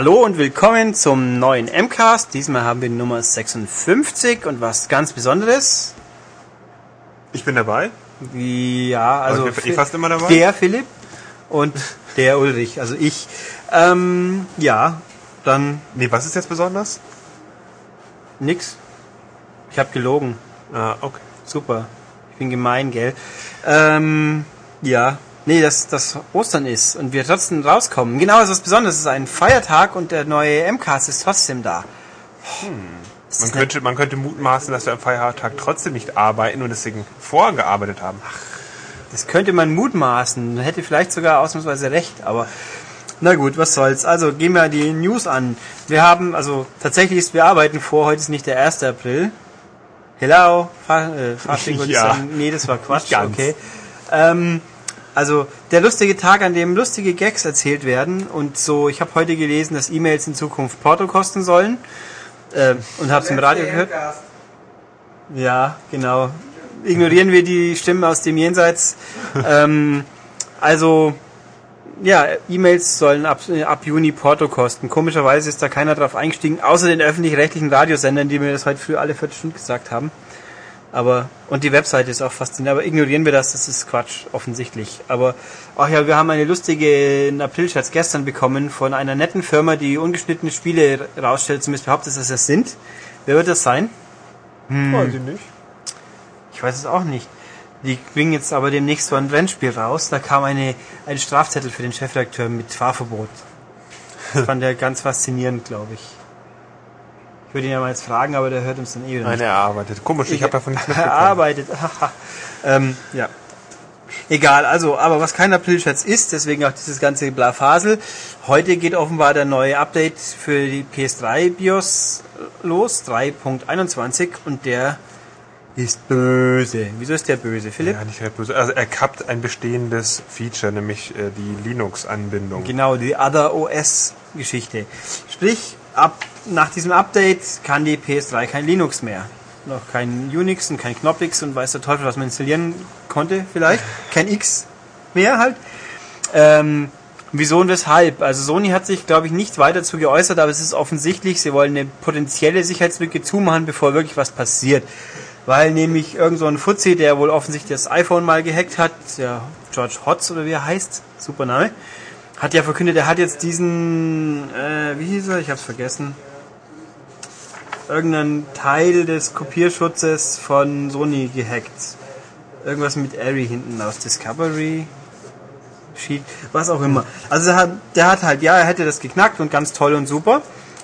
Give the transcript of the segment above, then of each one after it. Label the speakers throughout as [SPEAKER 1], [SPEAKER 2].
[SPEAKER 1] Hallo und willkommen zum neuen MCAST. Diesmal haben wir Nummer 56 und was ganz Besonderes.
[SPEAKER 2] Ich bin dabei.
[SPEAKER 1] Ja, also
[SPEAKER 2] ich bin fast immer dabei.
[SPEAKER 1] der Philipp und der Ulrich, also ich. Ähm, ja, dann
[SPEAKER 2] Nee, was ist jetzt besonders?
[SPEAKER 1] nix. Ich habe gelogen.
[SPEAKER 2] Ah, okay.
[SPEAKER 1] Super. Ich bin gemein, gell? Ähm, ja. Nee, dass das Ostern ist und wir trotzdem rauskommen. Genau, das ist was Besonderes. Es ist ein Feiertag und der neue MCAST ist trotzdem da. Das
[SPEAKER 2] Man könnte, man könnte mutmaßen, dass wir am Feiertag trotzdem nicht arbeiten und deswegen vorgearbeitet haben.
[SPEAKER 1] Das könnte man mutmaßen. Man hätte vielleicht sogar ausnahmsweise recht, aber na gut, was soll's. Also gehen wir die News an. Wir haben, also tatsächlich ist, wir arbeiten vor, heute ist nicht der 1. April. Hello, Fa äh, Fasching
[SPEAKER 2] Ja.
[SPEAKER 1] Nee, das war Quatsch, okay. Ähm, also der lustige Tag, an dem lustige Gags erzählt werden und so, ich habe heute gelesen, dass E-Mails in Zukunft Porto kosten sollen äh, und habe es im Radio gehört. Ja, genau. Ignorieren wir die Stimmen aus dem Jenseits. ähm, also, ja, E-Mails sollen ab, ab Juni Porto kosten. Komischerweise ist da keiner drauf eingestiegen, außer den öffentlich-rechtlichen Radiosendern, die mir das heute früh alle Viertelstunde gesagt haben. Aber, und die Webseite ist auch faszinierend, aber ignorieren wir das, das ist Quatsch, offensichtlich. Aber, ach ja, wir haben eine lustige Aprilscherz gestern bekommen von einer netten Firma, die ungeschnittene Spiele rausstellt, zumindest behauptet, dass das sind. Wer wird das sein?
[SPEAKER 2] Weiß ich nicht.
[SPEAKER 1] Ich weiß es auch nicht. Die bringen jetzt aber demnächst so ein Rennspiel raus. Da kam eine, ein Strafzettel für den Chefredakteur mit Fahrverbot. Das fand er ganz faszinierend, glaube ich. Ich würde ihn ja mal jetzt fragen, aber der hört uns dann eh wieder
[SPEAKER 2] Nein, er arbeitet. Komisch, ich habe davon nichts mitbekommen.
[SPEAKER 1] arbeitet. haha. ähm, ja. Egal, also, aber was kein Aprilscherz ist, deswegen auch dieses ganze Blafasel. Heute geht offenbar der neue Update für die PS3 BIOS los, 3.21 und der ist böse. Wieso ist der böse, Philipp?
[SPEAKER 2] Ja, nicht recht böse. Also er kappt ein bestehendes Feature, nämlich äh, die Linux-Anbindung.
[SPEAKER 1] Genau, die Other OS Geschichte. Sprich, ab nach diesem Update kann die PS3 kein Linux mehr. Noch kein Unix und kein Knoppix und weiß der Teufel, was man installieren konnte vielleicht. Kein X mehr halt. Ähm, wieso und weshalb? Also Sony hat sich, glaube ich, nicht weiter dazu geäußert, aber es ist offensichtlich, sie wollen eine potenzielle Sicherheitslücke zumachen, bevor wirklich was passiert. Weil nämlich irgend so ein Fuzzi, der wohl offensichtlich das iPhone mal gehackt hat, der George Hotz oder wie er heißt, super Name, hat ja verkündet, er hat jetzt diesen, äh, wie hieß er, ich hab's vergessen, irgendeinen Teil des Kopierschutzes von Sony gehackt. Irgendwas mit Airy hinten aus Discovery. Sheet, was auch immer. Also der hat, halt, ja, er hätte das geknackt und ganz toll und super.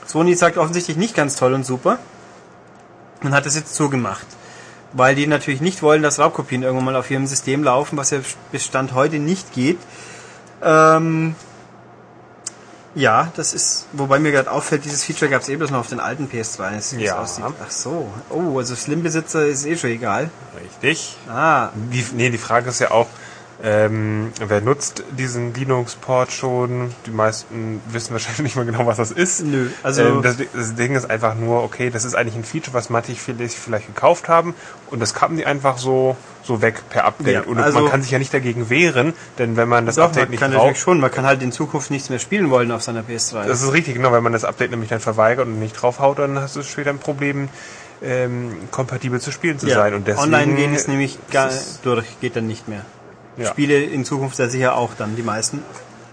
[SPEAKER 1] Sony sagt offensichtlich nicht ganz toll und super. Und hat das jetzt zugemacht. Weil die natürlich nicht wollen, dass Raubkopien irgendwann mal auf ihrem System laufen, was ja bis Stand heute nicht geht. Ähm, ja, das ist, wobei mir gerade auffällt, dieses Feature gab es eh bloß noch auf den alten PS2. Das sieht, wie es
[SPEAKER 2] Ja.
[SPEAKER 1] aussieht. Ach so. Oh, also Slim-Besitzer ist eh schon egal.
[SPEAKER 2] Richtig.
[SPEAKER 1] Ah,
[SPEAKER 2] Die, nee, die Frage ist ja auch, ähm, wer nutzt diesen Linux-Port schon? Die meisten wissen wahrscheinlich nicht mehr genau, was das ist.
[SPEAKER 1] Nö, also-
[SPEAKER 2] ähm, das, das Ding ist einfach nur, okay, das ist eigentlich ein Feature, was manche vielleicht, vielleicht gekauft haben und das kappen die einfach so so weg per Update.
[SPEAKER 1] Ja,
[SPEAKER 2] und
[SPEAKER 1] also-
[SPEAKER 2] man kann sich ja nicht dagegen wehren, denn wenn man das
[SPEAKER 1] doch,
[SPEAKER 2] Update
[SPEAKER 1] man
[SPEAKER 2] nicht
[SPEAKER 1] kann
[SPEAKER 2] braucht,
[SPEAKER 1] schon. Man kann halt in Zukunft nichts mehr spielen wollen auf seiner PS3.
[SPEAKER 2] das ist richtig, genau, wenn man das Update nämlich dann verweigert und nicht draufhaut, dann hast du später ein Problem, ähm, kompatibel zu spielen zu sein. Und deswegen
[SPEAKER 1] Online gehen ist nämlich gar durch, geht dann nicht mehr.
[SPEAKER 2] Ja.
[SPEAKER 1] Spiele in Zukunft sehr sicher auch dann, die meisten.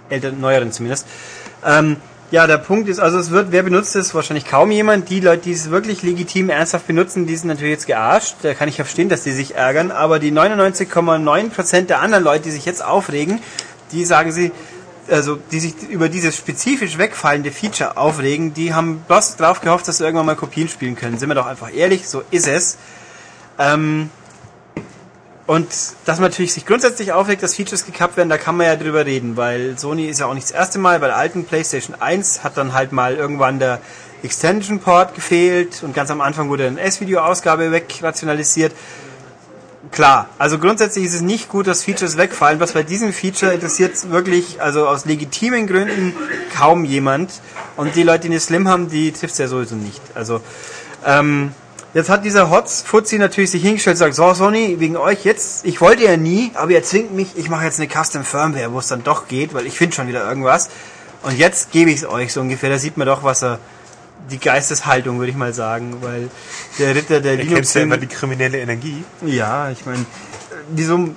[SPEAKER 1] Älteren, neueren zumindest. Ähm, ja, der Punkt ist, also es wird, wer benutzt es? Wahrscheinlich kaum jemand. Die Leute, die es wirklich legitim ernsthaft benutzen, die sind natürlich jetzt gearscht. Da kann ich verstehen, dass die sich ärgern. Aber die 99,9% der anderen Leute, die sich jetzt aufregen, die sagen sie, also die sich über dieses spezifisch wegfallende Feature aufregen, die haben bloß drauf gehofft, dass sie irgendwann mal Kopien spielen können. Sind wir doch einfach ehrlich, so ist es. Ähm, und dass man natürlich sich grundsätzlich aufregt, dass Features gekappt werden, da kann man ja drüber reden, weil Sony ist ja auch nicht das erste Mal. Bei der alten PlayStation 1 hat dann halt mal irgendwann der Extension Port gefehlt und ganz am Anfang wurde eine S-Video-Ausgabe wegrationalisiert. Klar, also grundsätzlich ist es nicht gut, dass Features wegfallen. Was bei diesem Feature interessiert wirklich, also aus legitimen Gründen, kaum jemand. Und die Leute, die eine Slim haben, die trifft es ja sowieso nicht. Also, ähm, jetzt hat dieser Hotz Fuzzi natürlich sich hingestellt und sagt, so Sony, wegen euch jetzt, ich wollte ja nie, aber ihr zwingt mich, ich mache jetzt eine Custom Firmware, wo es dann doch geht, weil ich finde schon wieder irgendwas. Und jetzt gebe ich es euch so ungefähr. Da sieht man doch, was er die Geisteshaltung, würde ich mal sagen, weil der Ritter der
[SPEAKER 2] Linux ja immer die kriminelle Energie.
[SPEAKER 1] ja, ich meine, wieso,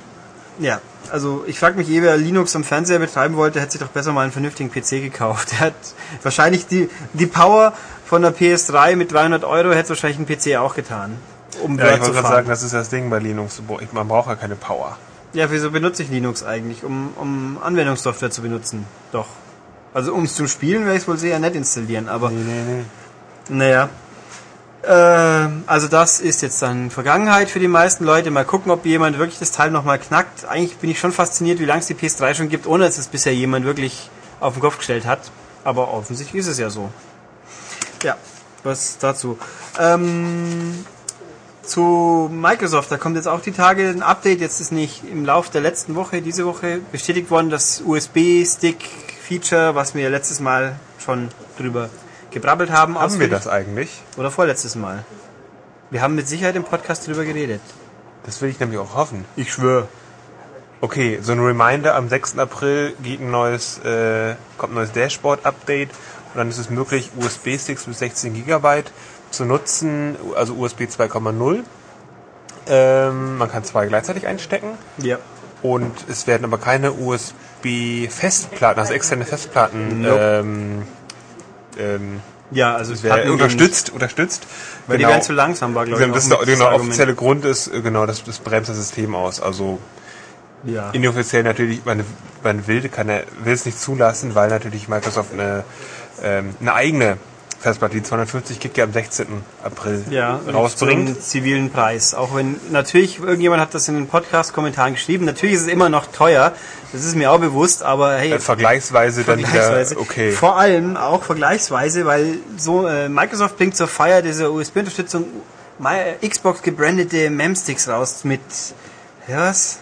[SPEAKER 1] ja, also ich frage mich eh, wer Linux am Fernseher betreiben wollte, hätte sich doch besser mal einen vernünftigen PC gekauft. Der hat wahrscheinlich die, die Power von der PS3 mit 300 Euro hätte wahrscheinlich ein PC auch getan. Um
[SPEAKER 2] Ja,
[SPEAKER 1] Word
[SPEAKER 2] ich wollte gerade sagen, das ist das Ding bei Linux. Man braucht ja keine Power.
[SPEAKER 1] Ja, wieso benutze ich Linux eigentlich? Um, um Anwendungssoftware zu benutzen. Doch. Also um es zu spielen, werde ich es wohl sehr nett installieren, aber
[SPEAKER 2] Nee, nee, nee.
[SPEAKER 1] naja. Ähm, also das ist jetzt dann Vergangenheit für die meisten Leute. Mal gucken, ob jemand wirklich das Teil nochmal knackt. Eigentlich bin ich schon fasziniert, wie lange es die PS3 schon gibt, ohne dass es bisher jemand wirklich auf den Kopf gestellt hat. Aber offensichtlich ist es ja so. Ja, was dazu. Ähm, zu Microsoft, da kommt jetzt auch die Tage ein Update. Jetzt ist nicht im Lauf der letzten Woche, diese Woche, bestätigt worden, das USB-Stick-Feature, was wir letztes Mal schon drüber gebrabbelt haben.
[SPEAKER 2] Haben wir das eigentlich?
[SPEAKER 1] Oder vorletztes Mal. Wir haben mit Sicherheit im Podcast drüber geredet.
[SPEAKER 2] Das will ich nämlich auch hoffen.
[SPEAKER 1] Ich schwöre.
[SPEAKER 2] Okay, so ein Reminder, am 6. April geht ein neues, äh, kommt ein neues Dashboard-Update und dann ist es möglich, USB-Sticks bis 16 GB zu nutzen, also USB 2.0. Ähm, man kann zwei gleichzeitig einstecken
[SPEAKER 1] Ja.
[SPEAKER 2] und es werden aber keine USB-Festplatten, also externe Festplatten,
[SPEAKER 1] Nope.
[SPEAKER 2] ähm, ähm,
[SPEAKER 1] Ja, also es
[SPEAKER 2] wer unterstützt, unterstützt.
[SPEAKER 1] Weil die werden zu langsam war, glaube ich.
[SPEAKER 2] Das,
[SPEAKER 1] mit
[SPEAKER 2] genau,
[SPEAKER 1] Argument.
[SPEAKER 2] offizielle Grund ist, äh, genau, das, das bremst das System aus. Also
[SPEAKER 1] Ja.
[SPEAKER 2] inoffiziell natürlich, man, man will, kann er, will es nicht zulassen, weil natürlich Microsoft eine, ähm, eine eigene Festplatte, die 250 Gig am 16. April
[SPEAKER 1] Ja,
[SPEAKER 2] rausbringt.
[SPEAKER 1] Zu einem zivilen Preis. Auch wenn natürlich irgendjemand hat das in den Podcast-Kommentaren geschrieben. Natürlich ist es immer noch teuer. Das ist mir auch bewusst, aber hey.
[SPEAKER 2] Äh, vergleichsweise, dann
[SPEAKER 1] Vergleichsweise.
[SPEAKER 2] wieder okay.
[SPEAKER 1] Vor allem auch vergleichsweise, weil so äh, Microsoft bringt zur Feier dieser USB-Unterstützung My- Xbox gebrandete Memsticks raus mit was?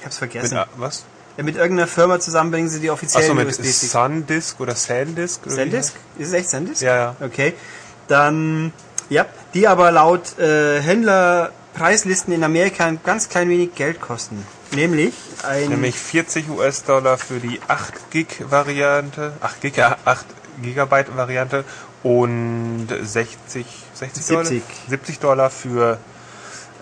[SPEAKER 1] Ich hab's
[SPEAKER 2] Mit,
[SPEAKER 1] vergessen.
[SPEAKER 2] äh, was?
[SPEAKER 1] Ja, mit irgendeiner Firma zusammen bringen sie die offiziellen
[SPEAKER 2] mit
[SPEAKER 1] USB-Sticks.
[SPEAKER 2] SanDisk oder SanDisk? oder
[SPEAKER 1] Sandisk? Ist es echt Sandisk?
[SPEAKER 2] Ja, ja.
[SPEAKER 1] Okay. Dann, ja, die aber laut äh, Händlerpreislisten in Amerika ein ganz klein wenig Geld kosten. Nämlich ein
[SPEAKER 2] Nämlich 40 US-Dollar für die 8 Gig Variante, 8 Gig, ja, 8 Gigabyte Variante und 60, 60 Dollar?
[SPEAKER 1] 70.
[SPEAKER 2] 70 Dollar für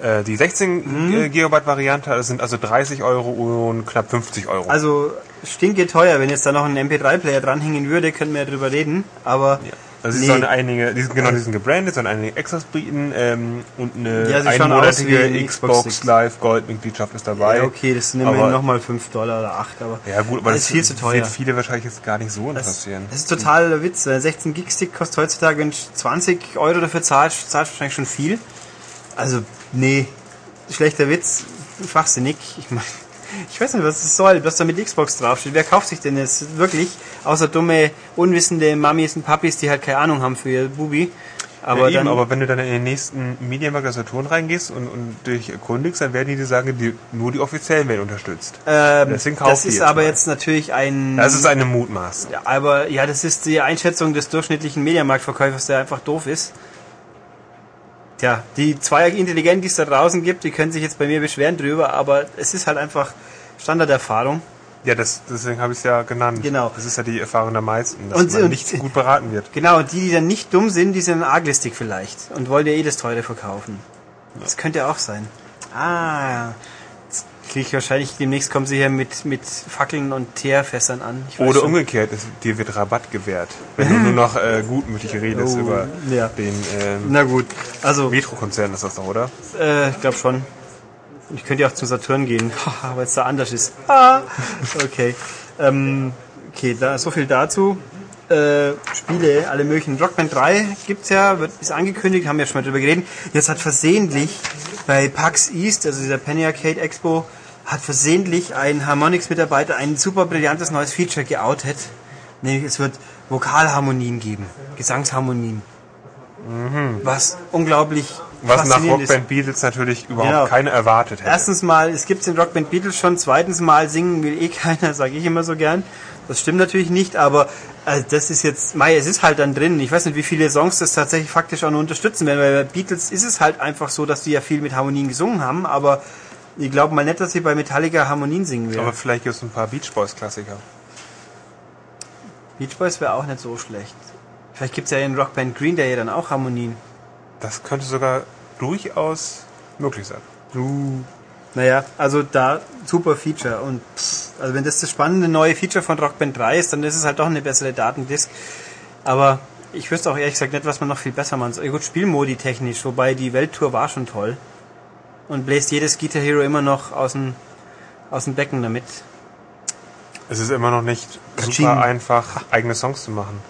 [SPEAKER 2] äh, die 16
[SPEAKER 1] Mhm.
[SPEAKER 2] Gigabyte Variante. Das sind also 30 Euro und knapp 50 Euro.
[SPEAKER 1] Also stinke teuer, wenn jetzt da noch ein MP3-Player dranhängen würde, könnten wir ja drüber reden. Aber
[SPEAKER 2] ja. Also
[SPEAKER 1] nee.
[SPEAKER 2] sollen einige, die sind, genau, die sind gebrandet, sollen einige Extras bieten ähm, und eine
[SPEAKER 1] Ja,
[SPEAKER 2] einmonatige
[SPEAKER 1] ein Xbox
[SPEAKER 2] Xbox Live Gold Mitgliedschaft ist dabei.
[SPEAKER 1] ja, okay, das sind
[SPEAKER 2] Aber-
[SPEAKER 1] immerhin nochmal 5 Dollar oder 8, aber
[SPEAKER 2] Ja gut, aber
[SPEAKER 1] das ist viel zu teuer.
[SPEAKER 2] wird viele wahrscheinlich jetzt gar nicht so
[SPEAKER 1] Das,
[SPEAKER 2] interessieren.
[SPEAKER 1] das ist total der Witz. Ein 16 Gig Stick kostet heutzutage, wenn du 20 Euro dafür zahlst, zahlst du wahrscheinlich schon viel. Also, nee, schlechter Witz, schwachsinnig. Ich meine, ich weiß nicht, was das soll, was da mit Xbox draufsteht. Wer kauft sich denn jetzt wirklich, außer dumme, unwissende Mamis und Papis, die halt keine Ahnung haben für ihr Bubi. Aber
[SPEAKER 2] ja, eben, aber wenn du dann in den nächsten Medienmarkt oder Saturn reingehst und, und dich erkundigst, dann werden die dir sagen, die, nur die offiziellen werden unterstützt.
[SPEAKER 1] ähm,
[SPEAKER 2] deswegen kauft
[SPEAKER 1] das ist
[SPEAKER 2] jetzt
[SPEAKER 1] aber
[SPEAKER 2] mal.
[SPEAKER 1] jetzt natürlich ein...
[SPEAKER 2] Das ist eine Mutmaß.
[SPEAKER 1] Ja, aber ja, das ist die Einschätzung des durchschnittlichen Mediamarktverkäufers, der einfach doof ist. Tja, die zwei Intelligenten, die es da draußen gibt, die können sich jetzt bei mir beschweren drüber, aber es ist halt einfach Standarderfahrung.
[SPEAKER 2] Ja, das, deswegen habe ich es ja genannt.
[SPEAKER 1] Genau.
[SPEAKER 2] Das ist ja die Erfahrung der meisten, dass
[SPEAKER 1] Und-
[SPEAKER 2] man
[SPEAKER 1] und-
[SPEAKER 2] nicht gut beraten wird.
[SPEAKER 1] Genau, und die, die dann nicht dumm sind, die sind arglistig vielleicht und wollen ja eh das teure verkaufen. Das könnte auch sein. Ah, jetzt kriege ich wahrscheinlich, demnächst kommen sie hier mit, mit Fackeln und Teerfässern an.
[SPEAKER 2] Oder
[SPEAKER 1] schon.
[SPEAKER 2] umgekehrt, es, dir wird Rabatt gewährt, wenn du nur noch äh, gutmütig redest
[SPEAKER 1] Oh,
[SPEAKER 2] über
[SPEAKER 1] ja.
[SPEAKER 2] den ähm,
[SPEAKER 1] Na gut, also
[SPEAKER 2] Metro-Konzern ist das doch, oder?
[SPEAKER 1] Äh, ich glaube schon. Ich könnte ja auch zum Saturn gehen, weil es da anders ist. Ah, okay. Ähm, okay, da so viel dazu. Äh, Spiele, alle möglichen. Rockband 3 gibt's ja, wird, ist angekündigt, haben wir schon mal drüber geredet. Jetzt hat versehentlich bei PAX East, also dieser Penny Arcade Expo, hat versehentlich ein Harmonix-Mitarbeiter ein super brillantes neues Feature geoutet. Nämlich es wird Vokalharmonien geben, Gesangsharmonien. Was unglaublich
[SPEAKER 2] Mhm. Was nach
[SPEAKER 1] faszinierend ist.
[SPEAKER 2] Rockband Beatles natürlich überhaupt
[SPEAKER 1] Genau.
[SPEAKER 2] keiner erwartet hätte.
[SPEAKER 1] Erstens mal, es gibt's in Rockband Beatles schon. Zweitens mal, singen will eh keiner, sage ich immer so gern. Das stimmt natürlich nicht, aber äh, das ist jetzt, mei, es ist halt dann drin. Ich weiß nicht, wie viele Songs das tatsächlich faktisch auch nur unterstützen werden, weil bei Beatles ist es halt einfach so, dass die ja viel mit Harmonien gesungen haben, aber ich glaube mal nicht, dass sie bei Metallica Harmonien singen werden.
[SPEAKER 2] Aber vielleicht gibt es ein paar Beach Boys Klassiker.
[SPEAKER 1] Beach Boys wäre auch nicht so schlecht. Vielleicht gibt's ja in Rockband Green Day dann auch Harmonien.
[SPEAKER 2] Das könnte sogar durchaus möglich sein.
[SPEAKER 1] Uh. Naja, also da super Feature. Und pff, also wenn das das spannende neue Feature von Rockband 3 ist, dann ist es halt doch eine bessere Datendisk. Aber ich wüsste auch ehrlich gesagt nicht, was man noch viel besser machen soll. Gut, Spielmodi technisch, wobei die Welttour war schon toll. Und bläst jedes Guitar Hero immer noch aus dem, aus dem Becken damit.
[SPEAKER 2] Es ist immer noch nicht
[SPEAKER 1] Kaching.
[SPEAKER 2] super einfach, eigene Songs zu machen.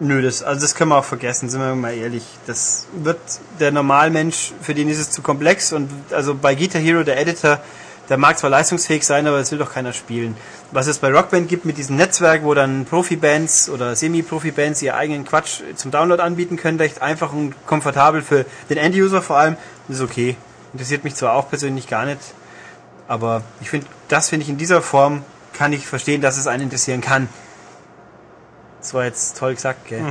[SPEAKER 1] Nö, das, also das können wir auch vergessen, sind wir mal ehrlich. Das wird der Normalmensch, für den ist es zu komplex und also bei Guitar Hero, der Editor, der mag zwar leistungsfähig sein, aber das will doch keiner spielen. Was es bei Rockband gibt mit diesem Netzwerk, wo dann Profi-Bands oder Semi-Profi-Bands ihr eigenen Quatsch zum Download anbieten können, recht einfach und komfortabel für den End-User vor allem, ist okay. Interessiert mich zwar auch persönlich gar nicht, aber ich finde, das finde ich in dieser Form, kann ich verstehen, dass es einen interessieren kann. Das war jetzt toll gesagt, gell?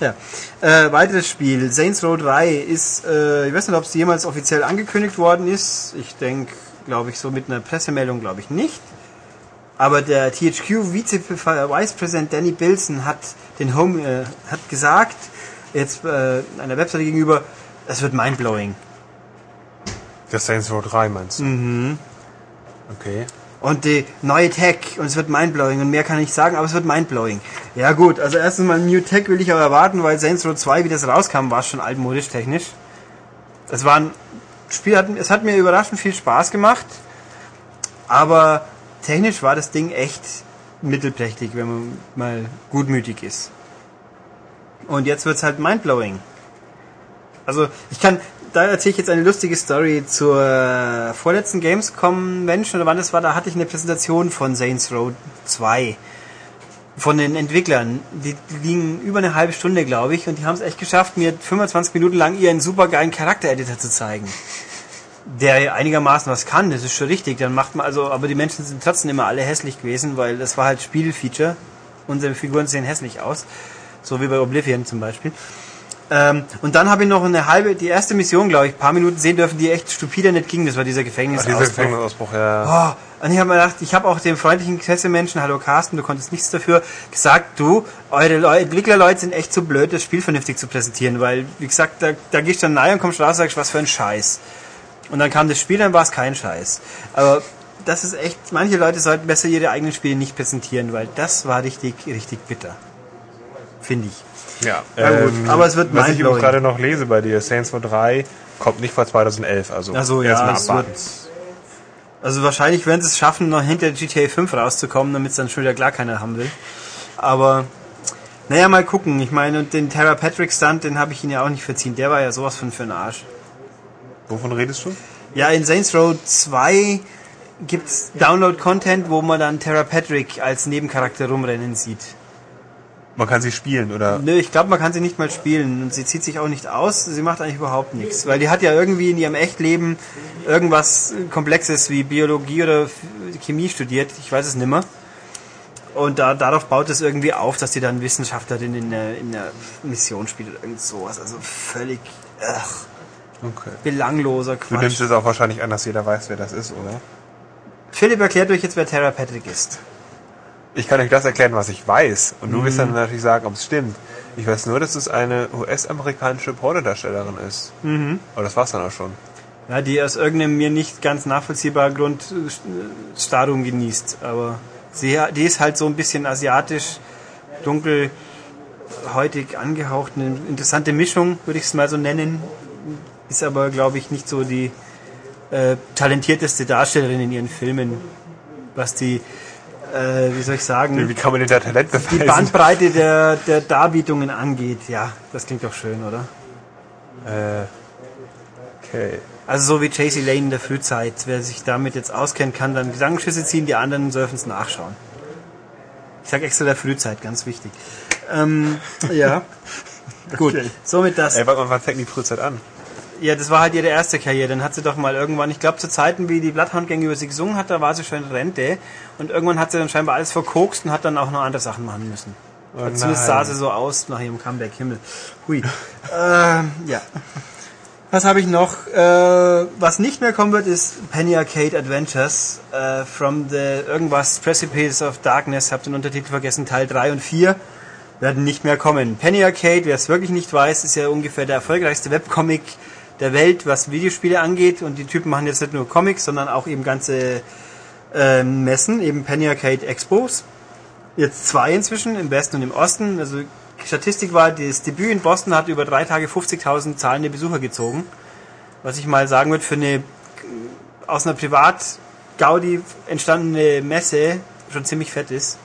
[SPEAKER 1] Ja. Äh, weiteres Spiel, Saints Row 3 ist, äh, ich weiß nicht, ob es jemals offiziell angekündigt worden ist. Ich denke, glaube ich, so mit einer Pressemeldung, glaube ich nicht. Aber der THQ Vice Vice President Danny Bilson hat den Home äh, hat gesagt, jetzt äh, einer Webseite gegenüber, es wird mindblowing.
[SPEAKER 2] Das Saints Row 3 meinst du? Mhm. Okay.
[SPEAKER 1] Und die neue Tech und es wird mindblowing und mehr kann ich sagen, aber es wird mindblowing. Ja gut, also erstens mal New Tech will ich aber erwarten, weil Saints Row 2, wie das rauskam, war schon altmodisch technisch. Es war ein Spiel, hat, es hat mir überraschend viel Spaß gemacht, aber technisch war das Ding echt mittelprächtig, wenn man mal gutmütig ist. Und jetzt wird's halt mindblowing. Also ich kann, da erzähle ich jetzt eine lustige Story zur vorletzten Gamescom Convention oder wann das war, da hatte ich eine Präsentation von Saints Row 2 von den Entwicklern. Die liegen über eine halbe Stunde, glaube ich, und die haben es echt geschafft, mir 25 Minuten lang ihren supergeilen Charaktereditor zu zeigen. Der einigermaßen was kann, das ist schon richtig. Dann macht man also, aber die Menschen sind trotzdem immer alle hässlich gewesen, weil das war halt Spielfeature. Unsere Figuren sehen hässlich aus. So wie bei Oblivion zum Beispiel. Ähm, und dann habe ich noch eine halbe, die erste Mission, glaube ich, ein paar Minuten sehen dürfen, die echt stupider nicht ging. Das war dieser
[SPEAKER 2] Ach,
[SPEAKER 1] Gefängnisausbruch.
[SPEAKER 2] dieser Gefängnisausbruch, ja.
[SPEAKER 1] Oh, und ich habe mir gedacht, ich habe auch dem freundlichen Pressemenschen, hallo Carsten, du konntest nichts dafür, gesagt, du, eure Leu Entwicklerleute sind echt zu blöd, das Spiel vernünftig zu präsentieren, weil, wie gesagt, da, da gehst du dann nahe und kommst raus und sagst, was für ein Scheiß. Und dann kam das Spiel, dann war es kein Scheiß. Aber das ist echt, manche Leute sollten besser ihre eigenen Spiele nicht präsentieren, weil das war richtig, richtig bitter. Finde ich.
[SPEAKER 2] Ja,
[SPEAKER 1] Ja, gut, aber es wird
[SPEAKER 2] Was ich übrigens gerade noch lese bei dir, Saints Row 3 kommt nicht vor 2011, also
[SPEAKER 1] Ach so, ja, es
[SPEAKER 2] abwarten.
[SPEAKER 1] Also wahrscheinlich werden sie es schaffen, noch hinter GTA 5 rauszukommen, damit es dann schon wieder klar keiner haben will. Aber naja, mal gucken. Ich meine, und den Terra Patrick Stunt, den habe ich ihnen ja auch nicht verziehen. Der war ja sowas von für den Arsch.
[SPEAKER 2] Wovon redest du?
[SPEAKER 1] Ja, in Saints Row 2 gibt's Download-Content, wo man dann Terra Patrick als Nebencharakter rumrennen sieht.
[SPEAKER 2] Man kann sie spielen, oder?
[SPEAKER 1] Nö, ich glaube, man kann sie nicht mal spielen und sie zieht sich auch nicht aus. Sie macht eigentlich überhaupt nichts, weil die hat ja irgendwie in ihrem Echtleben irgendwas Komplexes wie Biologie oder Chemie studiert. Ich weiß es nimmer. Und da, darauf baut es irgendwie auf, dass sie dann Wissenschaftlerin in der, in der Mission spielt oder irgend sowas. Also völlig ach,
[SPEAKER 2] Okay.
[SPEAKER 1] belangloser
[SPEAKER 2] Du nimmst
[SPEAKER 1] Quatsch.
[SPEAKER 2] es auch wahrscheinlich an, dass jeder weiß, wer das ist, oder?
[SPEAKER 1] Philipp erklärt euch jetzt, wer Terra Patrick ist.
[SPEAKER 2] Ich kann euch das erklären, was ich weiß. Und du
[SPEAKER 1] Mhm.
[SPEAKER 2] wirst dann natürlich sagen, ob es stimmt. Ich weiß nur, dass es eine US-amerikanische Pornodarstellerin ist. Mhm. Aber das war's dann auch schon.
[SPEAKER 1] Ja, die aus irgendeinem mir nicht ganz nachvollziehbaren Grund äh, Stardom genießt. Aber sie, die ist halt so ein bisschen asiatisch, dunkelhäutig angehaucht. Eine interessante Mischung, würde ich es mal so nennen. Ist aber, glaube ich, nicht so die äh, talentierteste Darstellerin in ihren Filmen. Was die, äh, wie soll ich sagen,
[SPEAKER 2] Wie kann man denn da Talent
[SPEAKER 1] die
[SPEAKER 2] beweisen?
[SPEAKER 1] Bandbreite der, der Darbietungen angeht. Ja, das klingt doch schön, oder?
[SPEAKER 2] Äh, okay.
[SPEAKER 1] Also so wie JC Lane in der Frühzeit. Wer sich damit jetzt auskennt, kann dann Gedankenschüsse ziehen, die anderen dürfen es nachschauen. Ich sage extra der Frühzeit, ganz wichtig. Ähm, ja. Gut,
[SPEAKER 2] Okay.
[SPEAKER 1] somit das.
[SPEAKER 2] Ey, warte mal, wann fängt die Frühzeit an?
[SPEAKER 1] Ja, das war halt ihre erste Karriere. Dann hat sie doch mal irgendwann, ich glaube zu Zeiten, wie die Bloodhound-Gang über sie gesungen hat, da war sie schon in Rente. Und irgendwann hat sie dann scheinbar alles verkokst und hat dann auch noch andere Sachen machen müssen.
[SPEAKER 2] Oh
[SPEAKER 1] Zumindest sah sie so aus nach ihrem Comeback. Himmel. Hui. ähm, ja. Was habe ich noch? Äh, was nicht mehr kommen wird, ist Penny Arcade Adventures äh, from the irgendwas Precipice of Darkness. Hab den Untertitel vergessen. Teil 3 und 4 werden nicht mehr kommen. Penny Arcade, wer es wirklich nicht weiß, ist ja ungefähr der erfolgreichste Webcomic der Welt, was Videospiele angeht. Und die Typen machen jetzt nicht nur Comics, sondern auch eben ganze äh, Messen, eben Penny Arcade Expos. Jetzt zwei inzwischen, im Westen und im Osten. Also Statistik war, das Debüt in Boston hat über drei Tage 50.000 zahlende Besucher gezogen. Was ich mal sagen würde, für eine aus einer Privat-Gaudi entstandene Messe schon ziemlich fett ist.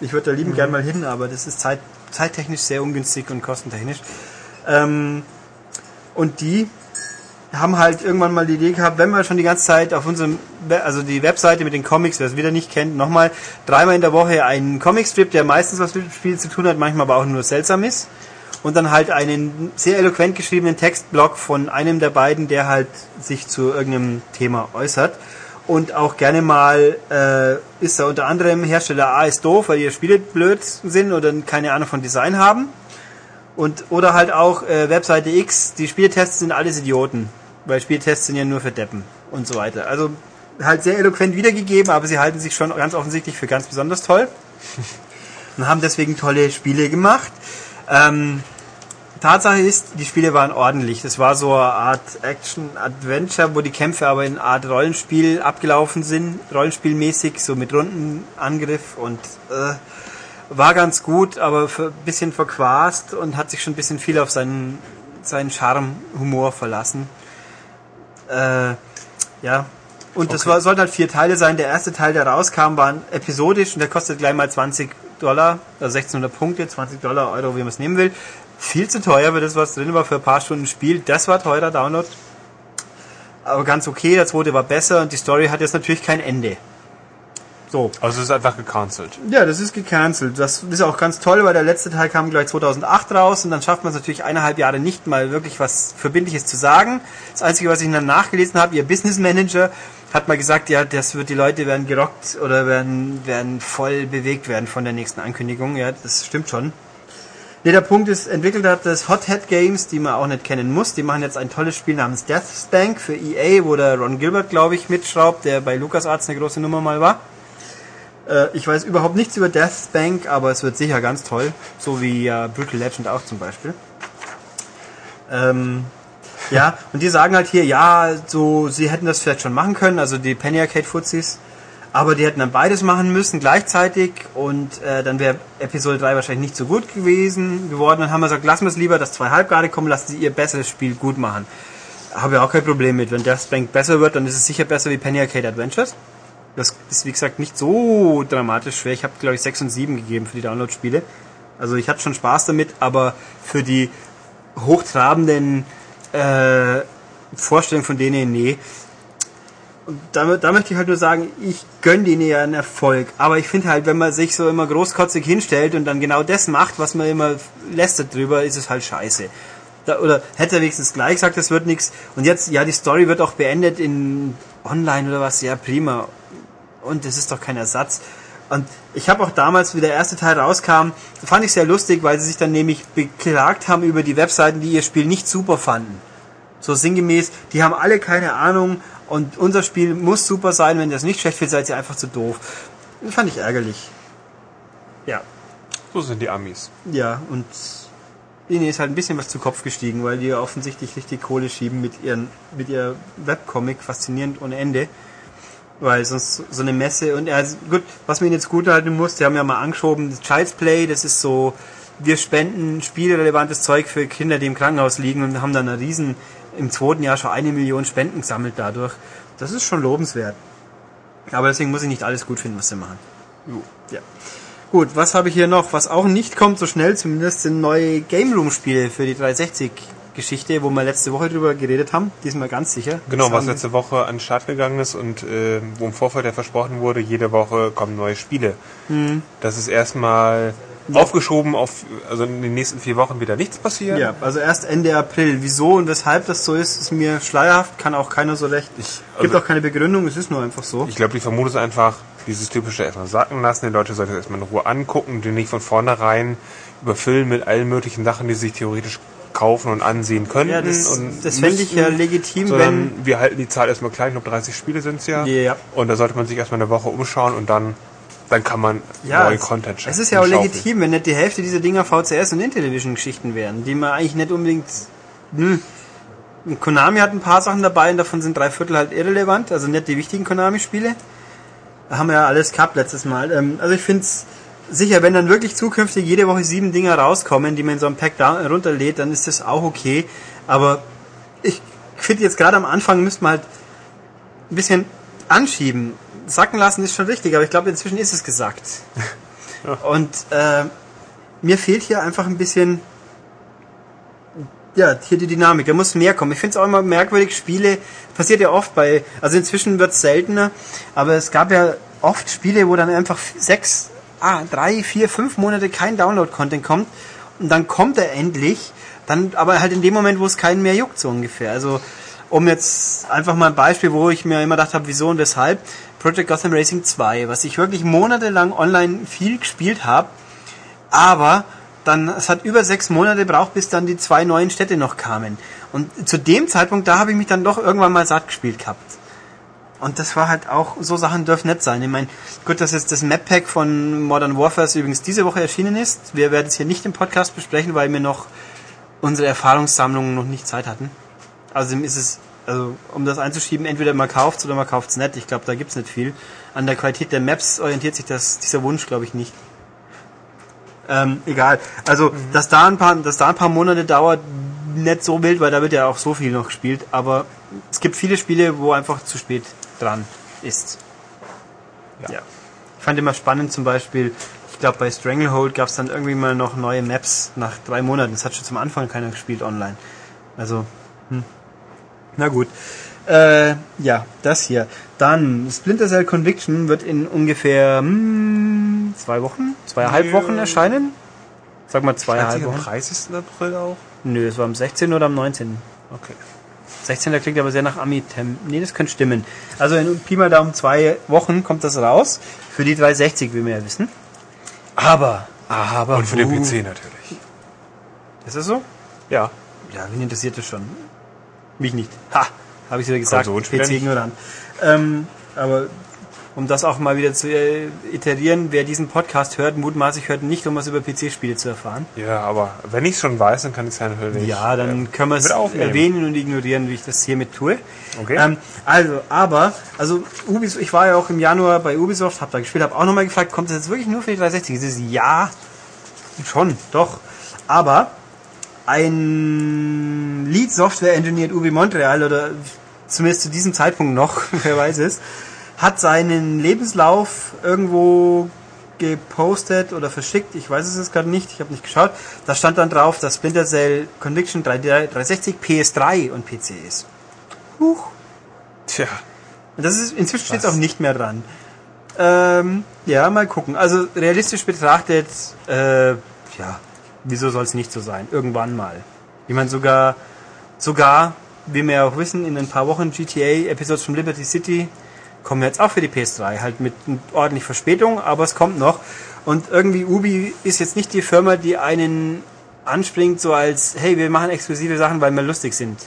[SPEAKER 1] Ich würde da lieben mhm. gern mal hin, aber das ist zeit, zeittechnisch sehr ungünstig und kostentechnisch. Ähm, und die haben halt irgendwann mal die Idee gehabt, wenn wir schon die ganze Zeit auf unserem, also die Webseite mit den Comics, wer es wieder nicht kennt, nochmal dreimal in der Woche einen Comicstrip, der meistens was mit dem Spiel zu tun hat, manchmal aber auch nur seltsam ist. Und dann halt einen sehr eloquent geschriebenen Textblock von einem der beiden, der halt sich zu irgendeinem Thema äußert. Und auch gerne mal äh, ist da unter anderem Hersteller A ist doof, weil ihre Spiele blöd sind oder keine Ahnung von Design haben. Und oder halt auch äh, Webseite X, die Spieltests sind alles Idioten weil Spieltests sind ja nur für Deppen und so weiter. Also halt sehr eloquent wiedergegeben, aber sie halten sich schon ganz offensichtlich für ganz besonders toll und haben deswegen tolle Spiele gemacht. Ähm, Tatsache ist, die Spiele waren ordentlich. Das war so eine Art Action-Adventure, wo die Kämpfe aber in eine Art Rollenspiel abgelaufen sind, rollenspielmäßig, so mit Rundenangriff und äh, war ganz gut, aber ein bisschen verquast und hat sich schon ein bisschen viel auf seinen, seinen Charme, Humor verlassen. Äh, ja. Und okay. das war, sollten halt vier Teile sein. Der erste Teil, der rauskam, war episodisch und der kostet gleich mal 20 Dollar, also 1600 Punkte, 20 Dollar, Euro, wie man es nehmen will. Viel zu teuer für das, was drin war für ein paar Stunden Spiel. Das war teurer Download. Aber ganz okay, der zweite war besser und die Story hat jetzt natürlich kein Ende.
[SPEAKER 2] So. Also es ist einfach gecancelt.
[SPEAKER 1] Ja, das ist gecancelt. Das ist auch ganz toll, weil der letzte Teil kam gleich 2008 raus und dann schafft man es natürlich eineinhalb Jahre nicht mal wirklich was Verbindliches zu sagen. Das Einzige, was ich dann nachgelesen habe, ihr Business Manager hat mal gesagt, ja, das wird, die Leute werden gerockt oder werden, werden voll bewegt werden von der nächsten Ankündigung. Ja, das stimmt schon. Nee, der Punkt ist, entwickelt hat das Hothead Games, die man auch nicht kennen muss. Die machen jetzt ein tolles Spiel namens Deathspank für EA, wo der Ron Gilbert, glaube ich, mitschraubt, der bei LucasArts eine große Nummer mal war. Äh, ich weiß überhaupt nichts über Deathspank, aber es wird sicher ganz toll. So wie äh, Brutal Legend auch zum Beispiel. Ähm, ja, und die sagen halt hier, ja, so, sie hätten das vielleicht schon machen können, also die Penny Arcade Fuzis. Aber die hätten dann beides machen müssen gleichzeitig und äh, dann wäre Episode 3 wahrscheinlich nicht so gut gewesen geworden. Dann haben wir gesagt, lassen wir es lieber, dass zwei Halbgrade kommen, lassen sie ihr besseres Spiel gut machen. Habe ich auch kein Problem mit. Wenn Deathspank besser wird, dann ist es sicher besser wie Penny Arcade Adventures. Das ist wie gesagt nicht so dramatisch schwer. Ich habe glaube ich 6 und 7 gegeben für die Download-Spiele. Also ich hatte schon Spaß damit, aber für die hochtrabenden äh, Vorstellungen von denen, nee. Und da, da möchte ich halt nur sagen, ich gönne denen ja einen Erfolg. Aber ich finde halt, wenn man sich so immer großkotzig hinstellt und dann genau das macht, was man immer lästert drüber, ist es halt scheiße. Da, oder hätte er wenigstens gleich gesagt, das wird nichts. Und jetzt, ja, die Story wird auch beendet in online oder was, ja, prima und das ist doch kein Ersatz. Und ich habe auch damals, wie der erste Teil rauskam, fand ich sehr lustig, weil sie sich dann nämlich beklagt haben über die Webseiten, die ihr Spiel nicht super fanden. So sinngemäß, die haben alle keine Ahnung und unser Spiel muss super sein, wenn ihr das nicht schlecht findet, seid ihr einfach zu doof. Das fand ich ärgerlich. Ja.
[SPEAKER 2] So sind die Amis.
[SPEAKER 1] Ja, und ihnen ist halt ein bisschen was zu Kopf gestiegen, weil die offensichtlich richtig Kohle schieben mit ihren, mit ihr Webcomic, faszinierend ohne Ende. Weil sonst so eine Messe und ja, gut, was man jetzt gut halten muss, die haben ja mal angeschoben, das Child's Play, das ist so, wir spenden spielrelevantes Zeug für Kinder, die im Krankenhaus liegen und haben dann eine riesen, im zweiten Jahr schon eine Million Spenden gesammelt dadurch. Das ist schon lobenswert. Aber deswegen muss ich nicht alles gut finden, was sie machen. Jo. Ja. Gut, was habe ich hier noch? Was auch nicht kommt so schnell zumindest, sind neue Game Room Spiele für die 360 Geschichte, wo wir letzte Woche drüber geredet haben, diesmal ganz sicher.
[SPEAKER 2] Genau, was letzte Woche an den Start gegangen ist und äh, wo im Vorfeld ja versprochen wurde, jede Woche kommen neue Spiele. Mhm. Das ist erstmal ja. aufgeschoben auf, also in den nächsten vier Wochen wieder nichts passieren.
[SPEAKER 1] Ja, also erst Ende April. Wieso und weshalb das so ist, ist mir schleierhaft, kann auch keiner so recht. Ich, also gibt auch keine Begründung, es ist nur einfach so.
[SPEAKER 2] Ich glaube, die Vermutung ist einfach, dieses typische erstmal sacken lassen, die Leute sollten erstmal in Ruhe angucken, die nicht von vornherein überfüllen mit allen möglichen Sachen, die sie sich theoretisch kaufen und ansehen könnten.
[SPEAKER 1] Ja, das,
[SPEAKER 2] und
[SPEAKER 1] das fände ich ja legitim, wenn.
[SPEAKER 2] wir halten die Zahl erstmal klein, ich glaube 30 Spiele sind es ja.
[SPEAKER 1] Ja.
[SPEAKER 2] Und da sollte man sich erstmal eine Woche umschauen und dann, dann kann man
[SPEAKER 1] Ja,
[SPEAKER 2] neuen Content
[SPEAKER 1] Es ist ja auch
[SPEAKER 2] schaufeln.
[SPEAKER 1] legitim, wenn nicht die Hälfte dieser Dinger VCS und Intellivision-Geschichten wären, die man eigentlich nicht unbedingt. Hm. Konami hat ein paar Sachen dabei und davon sind drei Viertel halt irrelevant, also nicht die wichtigen Konami-Spiele. Da haben wir ja alles gehabt letztes Mal. Ähm, also ich finde es sicher, wenn dann wirklich zukünftig jede Woche sieben Dinger rauskommen, die man in so einem Pack da runterlädt, dann ist das auch okay. Aber ich finde jetzt gerade am Anfang müsste man halt ein bisschen anschieben. Sacken lassen ist schon richtig, aber ich glaube inzwischen ist es gesagt. Und äh, mir fehlt hier einfach ein bisschen ja, hier die Dynamik, da muss mehr kommen. Ich finde es auch immer merkwürdig, Spiele, passiert ja oft bei, also inzwischen wird es seltener, aber es gab ja oft Spiele, wo dann einfach sechs, ah, drei, vier, fünf Monate kein Download-Content kommt und dann kommt er endlich, dann aber halt in dem Moment, wo es keinen mehr juckt, so ungefähr. Also um jetzt einfach mal ein Beispiel, wo ich mir immer gedacht habe, wieso und weshalb, Project Gotham Racing 2, was ich wirklich monatelang online viel gespielt habe, aber dann, es hat über sechs Monate gebraucht, bis dann die zwei neuen Städte noch kamen. Und zu dem Zeitpunkt, da habe ich mich dann doch irgendwann mal satt gespielt gehabt. Und das war halt auch, so Sachen dürfen nicht sein. Ich meine, gut, dass jetzt das Map Pack von Modern Warfare übrigens diese Woche erschienen ist. Wir werden es hier nicht im Podcast besprechen, weil wir noch unsere Erfahrungssammlungen noch nicht Zeit hatten. Also ist es, also um das einzuschieben, entweder man kauft oder man kauft es nicht. Ich glaube, da gibt's nicht viel. An der Qualität der Maps orientiert sich das, dieser Wunsch, glaube ich, nicht. Ähm, egal. Also, dass da ein paar, dass da ein paar Monate dauert, nicht so wild, weil da wird ja auch so viel noch gespielt. Aber es gibt viele Spiele, wo einfach zu spät dran ist.
[SPEAKER 2] Ja.
[SPEAKER 1] Ich fand immer spannend zum Beispiel, ich glaube bei Stranglehold gab es dann irgendwie mal noch neue Maps nach drei Monaten. Das hat schon zum Anfang keiner gespielt online. Also, hm. na gut. Äh, ja, das hier. Dann Splinter Cell Conviction wird in ungefähr hm, zwei Wochen, zweieinhalb
[SPEAKER 2] Nö.
[SPEAKER 1] Wochen erscheinen. Sag mal zweieinhalb
[SPEAKER 2] am
[SPEAKER 1] Wochen.
[SPEAKER 2] 30. April auch?
[SPEAKER 1] Nö, es war am 16. oder am 19.
[SPEAKER 2] Okay.
[SPEAKER 1] 16. klingt aber sehr nach Amitem. Nee, das könnte stimmen. Also in Pi mal Daumen zwei Wochen kommt das raus. Für die 360, wie wir ja wissen. Aber, aber.
[SPEAKER 2] Und für den PC natürlich.
[SPEAKER 1] Ist das so?
[SPEAKER 2] Ja.
[SPEAKER 1] Ja, wen interessiert das schon? Mich nicht. Ha! Habe ich wieder gesagt.
[SPEAKER 2] Konsolenspieler nicht.
[SPEAKER 1] PC-ignorant. Ähm, aber um das auch mal wieder zu äh, iterieren, wer diesen Podcast hört, mutmaßlich hört nicht, um was über PC-Spiele zu erfahren.
[SPEAKER 2] Ja, aber wenn ich schon weiß, dann kann ich es ja natürlich.
[SPEAKER 1] Ja, dann können wir es erwähnen und ignorieren, wie ich das hiermit tue.
[SPEAKER 2] Okay.
[SPEAKER 1] Ähm, also, aber, also Ubisoft, ich war ja auch im Januar bei Ubisoft, habe da gespielt, habe auch nochmal gefragt, kommt das jetzt wirklich nur für die 360? Es ist ja, schon, doch. Aber ein Lead Software Engineer Ubi Montreal oder zumindest zu diesem Zeitpunkt noch, wer weiß es, hat seinen Lebenslauf irgendwo gepostet oder verschickt, ich weiß es jetzt gerade nicht, ich habe nicht geschaut. Da stand dann drauf, dass Splinter Cell Conviction 3, 360 PS3 und PC ist. Huch.
[SPEAKER 2] Tja.
[SPEAKER 1] Und Das ist, inzwischen steht es auch nicht mehr dran. Ähm, ja, mal gucken. Also realistisch betrachtet, äh, ja, wieso soll es nicht so sein? Irgendwann mal. Ich meine, sogar, sogar, wie wir ja auch wissen, in ein paar Wochen GTA-Episodes von Liberty City kommen jetzt auch für die PS3. Halt mit ordentlich Verspätung, aber es kommt noch. Und irgendwie Ubi ist jetzt nicht die Firma, die einen anspringt, so als, hey, wir machen exklusive Sachen, weil wir lustig sind.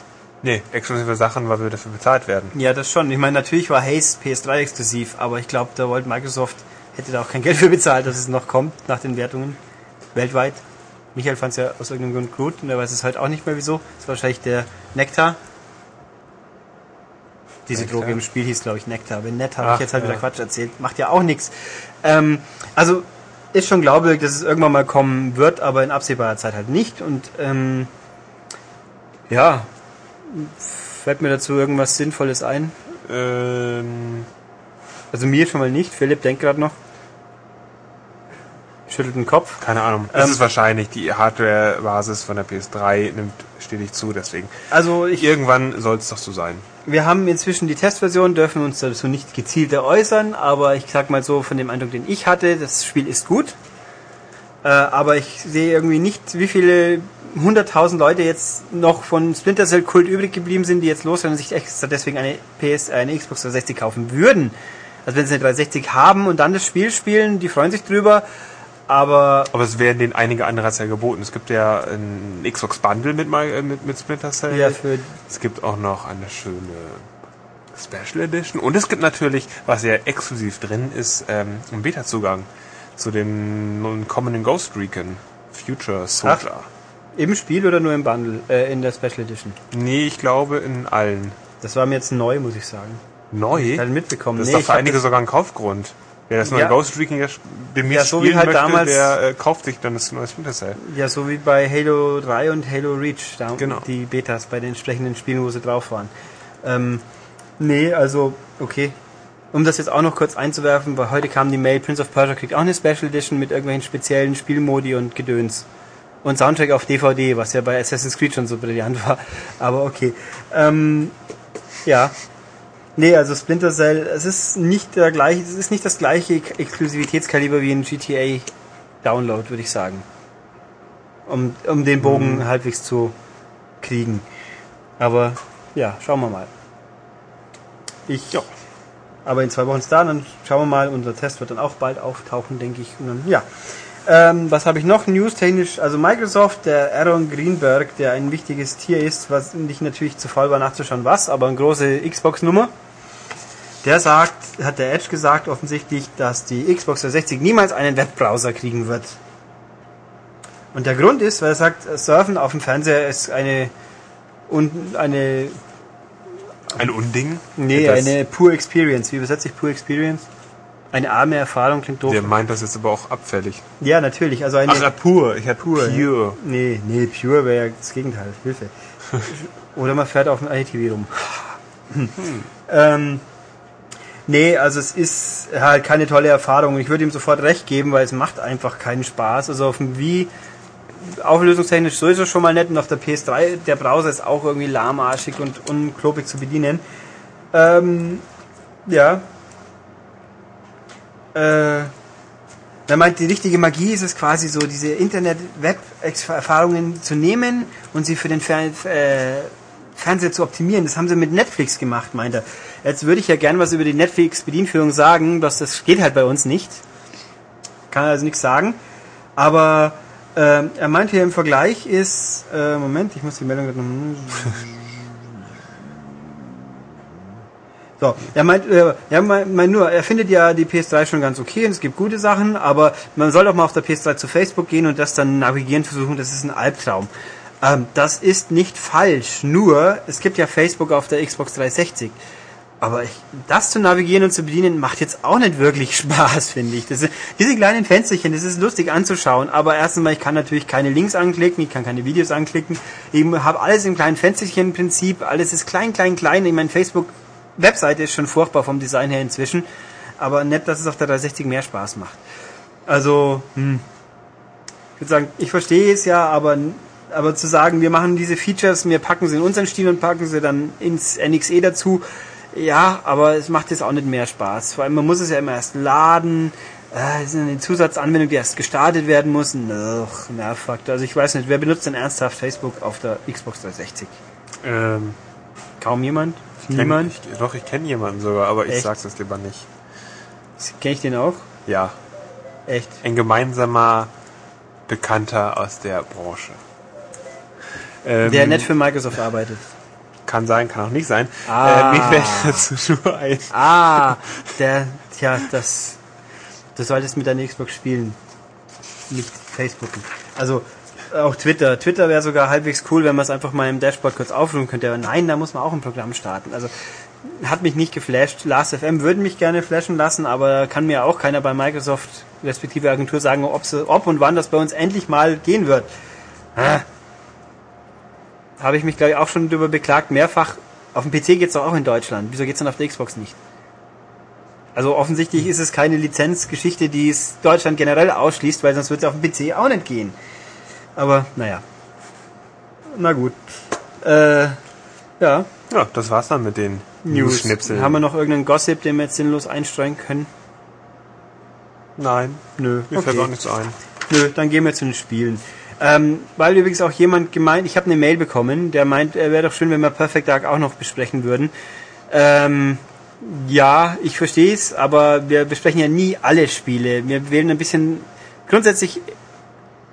[SPEAKER 2] Nee, exklusive Sachen, weil wir dafür bezahlt werden.
[SPEAKER 1] Ja, das schon. Ich meine, natürlich war Haze PS3 exklusiv, aber ich glaube, da wollte Microsoft, hätte da auch kein Geld für bezahlt, dass es noch kommt nach den Wertungen. Weltweit. Michael fand es ja aus irgendeinem Grund gut und er weiß es halt auch nicht mehr wieso. Das war wahrscheinlich der Nektar. Diese
[SPEAKER 2] Nektar?
[SPEAKER 1] Droge im Spiel hieß, glaube ich, Nektar. Wenn nett, habe ich jetzt halt
[SPEAKER 2] ja.
[SPEAKER 1] wieder Quatsch erzählt. Macht ja auch nichts. Ähm, also ist schon glaubwürdig, dass es irgendwann mal kommen wird, aber in absehbarer Zeit halt nicht. Und ähm, ja, fällt mir dazu irgendwas Sinnvolles ein?
[SPEAKER 2] Ähm,
[SPEAKER 1] Also mir schon mal nicht. Philipp denkt gerade noch. Schüttelt den Kopf.
[SPEAKER 2] keine Ahnung.
[SPEAKER 1] Ähm,
[SPEAKER 2] es ist wahrscheinlich, die Hardware-Basis von der PS3 nimmt stetig zu, deswegen.
[SPEAKER 1] Also ich,
[SPEAKER 2] Irgendwann soll es doch so sein.
[SPEAKER 1] wir haben inzwischen die Testversion, dürfen uns dazu nicht gezielter äußern, aber ich sag mal so von dem Eindruck, den ich hatte, das Spiel ist gut. Äh, aber ich sehe irgendwie nicht, wie viele hunderttausend Leute jetzt noch von Splinter Cell Kult übrig geblieben sind, die jetzt losrennen und sich extra deswegen eine PS, eine Xbox 360 kaufen würden. Also wenn sie eine 360 haben und dann das Spiel spielen, die freuen sich drüber. Aber
[SPEAKER 2] Aber es werden denen einige andere als ja geboten. Es gibt ja ein Xbox Bundle mit, Mi- äh, mit, mit Splinter Cell.
[SPEAKER 1] ja, für
[SPEAKER 2] Es gibt auch noch eine schöne Special Edition. Und es gibt natürlich, was ja exklusiv drin ist, ähm, einen Beta-Zugang zu dem kommenden Ghost Recon Future Soldier.
[SPEAKER 1] im Spiel oder nur im Bundle, äh, in der Special Edition.
[SPEAKER 2] Nee, ich glaube in allen.
[SPEAKER 1] Das war mir jetzt neu, muss ich sagen.
[SPEAKER 2] Neu?
[SPEAKER 1] Ich mitbekommen.
[SPEAKER 2] Das ist
[SPEAKER 1] Nee,
[SPEAKER 2] doch
[SPEAKER 1] ich
[SPEAKER 2] für einige sogar ein Kaufgrund. Wer das neue
[SPEAKER 1] Ja.
[SPEAKER 2] Ghost Recon demnächst
[SPEAKER 1] Ja, so wie
[SPEAKER 2] spielen
[SPEAKER 1] halt
[SPEAKER 2] möchte,
[SPEAKER 1] damals-
[SPEAKER 2] der äh, kauft sich dann das neue Splinter Cell.
[SPEAKER 1] Ja, so wie bei Halo 3 und Halo Reach, da
[SPEAKER 2] Genau.
[SPEAKER 1] die Betas bei den entsprechenden Spielen, wo sie drauf waren. Ähm, nee, also, okay. Um das jetzt auch noch kurz einzuwerfen, weil heute kam die Mail, Prince of Persia kriegt auch eine Special Edition mit irgendwelchen speziellen Spielmodi und Gedöns. Und Soundtrack auf DVD, was ja bei Assassin's Creed schon so brillant war. Aber okay. Ähm, ja. Nee, also Splinter Cell, es ist nicht der gleiche, es ist nicht das gleiche Exklusivitätskaliber wie ein GTA Download, würde ich sagen. Um, um den Bogen halbwegs zu kriegen. Aber ja, schauen wir mal. Ich,
[SPEAKER 2] Ja.
[SPEAKER 1] aber in zwei Wochen ist da, dann schauen wir mal. Unser Test wird dann auch bald auftauchen, denke ich. Und dann, ja. Ähm, was habe ich noch newstechnisch? Also Microsoft, der Aaron Greenberg, der ein wichtiges Tier ist, was nicht natürlich zu faul war nachzuschauen, was, aber eine große Xbox-Nummer. Der sagt, hat der Edge gesagt offensichtlich, dass die Xbox 360 niemals einen Webbrowser kriegen wird. Und der Grund ist, weil er sagt, Surfen auf dem Fernseher ist eine und eine
[SPEAKER 2] Ein Unding?
[SPEAKER 1] nee,
[SPEAKER 2] Das-
[SPEAKER 1] eine Poor Experience. Wie übersetze ich Poor Experience? Eine arme Erfahrung klingt doof.
[SPEAKER 2] Der meint das jetzt aber auch abfällig.
[SPEAKER 1] Ja, natürlich. Also eine
[SPEAKER 2] Ach, ja, pur. Ich hatte
[SPEAKER 1] Pur,
[SPEAKER 2] Pure.
[SPEAKER 1] Nee, nee, Pure wäre ja das Gegenteil. Hilfe. Oder man fährt auf dem ITV rum. ähm, nee, also es ist halt keine tolle Erfahrung. Ich würde ihm sofort recht geben, weil es macht einfach keinen Spaß. Also auf dem Wii auflösungstechnisch sowieso schon mal nett und auf der PS3 der Browser ist auch irgendwie lahmarschig und unklopig zu bedienen. Ähm, ja. Äh, er meint, die richtige Magie ist es quasi so, diese Internet-Web-Erfahrungen zu nehmen und sie für den Fer äh, Fernseher zu optimieren. Das haben sie mit Netflix gemacht, meint er. Jetzt würde ich ja gern was über die Netflix-Bedienführung sagen, dass das geht halt bei uns nicht. Kann also nichts sagen. Aber äh, er meint hier im Vergleich ist, äh, Moment, ich muss die Meldung. So, er meint, äh, er meint, meint nur, er findet ja die PS3 schon ganz okay und es gibt gute Sachen, aber man soll doch mal auf der PS3 zu Facebook gehen und das dann navigieren versuchen, das ist ein Albtraum. Ähm, das ist nicht falsch, nur es gibt ja Facebook auf der Xbox 360. Aber ich, das zu navigieren und zu bedienen macht jetzt auch nicht wirklich Spaß, finde ich. Sind, diese kleinen Fensterchen, das ist lustig anzuschauen, aber erstens mal, ich kann natürlich keine Links anklicken, ich kann keine Videos anklicken. Ich habe alles im kleinen Fensterchen Prinzip, alles ist klein, klein, klein. Ich meine, Facebook Webseite ist schon furchtbar vom Design her inzwischen, aber nett, dass es auf der 360 mehr Spaß macht. Also, hm. ich würde sagen, ich verstehe es ja, aber, aber zu sagen, wir machen diese Features, wir packen sie in unseren Stil und packen sie dann ins NXE dazu, ja, aber es macht jetzt auch nicht mehr Spaß. Vor allem, man muss es ja immer erst laden, äh, es ist eine Zusatzanwendung, die erst gestartet werden muss. Ugh, Nervfaktor. Also ich weiß nicht, wer benutzt denn ernsthaft Facebook auf der Xbox 360?
[SPEAKER 2] Ähm,
[SPEAKER 1] Kaum jemand?
[SPEAKER 2] kenn-
[SPEAKER 1] Niemand?
[SPEAKER 2] Ich, doch, ich kenne jemanden sogar, aber ich
[SPEAKER 1] Echt?
[SPEAKER 2] sag's jetzt lieber nicht.
[SPEAKER 1] Kenne ich den auch?
[SPEAKER 2] Ja,
[SPEAKER 1] Echt?
[SPEAKER 2] ein gemeinsamer Bekannter aus der Branche. Ähm,
[SPEAKER 1] Der nett für Microsoft arbeitet.
[SPEAKER 2] Kann sein, kann auch nicht sein.
[SPEAKER 1] Ah.
[SPEAKER 2] Äh, mir fällt dazu nur ein.
[SPEAKER 1] Ah, der, tja, das, du solltest mit deiner Xbox spielen. Nicht Facebooken. Also, auch Twitter. Twitter wäre sogar halbwegs cool, wenn man es einfach mal im Dashboard kurz aufrufen könnte. Aber nein, da muss man auch ein Programm starten. Also, hat mich nicht geflasht. Last.fm würden mich gerne flashen lassen, aber kann mir auch keiner bei Microsoft, respektive Agentur, sagen, ob, und wann das bei uns endlich mal gehen wird. Ah. Habe ich mich, glaube ich, auch schon darüber beklagt, mehrfach. Auf dem PC geht's doch auch in Deutschland. Wieso geht's dann auf der Xbox nicht? Also offensichtlich ist es keine Lizenzgeschichte, die es Deutschland generell ausschließt, weil sonst wird es auf dem PC auch nicht gehen. Aber naja. Na gut. Äh, ja.
[SPEAKER 2] Ja, das war's dann mit den News-Schnipseln.
[SPEAKER 1] Haben wir noch irgendeinen Gossip, den wir jetzt sinnlos einstreuen können?
[SPEAKER 2] Nein,
[SPEAKER 1] Nö.
[SPEAKER 2] mir fällt
[SPEAKER 1] Okay.
[SPEAKER 2] auch nichts ein.
[SPEAKER 1] Nö, dann gehen wir zu den Spielen. Ähm, weil übrigens auch jemand gemeint, ich habe eine Mail bekommen, der meint, er wäre doch schön, wenn wir Perfect Dark auch noch besprechen würden. Ähm, ja, ich verstehe es, aber wir besprechen ja nie alle Spiele. Wir wählen ein bisschen grundsätzlich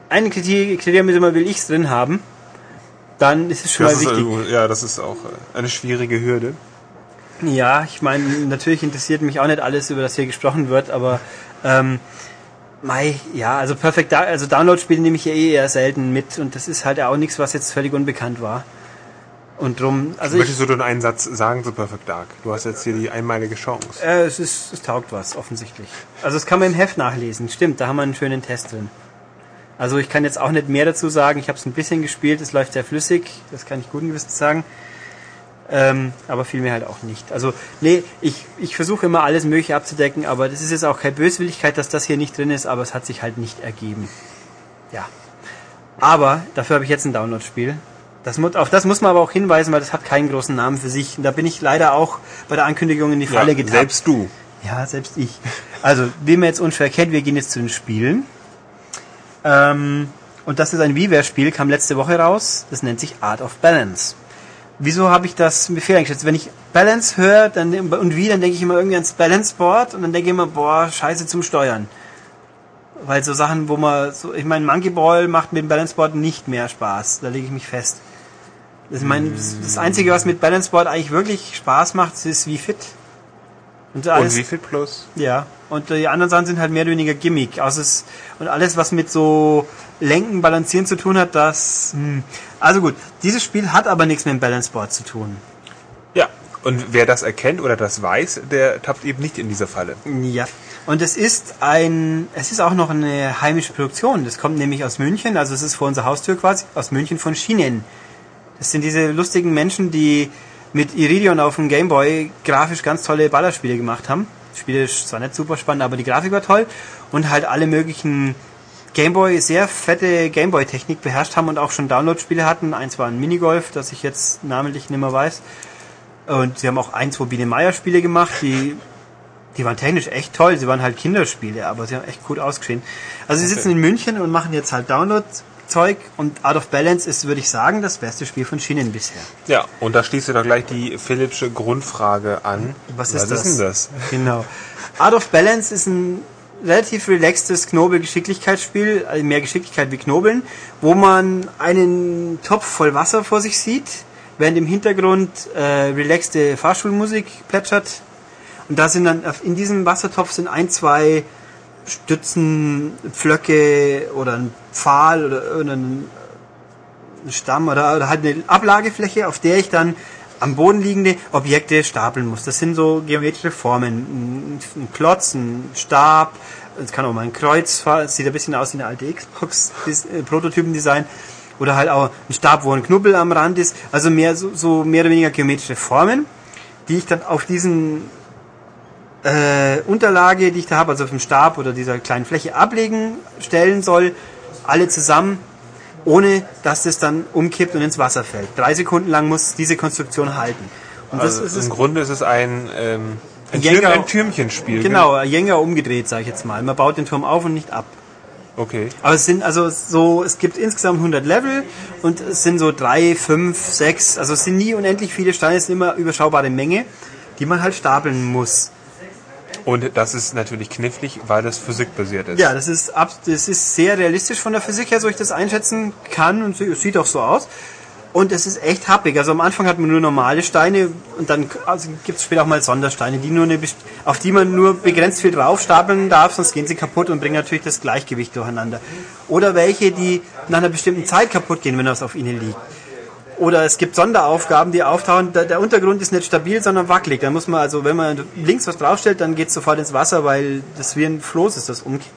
[SPEAKER 1] ein Kriterium ist immer, will ich's drin haben, dann ist es schon
[SPEAKER 2] Das
[SPEAKER 1] mal wichtig.
[SPEAKER 2] also- ja, das ist auch äh, eine schwierige Hürde.
[SPEAKER 1] Ja, ich meine, natürlich interessiert mich auch nicht alles, über das hier gesprochen wird, aber ähm, Mai, ja, also Perfect also Download-Spiele nehme ich ja eh eher selten mit und das ist halt auch nichts, was jetzt völlig unbekannt war. Und drum, also ich,
[SPEAKER 2] Möchtest du denn einen Satz sagen zu Perfect Dark? Du hast jetzt hier die einmalige Chance.
[SPEAKER 1] äh, es ist, es taugt was, offensichtlich. Also es kann man im Heft nachlesen, stimmt, da haben wir einen schönen Test drin. Also ich kann jetzt auch nicht mehr dazu sagen, ich habe es ein bisschen gespielt, es läuft sehr flüssig, das kann ich guten Gewissens sagen. Ähm, aber viel mehr halt auch nicht. Also, nee, ich, ich versuche immer alles Mögliche abzudecken, aber das ist jetzt auch keine Böswilligkeit, dass das hier nicht drin ist, aber es hat sich halt nicht ergeben. Ja. Aber dafür habe ich jetzt ein Download-Spiel. Das, auf das muss man aber auch hinweisen, weil das hat keinen großen Namen für sich. Und da bin ich leider auch bei der Ankündigung in die Falle getappt.
[SPEAKER 2] selbst du.
[SPEAKER 1] Ja, selbst ich. Also, wie man jetzt unschwer kennt, wir gehen jetzt zu den Spielen. Ähm, und das ist ein WiiWare-Spiel, kam letzte Woche raus. Das nennt sich Art of Balance. Wieso habe ich das mir fehleingeschätzt? Wenn ich Balance höre dann, und wie, dann denke ich immer irgendwie ans Balance-Board und dann denke ich immer, boah, scheiße zum Steuern. Weil so Sachen, wo man, so, ich meine, Monkey Ball macht mit dem Balanceboard nicht mehr Spaß. Da lege ich mich fest. Das, ich meine, das, das Einzige, was mit Balanceboard eigentlich wirklich Spaß macht, ist wie fit. Und alles,
[SPEAKER 2] Und wie viel plus?
[SPEAKER 1] ja, und die anderen Sachen sind halt mehr oder weniger Gimmick. Also es, und alles, was mit so Lenken, Balancieren zu tun hat, das... Hm. Also gut, dieses Spiel hat aber nichts mit dem Balanceboard zu tun.
[SPEAKER 2] Ja. Und wer das erkennt oder das weiß, der tappt eben nicht in dieser Falle.
[SPEAKER 1] Ja. Und es ist ein, es ist auch noch eine heimische Produktion. Das kommt nämlich aus München, also es ist vor unserer Haustür quasi, aus München von Shinen. Das sind diese lustigen Menschen, die mit Iridion auf dem Gameboy grafisch ganz tolle Ballerspiele gemacht haben. Das Spiel ist zwar nicht super spannend, aber die Grafik war toll. Und halt alle möglichen Gameboy, sehr fette Gameboy-Technik beherrscht haben und auch schon Download-Spiele hatten. Eins war ein Minigolf, das ich jetzt namentlich nicht mehr weiß. Und sie haben auch ein, zwei Biene Meier Spiele gemacht, die, die waren technisch echt toll. Sie waren halt Kinderspiele, aber sie haben echt gut ausgesehen. Also sie sitzen in München und machen jetzt halt Download-Zeug und Out of Balance ist, würde ich sagen, das beste Spiel von Schienen bisher.
[SPEAKER 2] Ja, und da schließt du doch gleich die Philipsche Grundfrage an.
[SPEAKER 1] Was ist
[SPEAKER 2] Was
[SPEAKER 1] das?
[SPEAKER 2] ist denn das?
[SPEAKER 1] Genau. Out of Balance ist ein relativ relaxtes Knobel-Geschicklichkeitsspiel, also mehr Geschicklichkeit wie Knobeln, wo man einen Topf voll Wasser vor sich sieht, während im Hintergrund äh, relaxte Fahrschulmusik plätschert. Und da sind dann in diesem Wassertopf sind ein, zwei Stützen, Pflöcke oder ein Pfahl oder irgendein Stamm oder, oder halt eine Ablagefläche, auf der ich dann am Boden liegende Objekte stapeln muss. Das sind so geometrische Formen. Ein, Klotz, ein Stab, es kann auch mal ein Kreuz, es sieht ein bisschen aus wie eine alte Xbox äh. Oder halt auch ein Stab, wo ein Knubbel am Rand ist. Also mehr so, so mehr oder weniger geometrische Formen, die ich dann auf diesen äh, Unterlage, die ich da habe, also auf dem Stab oder dieser kleinen Fläche ablegen stellen soll, alle zusammen, ohne dass das dann umkippt und ins Wasser fällt. Drei Sekunden lang muss diese Konstruktion halten. Und
[SPEAKER 2] Also
[SPEAKER 1] das ist
[SPEAKER 2] Im. Grunde ist es ein, ähm, ein,
[SPEAKER 1] Jenga-
[SPEAKER 2] Türm, ein Türmchenspiel.
[SPEAKER 1] Genau, ein Jenga umgedreht, sage ich jetzt mal. Man baut den Turm auf und nicht ab.
[SPEAKER 2] Okay.
[SPEAKER 1] Aber es sind also so, es gibt insgesamt 100 Level und es sind so drei, fünf, sechs, also es sind nie unendlich viele Steine, es ist immer überschaubare Menge, die man halt stapeln muss.
[SPEAKER 2] Und das ist natürlich knifflig, weil das physikbasiert ist.
[SPEAKER 1] Ja, das ist, ab, das ist sehr realistisch von der Physik her, so ich das einschätzen kann und es sieht auch so aus. Und es ist echt happig. Also am Anfang hat man nur normale Steine und dann also gibt es später auch mal Sondersteine, die nur eine, auf die man nur begrenzt viel draufstapeln darf, sonst gehen sie kaputt und bringen natürlich das Gleichgewicht durcheinander. Oder welche, die nach einer bestimmten Zeit kaputt gehen, wenn das auf ihnen liegt. Oder es gibt Sonderaufgaben, die auftauchen. Der, der Untergrund ist nicht stabil, sondern wackelig. Da muss man also, wenn man links was draufstellt, dann geht es sofort ins Wasser, weil das wie ein Floß ist, das umkippt.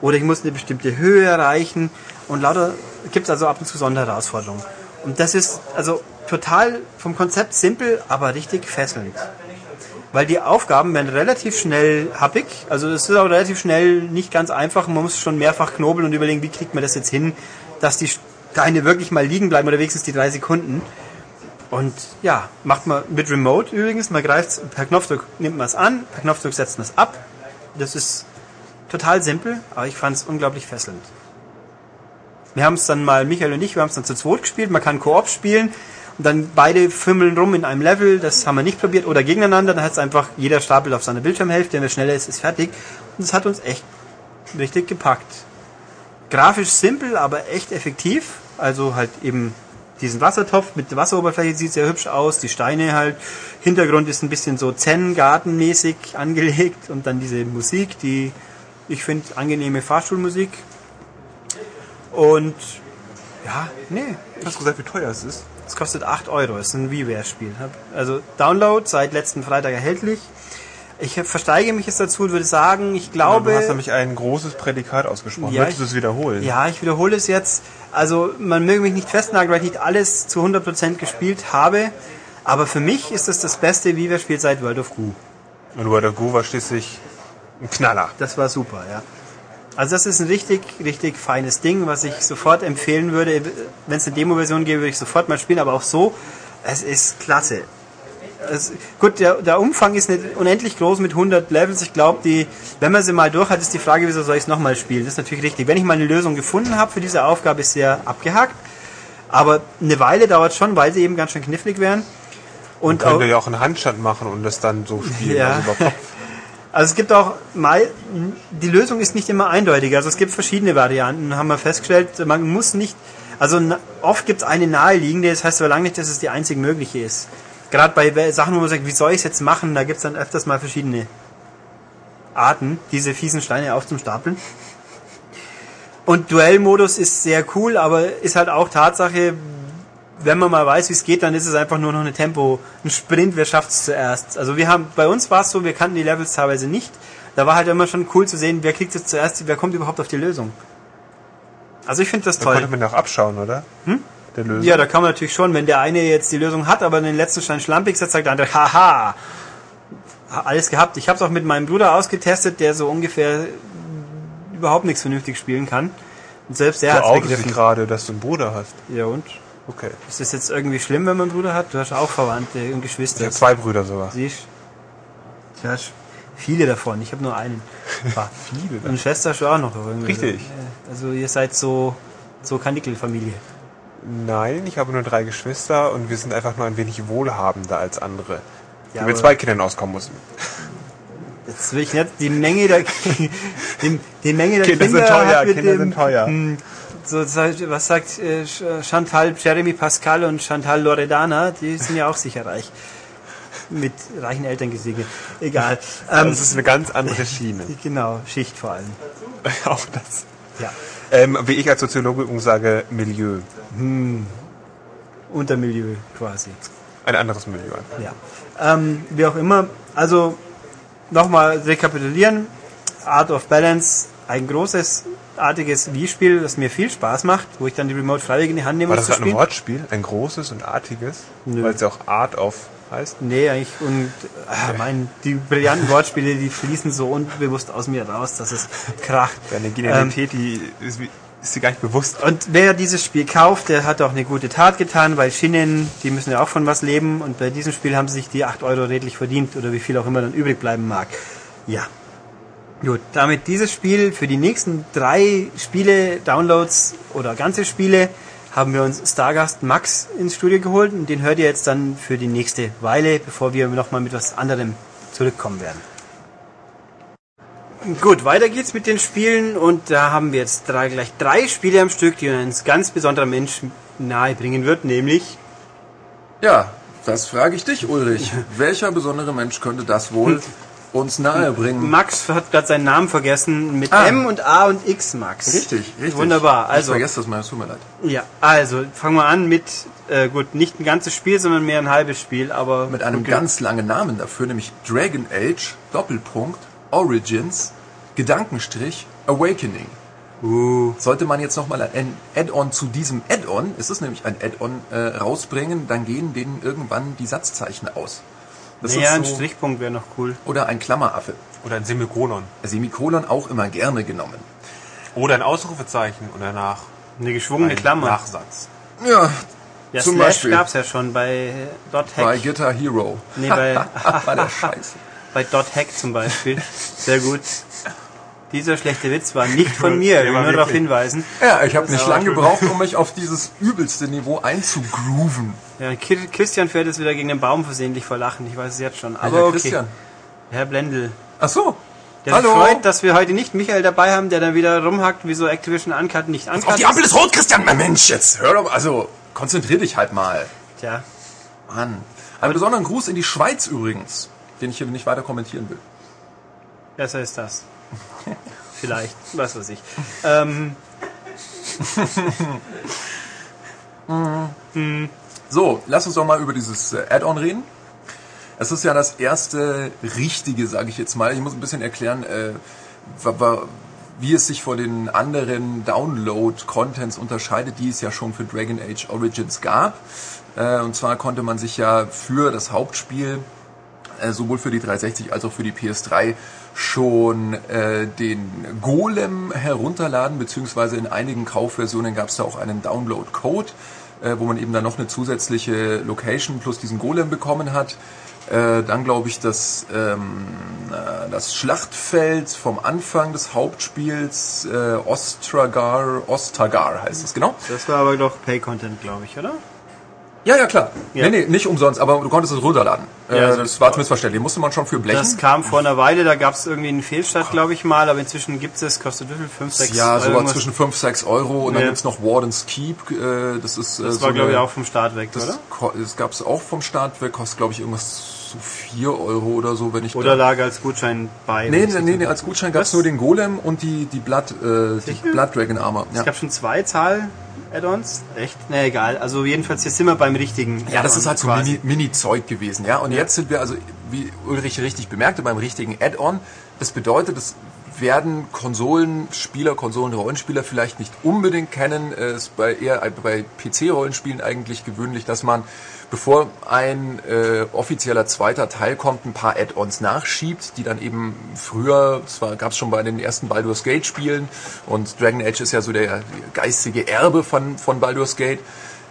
[SPEAKER 1] Oder ich muss eine bestimmte Höhe erreichen. Und lauter gibt es also ab und zu Sonderherausforderungen. Und das ist also total vom Konzept simpel, aber richtig fesselnd. Weil die Aufgaben werden relativ schnell happig. Also es ist auch relativ schnell nicht ganz einfach. Man muss schon mehrfach knobeln und überlegen, wie kriegt man das jetzt hin, dass die Steine wirklich mal liegen bleiben oder wenigstens die drei Sekunden. Und ja, macht man mit Remote übrigens. Man greift per Knopfdruck, nimmt man es an, per Knopfdruck setzt man es ab. Das ist total simpel, aber ich fand es unglaublich fesselnd. Wir haben es dann mal, Michael und ich, wir haben es dann zu zweit gespielt. Man kann Koop spielen und dann beide fümmeln rum in einem Level. Das haben wir nicht probiert. Oder gegeneinander. Dann hat es einfach jeder Stapel auf seiner Bildschirmhälfte. Wer schneller ist, ist fertig. Und das hat uns echt richtig gepackt. Grafisch simpel, aber echt effektiv. Also halt eben diesen Wassertopf mit der Wasseroberfläche sieht sehr hübsch aus. Die Steine halt. Hintergrund ist ein bisschen so Zen-Gartenmäßig angelegt und dann diese Musik, die ich finde angenehme Fahrstuhlmusik. Und ja, nee,
[SPEAKER 2] Hast du gesagt, wie teuer es ist?
[SPEAKER 1] es kostet 8 Euro. Es ist ein WiiWare-Spiel. Also Download seit letzten Freitag erhältlich. Ich versteige mich jetzt dazu und würde sagen, ich glaube.
[SPEAKER 2] du hast nämlich ein großes Prädikat ausgesprochen.
[SPEAKER 1] Ja,
[SPEAKER 2] Möchtest du es wiederholen?
[SPEAKER 1] Ja, ich wiederhole es jetzt. Also man möge mich nicht festnageln, weil ich nicht alles zu 100% gespielt habe. Aber für mich ist es das beste WiiWare-Spiel seit World of Goo.
[SPEAKER 2] Und World of Goo war schließlich ein Knaller.
[SPEAKER 1] Das war super, ja. Also das ist ein richtig, richtig feines Ding, was ich sofort empfehlen würde. Wenn es eine Demo-Version gäbe, würde ich sofort mal spielen, aber auch so, es ist klasse. Es, gut, der, der Umfang ist nicht unendlich groß mit 100 Levels. Ich glaube, die, wenn man sie mal durch hat, ist die Frage, wieso soll ich es nochmal spielen? Das ist natürlich richtig. Wenn ich mal eine Lösung gefunden habe für diese Aufgabe, ist sehr abgehakt. Aber eine Weile dauert schon, weil sie eben ganz schön knifflig wären. Und
[SPEAKER 2] Man
[SPEAKER 1] auch,
[SPEAKER 2] könnte ja auch einen Handstand machen und das dann so spielen.
[SPEAKER 1] Ja.
[SPEAKER 2] Also.
[SPEAKER 1] Also es gibt auch mal, die Lösung ist nicht immer eindeutig. Also es gibt verschiedene Varianten, haben wir festgestellt. Man muss nicht, also oft gibt es eine naheliegende, das heißt aber lange nicht, dass es die einzig mögliche ist. Gerade bei Sachen, wo man sagt, wie soll ich es jetzt machen, da gibt es dann öfters mal verschiedene Arten, diese fiesen Steine aufzustapeln. Und Duellmodus ist sehr cool, aber ist halt auch Tatsache, wenn man mal weiß, wie es geht, dann ist es einfach nur noch eine Tempo, ein Sprint, wer schafft es zuerst. Also wir haben, bei uns war es so, wir kannten die Levels teilweise nicht. Da war halt immer schon cool zu sehen, wer kriegt jetzt zuerst, wer kommt überhaupt auf die Lösung. Also ich finde das
[SPEAKER 2] Da konnte
[SPEAKER 1] toll.
[SPEAKER 2] man auch abschauen, oder? Hm? Der Lösung.
[SPEAKER 1] Ja, da kann man natürlich schon, wenn der eine jetzt die Lösung hat, aber den letzten Stein schlampig setzt, sagt der andere, haha, alles gehabt. Ich habe es auch mit meinem Bruder ausgetestet, der so ungefähr überhaupt nichts vernünftig spielen kann. Und selbst der
[SPEAKER 2] du
[SPEAKER 1] hat begriffen.
[SPEAKER 2] gerade, dass du einen Bruder hast.
[SPEAKER 1] Ja und?
[SPEAKER 2] Okay.
[SPEAKER 1] Ist das jetzt irgendwie schlimm, wenn man einen Bruder hat? Du hast auch Verwandte und
[SPEAKER 2] Ich
[SPEAKER 1] Geschwister.
[SPEAKER 2] habe zwei Brüder sogar.
[SPEAKER 1] Siehst du? hast viele davon. Ich habe nur einen.
[SPEAKER 2] Viele.
[SPEAKER 1] Und Schwester hast du auch noch irgendwie.
[SPEAKER 2] Richtig.
[SPEAKER 1] Also ihr seid so so Kanickel-Familie.
[SPEAKER 2] Nein, ich habe nur drei Geschwister und wir sind einfach nur ein wenig wohlhabender als andere.
[SPEAKER 1] Ja,
[SPEAKER 2] die mit zwei Kindern auskommen mussten.
[SPEAKER 1] Jetzt will ich nicht die Menge der die, die Menge der
[SPEAKER 2] Kinder sind
[SPEAKER 1] Kinder
[SPEAKER 2] teuer,
[SPEAKER 1] hat mit
[SPEAKER 2] Kinder
[SPEAKER 1] dem,
[SPEAKER 2] sind teuer.
[SPEAKER 1] hm, So, was sagt äh, Ch- Chantal, Jeremy Pascal und Chantal Loredana? Die sind ja auch sicher reich. Mit reichen Eltern gesegnet. Egal. Ähm,
[SPEAKER 2] Das ist eine ganz andere Schiene.
[SPEAKER 1] genau, Schicht vor allem.
[SPEAKER 2] Auch das.
[SPEAKER 1] Ja.
[SPEAKER 2] Ähm, wie ich als Soziologe übrigens sage, Milieu.
[SPEAKER 1] Untermilieu quasi.
[SPEAKER 2] Ein anderes Milieu.
[SPEAKER 1] Ja. Ähm, wie auch immer. Also nochmal rekapitulieren. Art of Balance, ein großes, artiges Wii-Spiel, das mir viel Spaß macht, wo ich dann die Remote freiwillig in die Hand nehme,
[SPEAKER 2] War das gerade ein. Wortspiel? Ein großes und artiges?
[SPEAKER 1] Nö.
[SPEAKER 2] Weil es ja auch Art of heißt?
[SPEAKER 1] Nee, eigentlich und äh, mein, die brillanten Wortspiele, die fließen so unbewusst aus mir raus, dass es kracht.
[SPEAKER 2] Deine Genialität, die ist, ist dir gar nicht bewusst.
[SPEAKER 1] Und wer dieses Spiel kauft, der hat auch eine gute Tat getan, weil Shinnen, die müssen ja auch von was leben und bei diesem Spiel haben sie sich die 8 Euro redlich verdient oder wie viel auch immer dann übrig bleiben mag. Ja. Gut, damit dieses Spiel für die nächsten drei Spiele, Downloads oder ganze Spiele, haben wir uns Stargast Max ins Studio geholt und den hört ihr jetzt dann für die nächste Weile, bevor wir nochmal mit was anderem zurückkommen werden. Gut, weiter geht's mit den Spielen und da haben wir jetzt drei, gleich drei Spiele am Stück, die uns ein ganz besonderer Mensch nahe bringen wird, nämlich
[SPEAKER 3] Ja, das frage ich dich, Ulrich. Welcher besondere Mensch könnte das wohl uns nahebringen?
[SPEAKER 1] Max hat gerade seinen Namen vergessen mit
[SPEAKER 3] Ah.
[SPEAKER 1] M und A und X Max.
[SPEAKER 3] Richtig, richtig.
[SPEAKER 1] Wunderbar.
[SPEAKER 3] Ich
[SPEAKER 1] Also
[SPEAKER 3] vergesse das mal, es tut mir leid.
[SPEAKER 1] ja, also fangen wir an mit äh, gut nicht ein ganzes Spiel, sondern mehr ein halbes Spiel, aber
[SPEAKER 3] Mit einem
[SPEAKER 1] okay.
[SPEAKER 3] ganz langen Namen dafür, nämlich Dragon Age, Doppelpunkt, Origins, Gedankenstrich, Awakening.
[SPEAKER 1] Uh,
[SPEAKER 3] Sollte man jetzt nochmal ein Add-on zu diesem Add-on, es ist nämlich ein Add-on, äh, rausbringen, dann gehen denen irgendwann die Satzzeichen aus. Das
[SPEAKER 1] naja, ein
[SPEAKER 3] so,
[SPEAKER 1] Strichpunkt wäre noch cool.
[SPEAKER 3] oder ein Klammeraffe.
[SPEAKER 2] Oder ein Semikolon.
[SPEAKER 3] Semikolon auch immer gerne genommen.
[SPEAKER 2] Oder ein Ausrufezeichen und danach
[SPEAKER 1] Eine geschwungene
[SPEAKER 2] ein
[SPEAKER 1] Klammer.
[SPEAKER 2] Nachsatz.
[SPEAKER 3] Ja,
[SPEAKER 1] ja,
[SPEAKER 3] zum
[SPEAKER 1] Slash
[SPEAKER 3] Beispiel.
[SPEAKER 1] gab's ja schon bei äh, Dot
[SPEAKER 3] bei
[SPEAKER 1] Hack.
[SPEAKER 3] Guitar Hero.
[SPEAKER 1] Nee, bei,
[SPEAKER 3] War der Scheiße.
[SPEAKER 1] bei Dot Hack zum Beispiel. Sehr gut. Dieser schlechte Witz war nicht von mir, ich will nur darauf hinweisen.
[SPEAKER 3] Ja, ich habe nicht lange gebraucht, um mich auf dieses übelste Niveau einzugrooven.
[SPEAKER 1] Ja, Christian fährt jetzt wieder gegen den Baum versehentlich vor Lachen, ich weiß es jetzt schon. Aber okay.
[SPEAKER 3] Christian?
[SPEAKER 1] Herr Blendl.
[SPEAKER 3] Ach so.
[SPEAKER 1] Der
[SPEAKER 3] Hallo.
[SPEAKER 1] sich freut, dass wir heute nicht Michael dabei haben, der dann wieder rumhackt, wieso Activision Uncut nicht Uncut
[SPEAKER 3] Auf die Ampel ist rot, Christian, mein Mensch, jetzt hör doch mal, also konzentrier dich halt mal.
[SPEAKER 1] Tja,
[SPEAKER 3] Mann. Einen besonderen Gruß in die Schweiz übrigens, den ich hier nicht weiter kommentieren will.
[SPEAKER 1] besser ist das. Vielleicht, was weiß ich. Ähm,
[SPEAKER 3] So, lass uns doch mal über dieses äh, Add-on reden. Es ist ja das erste richtige, sage ich jetzt mal. Ich muss ein bisschen erklären, äh, wie es sich von den anderen Download-Contents unterscheidet, die es ja schon für Dragon Age Origins gab. Äh, und zwar konnte man sich ja für das Hauptspiel sowohl für die 360 als auch für die PS3 schon äh, den Golem herunterladen, beziehungsweise in einigen Kaufversionen gab es da auch einen Download-Code, äh, wo man eben dann noch eine zusätzliche Location plus diesen Golem bekommen hat. Äh, dann glaube ich, dass ähm, äh, das Schlachtfeld vom Anfang des Hauptspiels äh, Ostragar, Ostagar heißt es, genau.
[SPEAKER 1] das war aber doch Pay-Content, glaube ich, oder?
[SPEAKER 3] Ja, ja, klar.
[SPEAKER 1] Ja.
[SPEAKER 3] Nee, nee, nicht umsonst, aber du konntest es runterladen.
[SPEAKER 1] Ja,
[SPEAKER 3] äh,
[SPEAKER 1] also-
[SPEAKER 3] das war missverständlich. Musste man schon für blechen.
[SPEAKER 1] Das kam vor einer Weile, da gab es irgendwie einen Fehlstart, glaube ich mal, aber inzwischen gibt es, kostet wie viel? 5, 6
[SPEAKER 3] Ja,
[SPEAKER 1] Euro
[SPEAKER 3] sogar
[SPEAKER 1] irgendwas.
[SPEAKER 3] zwischen 5, 6 Euro und dann
[SPEAKER 1] Ja.
[SPEAKER 3] gibt's noch Warden's Keep. Äh, das ist äh,
[SPEAKER 1] Das
[SPEAKER 3] so
[SPEAKER 1] war, glaube ich, auch vom Start weg,
[SPEAKER 3] Das,
[SPEAKER 1] oder?
[SPEAKER 3] das gab's auch vom Start weg, kostet glaube ich irgendwas zu 4 Euro oder so, wenn ich
[SPEAKER 1] Oder lag als Gutschein bei?
[SPEAKER 3] Nee, nee, nee, nee, als Gutschein gab's
[SPEAKER 1] Was?
[SPEAKER 3] nur den Golem und die, die Blood, äh, die? Blood Dragon Armor. Ja.
[SPEAKER 1] Es gab schon zwei Zahl-Add-ons? Echt? Na egal. Also jedenfalls, jetzt sind wir beim richtigen
[SPEAKER 3] Ja, das ist halt so Mini-Zeug gewesen, ja. Und jetzt sind wir also, wie Ulrich richtig bemerkte, beim richtigen Add-on. Das bedeutet, es werden Konsolenspieler, Konsolenrollenspieler vielleicht nicht unbedingt kennen. Es ist bei eher bei PC-Rollenspielen eigentlich gewöhnlich, dass man, bevor ein äh, offizieller zweiter Teil kommt, ein paar Add-ons nachschiebt, die dann eben früher, zwar gab es schon bei den ersten Baldur's Gate Spielen und Dragon Age ist ja so der geistige Erbe von, von Baldur's Gate,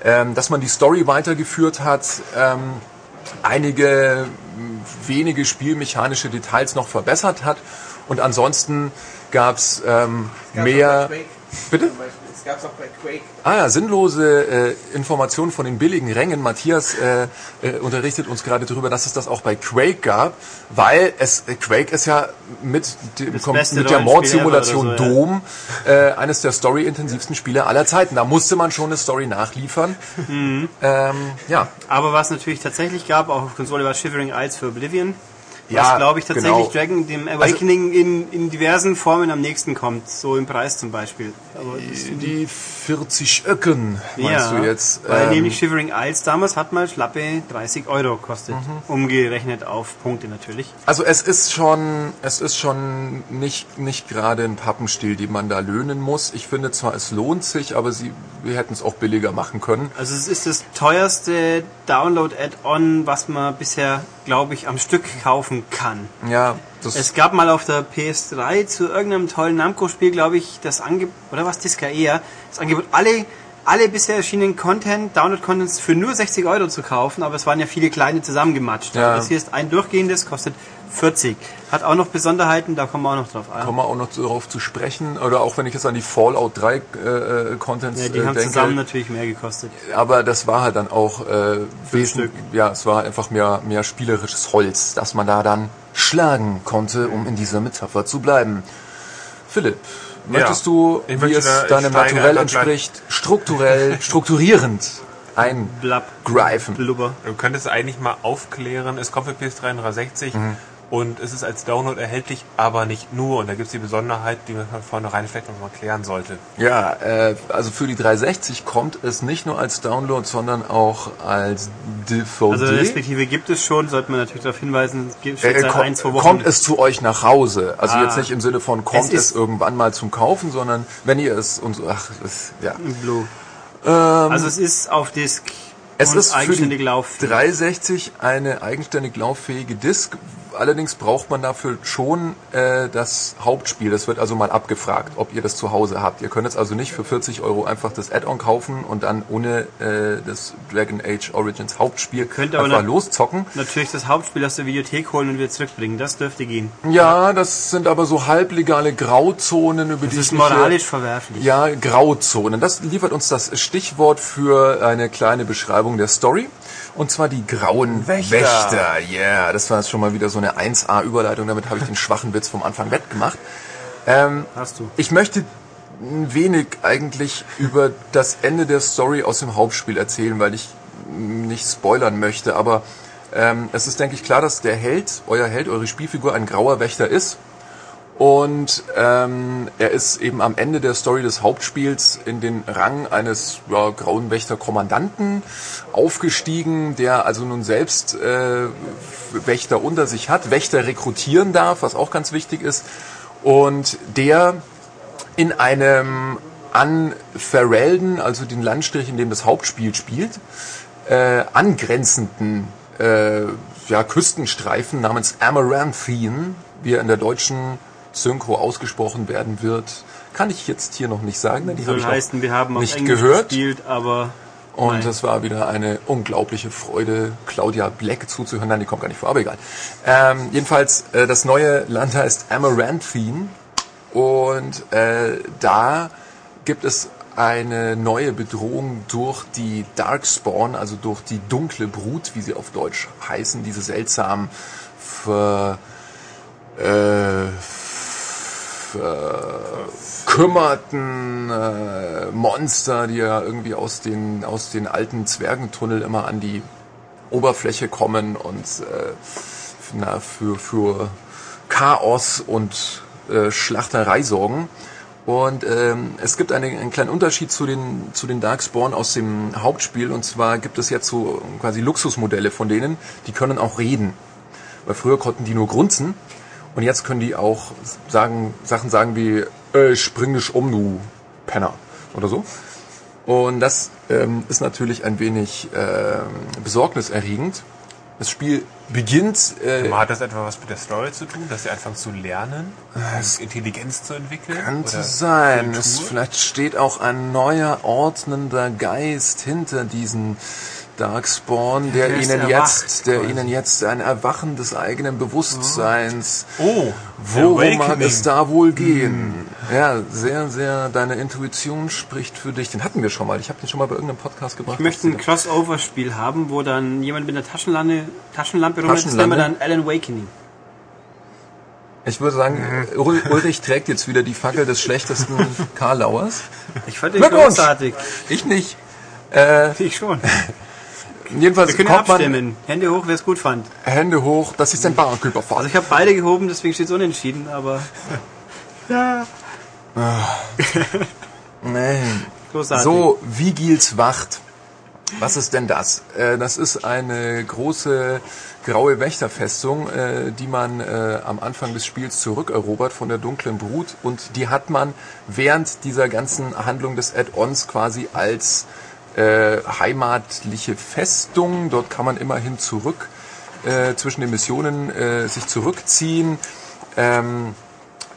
[SPEAKER 3] ähm, dass man die Story weitergeführt hat, ähm, einige wenige spielmechanische Details noch verbessert hat und ansonsten gab's ähm, mehr... Bitte?
[SPEAKER 4] Es gab es auch bei Quake.
[SPEAKER 3] Ah ja, sinnlose äh, Informationen von den billigen Rängen. Matthias äh, äh, unterrichtet uns gerade darüber, dass es das auch bei Quake gab, weil es äh, Quake ist ja mit, dem, mit der Mordsimulation
[SPEAKER 1] so, ja.
[SPEAKER 3] Dom äh, eines der storyintensivsten Spiele aller Zeiten. Da musste man schon eine Story nachliefern.
[SPEAKER 1] Mhm.
[SPEAKER 3] Ähm, ja,
[SPEAKER 1] Aber was natürlich tatsächlich gab, auch auf Konsole, war Shivering Isles für Oblivion.
[SPEAKER 3] Ja,
[SPEAKER 1] was, glaube ich, tatsächlich
[SPEAKER 3] genau.
[SPEAKER 1] Dragon, dem Awakening in, in diversen Formen am nächsten kommt. So im Preis zum Beispiel. Das,
[SPEAKER 3] die 40 Öcken meinst
[SPEAKER 1] ja,
[SPEAKER 3] du jetzt?
[SPEAKER 1] Weil
[SPEAKER 3] Ähm,
[SPEAKER 1] nämlich Shivering Isles damals hat mal schlappe 30 Euro kostet.
[SPEAKER 3] Mhm.
[SPEAKER 1] Umgerechnet auf Punkte natürlich.
[SPEAKER 3] Also es ist schon, es ist schon nicht, nicht gerade ein Pappenstiel, den man da löhnen muss. Ich finde zwar, es lohnt sich, aber sie, wir hätten es auch billiger machen können.
[SPEAKER 1] Also es ist das teuerste Download-Add-on, was man bisher, glaube ich, am Stück kaufen kann.
[SPEAKER 3] Ja, das,
[SPEAKER 1] Es gab mal auf der PS3 zu irgendeinem tollen Namco-Spiel, glaube ich, das Angebot, oder was, Disca eher, das Angebot, alle, alle bisher erschienenen Content, Download-Contents für nur 60 Euro zu kaufen, aber es waren ja viele kleine zusammengematscht.
[SPEAKER 3] Ja.
[SPEAKER 1] Also das hier ist ein durchgehendes, kostet 40. Hat auch noch Besonderheiten, da kommen wir auch noch drauf ein.
[SPEAKER 3] kommen wir auch noch darauf zu sprechen. Oder auch wenn ich jetzt an die Fallout 3 äh, äh, Contents
[SPEAKER 1] Ja, die
[SPEAKER 3] äh,
[SPEAKER 1] haben
[SPEAKER 3] denke.
[SPEAKER 1] zusammen natürlich mehr gekostet.
[SPEAKER 3] aber das war halt dann auch äh, wesentlich, ja, es war einfach mehr, mehr spielerisches Holz, dass man da dann schlagen konnte, um in dieser Metapher zu bleiben. Philipp, möchtest du,
[SPEAKER 2] Ich
[SPEAKER 3] wie
[SPEAKER 2] möchte
[SPEAKER 3] es deinem Naturell entspricht, strukturell, strukturierend
[SPEAKER 1] Blab,
[SPEAKER 3] eingreifen?
[SPEAKER 1] Blubber.
[SPEAKER 2] Du könntest eigentlich mal aufklären, es kommt für PS3 und 360 und es ist als Download erhältlich, aber nicht nur. Und da gibt es die Besonderheit, die man von vornherein vielleicht noch mal klären sollte.
[SPEAKER 3] Ja, äh, also für die 360 kommt es nicht nur als Download, sondern auch als DVD.
[SPEAKER 1] Also respektive gibt es schon, sollte man natürlich darauf hinweisen, es gibt
[SPEAKER 3] Äh,
[SPEAKER 1] schon seit ein, zwei Wochen.
[SPEAKER 3] kommt es zu euch nach Hause. Also
[SPEAKER 1] Ah.
[SPEAKER 3] jetzt nicht im Sinne von kommt
[SPEAKER 1] Es
[SPEAKER 3] es, irgendwann mal zum Kaufen, sondern wenn ihr es und so, ach, das, ja.
[SPEAKER 1] Blue.
[SPEAKER 3] Ähm,
[SPEAKER 1] Also es ist auf Disk
[SPEAKER 3] es
[SPEAKER 1] und
[SPEAKER 3] ist für die
[SPEAKER 1] eigenständig lauffähig.
[SPEAKER 3] 360 eine eigenständig lauffähige Disk. Allerdings braucht man dafür schon äh, das Hauptspiel. Das wird also mal abgefragt, ob ihr das zu Hause habt. Ihr könnt jetzt also nicht für 40 Euro einfach das Add-on kaufen und dann ohne äh, das Dragon Age Origins Hauptspiel
[SPEAKER 1] Könnt aber
[SPEAKER 3] einfach loszocken.
[SPEAKER 1] Natürlich das Hauptspiel aus der Videothek holen und wieder zurückbringen. Das dürfte gehen.
[SPEAKER 3] Ja, das sind aber so halblegale Grauzonen, über
[SPEAKER 1] Das
[SPEAKER 3] die
[SPEAKER 1] ist
[SPEAKER 3] ich mich hier-
[SPEAKER 1] moralisch verwerflich.
[SPEAKER 3] Ja, Grauzonen. Das liefert uns das Stichwort für eine kleine Beschreibung der Story. Und zwar die grauen Wächter.
[SPEAKER 2] Wächter.
[SPEAKER 3] Ja, yeah, das war jetzt schon mal wieder so eine eine 1A-Überleitung, damit habe ich den schwachen Witz vom Anfang wettgemacht. Ähm,
[SPEAKER 1] Hast du.
[SPEAKER 3] ich möchte ein wenig eigentlich über das Ende der Story aus dem Hauptspiel erzählen, weil ich nicht spoilern möchte, aber ähm, es ist, denke ich, klar, dass der Held, euer Held, eure Spielfigur ein grauer Wächter ist. Und ähm, er ist eben am Ende der Story des Hauptspiels in den Rang eines ja, grauen Wächter-Kommandanten aufgestiegen, der also nun selbst äh, Wächter unter sich hat, Wächter rekrutieren darf, was auch ganz wichtig ist. Und der in einem an Ferelden, also den Landstrich, in dem das Hauptspiel spielt, äh, angrenzenden äh, ja, Küstenstreifen namens Amaranthine, wie er in der deutschen Synchro ausgesprochen werden wird, kann ich jetzt hier noch nicht sagen, denn die habe
[SPEAKER 1] Soll
[SPEAKER 3] ich
[SPEAKER 1] heißen, wir haben
[SPEAKER 3] nicht
[SPEAKER 1] Englisch
[SPEAKER 3] gehört.
[SPEAKER 1] gespielt, aber
[SPEAKER 3] Und
[SPEAKER 1] Nein.
[SPEAKER 3] das war wieder eine unglaubliche Freude, Claudia Black zuzuhören. Nein, die kommt gar nicht vor, aber egal. Ähm, jedenfalls, äh, das neue Land heißt Amaranthine. Und äh, da gibt es eine neue Bedrohung durch die Darkspawn, also durch die dunkle Brut, wie sie auf Deutsch heißen, diese seltsamen ver, äh, verkümmerten äh, Monster, die ja irgendwie aus den, aus den alten Zwergentunnel immer an die Oberfläche kommen und äh, na, für, für Chaos und äh, Schlachterei sorgen. Und ähm, es gibt eine, einen kleinen Unterschied zu den, zu den Darkspawn aus dem Hauptspiel. Und zwar gibt es jetzt so quasi Luxusmodelle von denen, die können auch reden. Weil früher konnten die nur grunzen. Und jetzt können die auch sagen, Sachen sagen wie, äh, spring dich um, du Penner. Oder so. Und das ähm, ist natürlich ein wenig ähm, besorgniserregend. Das Spiel beginnt äh,
[SPEAKER 2] Hat das etwa was mit der Story zu tun, dass sie anfangen zu lernen, um Intelligenz zu entwickeln?
[SPEAKER 3] Könnte sein. Es, vielleicht steht auch ein neuer ordnender Geist hinter diesen Darkspawn, der
[SPEAKER 1] der
[SPEAKER 3] ihnen
[SPEAKER 1] erwacht,
[SPEAKER 3] jetzt, der
[SPEAKER 1] quasi.
[SPEAKER 3] ihnen jetzt ein Erwachen des eigenen Bewusstseins.
[SPEAKER 2] Oh,
[SPEAKER 3] Worum mag es da wohl gehen? Ja, sehr, sehr. Deine Intuition spricht für dich. Den hatten wir schon mal. Ich habe den schon mal bei irgendeinem Podcast gebracht.
[SPEAKER 1] ich möchte ein Crossover-Spiel haben, wo dann jemand mit einer Taschenlampe, Taschenlampe rumrennt, das nennen wir dann Alan Wakening.
[SPEAKER 3] Ich würde sagen, Ul- Ulrich trägt jetzt wieder die Fackel des schlechtesten Karlauers.
[SPEAKER 1] Ich fand den
[SPEAKER 3] Glückwunsch!
[SPEAKER 1] großartig.
[SPEAKER 3] Ich nicht. Äh,
[SPEAKER 1] Ich schon.
[SPEAKER 3] jedenfalls
[SPEAKER 1] Wir können ja
[SPEAKER 3] kommt man
[SPEAKER 1] abstimmen. Hände hoch, wer es gut fand.
[SPEAKER 3] Hände hoch. Das ist ein
[SPEAKER 1] Also
[SPEAKER 3] Barküberfall.
[SPEAKER 1] ich habe beide gehoben, deswegen steht es unentschieden, aber
[SPEAKER 3] Nee.
[SPEAKER 1] großartig.
[SPEAKER 3] So, Vigils Wacht. Was ist denn das? Äh, das ist eine große graue Wächterfestung, äh, die man äh, am Anfang des Spiels zurückerobert von der dunklen Brut und die hat man während dieser ganzen Handlung des Add-ons quasi als äh, heimatliche Festung. Dort kann man immerhin zurück äh, zwischen den Missionen äh, sich zurückziehen. Ähm,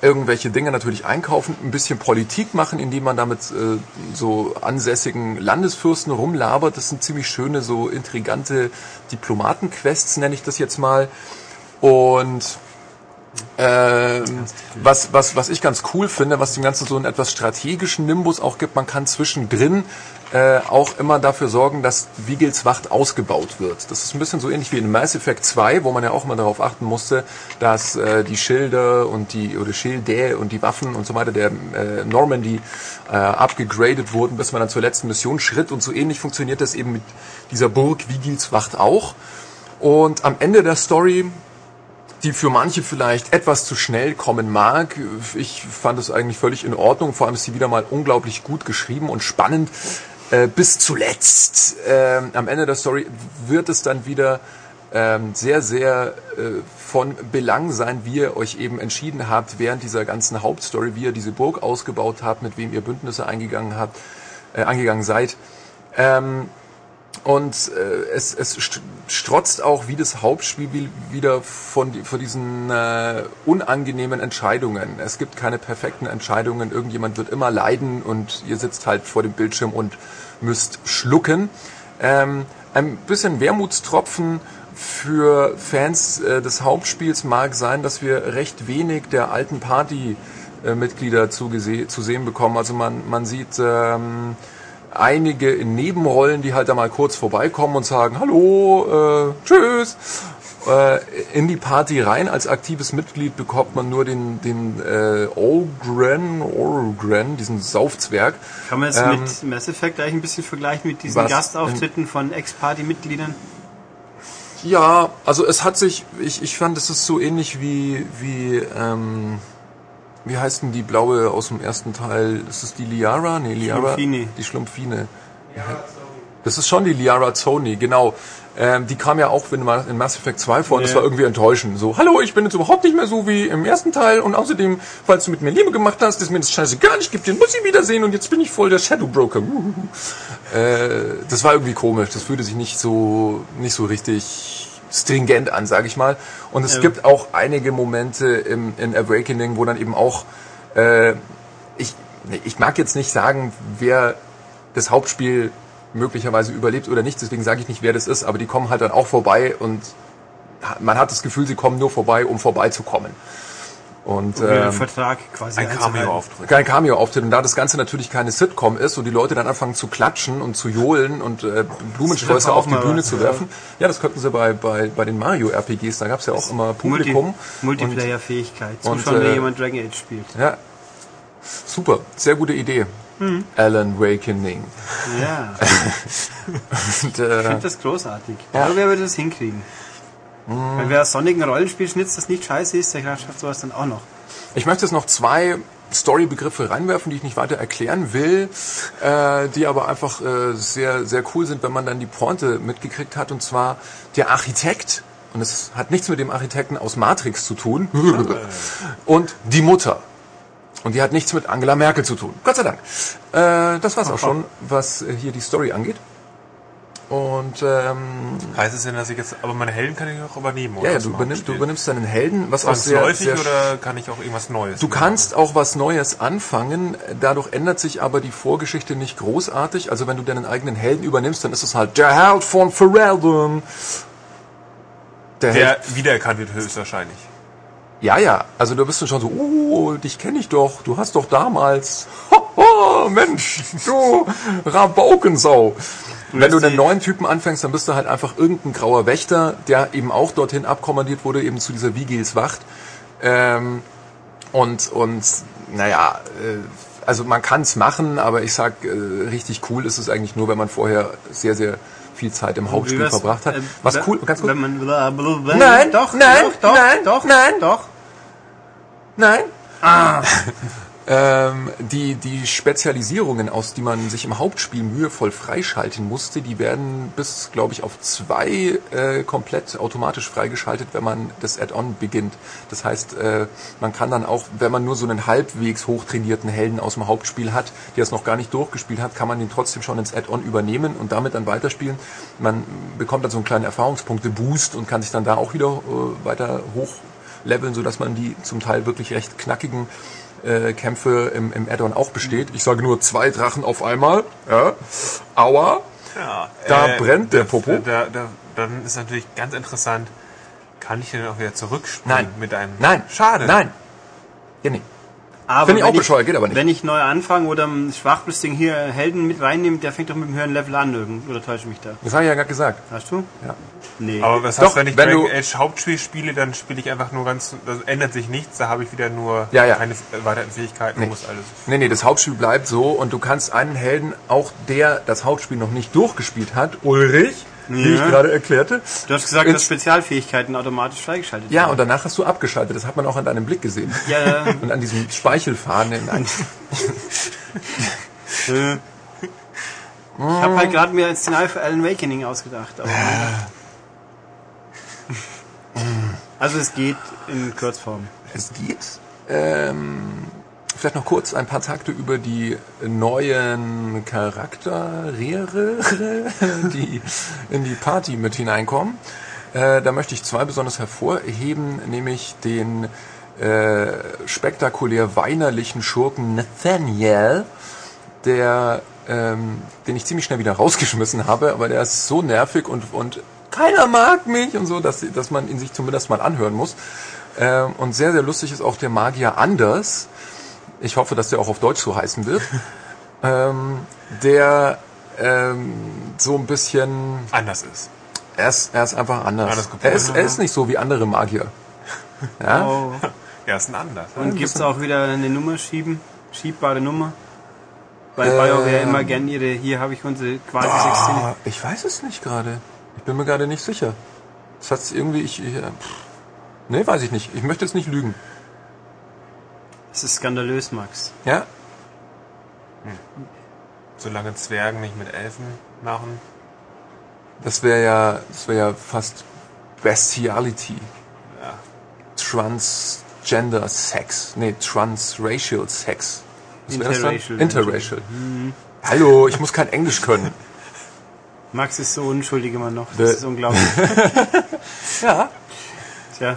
[SPEAKER 3] irgendwelche Dinge natürlich einkaufen, ein bisschen Politik machen, indem man damit äh, so ansässigen Landesfürsten rumlabert. Das sind ziemlich schöne, so intrigante Diplomatenquests, nenne ich das jetzt mal. Und ähm, was, was, was ich ganz cool finde, was dem Ganzen so einen etwas strategischen Nimbus auch gibt, man kann zwischendrin äh, auch immer dafür sorgen, dass Vigils Wacht ausgebaut wird. Das ist ein bisschen so ähnlich wie in Mass Effect 2, wo man ja auch immer darauf achten musste, dass äh, die Schilder und die oder Schilde und die Waffen und so weiter der äh, Normandy äh, abgegradet wurden, bis man dann zur letzten Mission schritt und so ähnlich funktioniert das eben mit dieser Burg Vigils Wacht auch. Und am Ende der Story die für manche vielleicht etwas zu schnell kommen mag. Ich fand es eigentlich völlig in Ordnung. Vor allem ist sie wieder mal unglaublich gut geschrieben und spannend. Äh, bis zuletzt. Ähm, am Ende der Story wird es dann wieder ähm, sehr, sehr äh, von Belang sein, wie ihr euch eben entschieden habt während dieser ganzen Hauptstory, wie ihr diese Burg ausgebaut habt, mit wem ihr Bündnisse eingegangen habt, äh, eingegangen seid. Ähm, und äh, es, es st- strotzt auch wie das Hauptspiel wie- wieder von, von diesen äh, unangenehmen Entscheidungen. Es gibt keine perfekten Entscheidungen. Irgendjemand wird immer leiden und ihr sitzt halt vor dem Bildschirm und müsst schlucken. Ähm, ein bisschen Wermutstropfen für Fans äh, des Hauptspiels mag sein, dass wir recht wenig der alten Party-Mitglieder zu, gese- zu sehen bekommen. Also man, man sieht ähm, einige in Nebenrollen, die halt da mal kurz vorbeikommen und sagen, hallo, äh, tschüss. Äh, in die Party rein. Als aktives Mitglied bekommt man nur den, den äh, Ogren, Ogren, diesen Saufzwerg.
[SPEAKER 1] Kann man es
[SPEAKER 3] Ähm,
[SPEAKER 1] mit Mass Effect eigentlich ein bisschen vergleichen mit diesen? Gastauftritten von Ex-Party-Mitgliedern?
[SPEAKER 3] Ja, also es hat sich, ich, ich fand, es ist so ähnlich wie, wie, ähm, wie heißt denn die blaue aus dem ersten Teil? Ist es die Liara? Nee, Liara.
[SPEAKER 1] Schlumpfine.
[SPEAKER 3] Die Schlumpfine. Das ist schon die Liara Zoni, genau. Ähm, die kam ja auch in, Ma- in Mass Effect 2 vor und das
[SPEAKER 1] Ja.
[SPEAKER 3] war irgendwie enttäuschend. So, hallo, ich bin jetzt überhaupt nicht mehr so wie im ersten Teil und außerdem, falls du mit mir Liebe gemacht hast, ist mir das scheißegal, ich geb dir muss ich wiedersehen und jetzt bin ich voll der Shadow Broker. Äh, das war irgendwie komisch, das fühlte sich nicht so, nicht so richtig stringent an, sage ich mal. Und es
[SPEAKER 1] Ja.
[SPEAKER 3] gibt auch einige Momente im, in Awakening, wo dann eben auch, äh, ich, ich mag jetzt nicht sagen, wer das Hauptspiel möglicherweise überlebt oder nicht, deswegen sage ich nicht, wer das ist, aber die kommen halt dann auch vorbei und man hat das Gefühl, sie kommen nur vorbei, um vorbeizukommen. Und
[SPEAKER 1] ihren
[SPEAKER 3] ähm,
[SPEAKER 1] Vertrag quasi
[SPEAKER 2] Ein. Cameo-Auftritt.
[SPEAKER 3] kein Cameo-Auftritt. Und da das Ganze natürlich keine Sitcom ist und die Leute dann anfangen zu klatschen und zu johlen und äh, Blumensträuße auf die Bühne
[SPEAKER 1] was,
[SPEAKER 3] zu werfen. Ja, das könnten sie bei, bei, bei den Mario-RPGs, da gab es ja auch immer Publikum.
[SPEAKER 1] Multi Multiplayer-Fähigkeit.
[SPEAKER 3] und,
[SPEAKER 1] Zuschauen,
[SPEAKER 3] äh,
[SPEAKER 1] wenn jemand Dragon Age spielt.
[SPEAKER 3] Ja, super, sehr gute Idee.
[SPEAKER 1] Mhm.
[SPEAKER 3] Alan Wakening.
[SPEAKER 1] Ja,
[SPEAKER 3] Und,
[SPEAKER 1] ich
[SPEAKER 3] äh,
[SPEAKER 1] finde das großartig.
[SPEAKER 3] Ja.
[SPEAKER 1] Aber wer würde das hinkriegen? Weil wer Sonic ein Rollenspiel schnitzt, das nicht scheiße ist, der schafft sowas dann auch noch.
[SPEAKER 3] Ich möchte jetzt noch zwei Story-Begriffe reinwerfen, die ich nicht weiter erklären will, äh, die aber einfach äh, sehr, sehr cool sind, wenn man dann die Pointe mitgekriegt hat. Und zwar der Architekt, und es hat nichts mit dem Architekten aus Matrix zu tun, und die Mutter. Und die hat nichts mit Angela Merkel zu tun. Gott sei Dank. Äh, das war's auch schon, was äh, hier die Story angeht. Und ähm,
[SPEAKER 2] Heißt es denn, dass ich jetzt, aber meine Helden kann ich auch übernehmen, oder?
[SPEAKER 3] ja, du,
[SPEAKER 2] dem
[SPEAKER 3] übernimmst, du übernimmst deinen Helden, was auch sehr, sehr
[SPEAKER 2] oder kann ich auch irgendwas Neues?
[SPEAKER 3] Du
[SPEAKER 2] machen?
[SPEAKER 3] kannst auch was Neues anfangen, dadurch ändert sich aber die Vorgeschichte nicht großartig. Also wenn du deinen eigenen Helden übernimmst, dann ist es halt der Held von Ferelden. Der,
[SPEAKER 2] Der
[SPEAKER 3] Held,
[SPEAKER 2] wiedererkannt wird höchstwahrscheinlich.
[SPEAKER 3] Ja, ja, also du bist dann schon so, uh, dich kenne ich doch, du hast doch damals, Hoho, Mensch, du Rabaukensau. Wenn du einen neuen Typen anfängst, dann bist du halt einfach irgendein grauer Wächter, der eben auch dorthin abkommandiert wurde, eben zu dieser Vigils Wacht. Ähm, und, und naja, äh, also man kann es machen, aber ich sag, äh, richtig cool ist es eigentlich nur, wenn man vorher sehr, sehr viel Zeit im Hauptspiel verbracht hat.
[SPEAKER 1] äh,
[SPEAKER 3] Was cool, ganz
[SPEAKER 1] bla, bla,
[SPEAKER 3] Nein,
[SPEAKER 1] doch,
[SPEAKER 3] nein,
[SPEAKER 1] doch, doch,
[SPEAKER 3] nein,
[SPEAKER 1] doch,
[SPEAKER 3] nein.
[SPEAKER 1] doch.
[SPEAKER 3] Nein.
[SPEAKER 1] Ah.
[SPEAKER 3] ähm, die, die Spezialisierungen, aus die man sich im Hauptspiel mühevoll freischalten musste, die werden bis, glaube ich, auf zwei äh, komplett automatisch freigeschaltet, wenn man das Add-on beginnt. Das heißt, äh, man kann dann auch, wenn man nur so einen halbwegs hochtrainierten Helden aus dem Hauptspiel hat, der es noch gar nicht durchgespielt hat, kann man den trotzdem schon ins Add-on übernehmen und damit dann weiterspielen. Man bekommt dann so einen kleinen Erfahrungspunkte-Boost und kann sich dann da auch wieder äh, weiter hochleveln, sodass man die zum Teil wirklich recht knackigen äh, Kämpfe im, im Add-on auch besteht. Ich sage nur zwei Drachen auf einmal. Ja. Aua.
[SPEAKER 2] Ja,
[SPEAKER 3] Da brennt der Popo.
[SPEAKER 2] Da, da, dann ist natürlich ganz interessant, kann ich denn auch wieder zurückspielen
[SPEAKER 3] Nein.
[SPEAKER 2] mit einem...
[SPEAKER 3] Nein.
[SPEAKER 2] Schade.
[SPEAKER 3] Nein. Ja, nee.
[SPEAKER 1] Aber
[SPEAKER 3] Finde ich
[SPEAKER 1] wenn
[SPEAKER 3] auch bescheuert, geht aber nicht.
[SPEAKER 1] Wenn ich neu anfange oder ein Schwachbrüstigen hier Helden mit reinnimmt, der fängt doch mit dem höheren Level an, irgend- oder täusche ich mich da?
[SPEAKER 3] Das habe ich ja gerade gesagt.
[SPEAKER 1] Hast du?
[SPEAKER 3] Ja.
[SPEAKER 1] Nee.
[SPEAKER 2] Aber was
[SPEAKER 3] Doch,
[SPEAKER 2] heißt, wenn ich
[SPEAKER 3] wenn
[SPEAKER 2] Dragon Age Hauptspiel spiele, dann spiele ich einfach nur ganz... Da ändert sich nichts, da habe ich wieder nur
[SPEAKER 3] Ja, ja.
[SPEAKER 2] keine weiteren Fähigkeiten
[SPEAKER 3] Nee.
[SPEAKER 2] muss alles...
[SPEAKER 3] Nee, nee, das Hauptspiel bleibt so und du kannst einen Helden, auch der das Hauptspiel noch nicht durchgespielt hat, Ulrich, wie ich gerade erklärte.
[SPEAKER 1] du hast gesagt, dass Spezialfähigkeiten automatisch freigeschaltet
[SPEAKER 3] Ja, und
[SPEAKER 1] werden.
[SPEAKER 3] danach hast du abgeschaltet. Das hat man auch an deinem Blick gesehen.
[SPEAKER 1] Ja, ja.
[SPEAKER 3] Und an diesem Speichelfaden in ein
[SPEAKER 1] Äh. Ich habe halt gerade mir ein Szenario für Alan Wakening ausgedacht. Also es geht in Kurzform.
[SPEAKER 3] Es geht. Ähm, vielleicht noch kurz ein paar Takte über die neuen Charaktere, die in die Party mit hineinkommen. Äh, da möchte ich zwei besonders hervorheben, nämlich den äh, spektakulär weinerlichen Schurken Nathaniel, der, ähm, den ich ziemlich schnell wieder rausgeschmissen habe, aber der ist so nervig und, und keiner mag mich und so, dass, dass man ihn sich zumindest mal anhören muss. Ähm, und sehr, sehr lustig ist auch der Magier Anders. Ich hoffe, dass der auch auf Deutsch so heißen wird. ähm, der ähm, so ein bisschen
[SPEAKER 2] Anders ist.
[SPEAKER 3] Er ist, er ist einfach anders.
[SPEAKER 2] Anders
[SPEAKER 3] er, ist, er ist nicht so wie andere Magier. Ja?
[SPEAKER 1] Oh.
[SPEAKER 2] Ja, ist ein anders.
[SPEAKER 1] Und gibt's auch wieder eine Nummer schieben? Schiebbare Nummer? Bei
[SPEAKER 3] Ähm.
[SPEAKER 1] BioWare immer gern ihre, hier habe ich unsere quasi Szene.
[SPEAKER 3] Ah, ich weiß es nicht gerade. Ich bin mir gerade nicht sicher. Das hat's irgendwie, ich, ich äh, pff. nee, weiß ich nicht. Ich möchte jetzt nicht lügen.
[SPEAKER 1] Das ist skandalös, Max.
[SPEAKER 3] Ja?
[SPEAKER 2] Solange Zwergen nicht mit Elfen machen.
[SPEAKER 3] Das wäre ja, das wäre ja fast Bestiality.
[SPEAKER 2] Ja.
[SPEAKER 3] Transgender Sex. Nee, Transracial Sex. Was wär das dann?
[SPEAKER 1] Interracial.
[SPEAKER 3] Interracial. Hallo, ich muss kein Englisch können.
[SPEAKER 1] Max ist so unschuldig immer noch. Das ist unglaublich.
[SPEAKER 3] Ja,
[SPEAKER 1] Tja,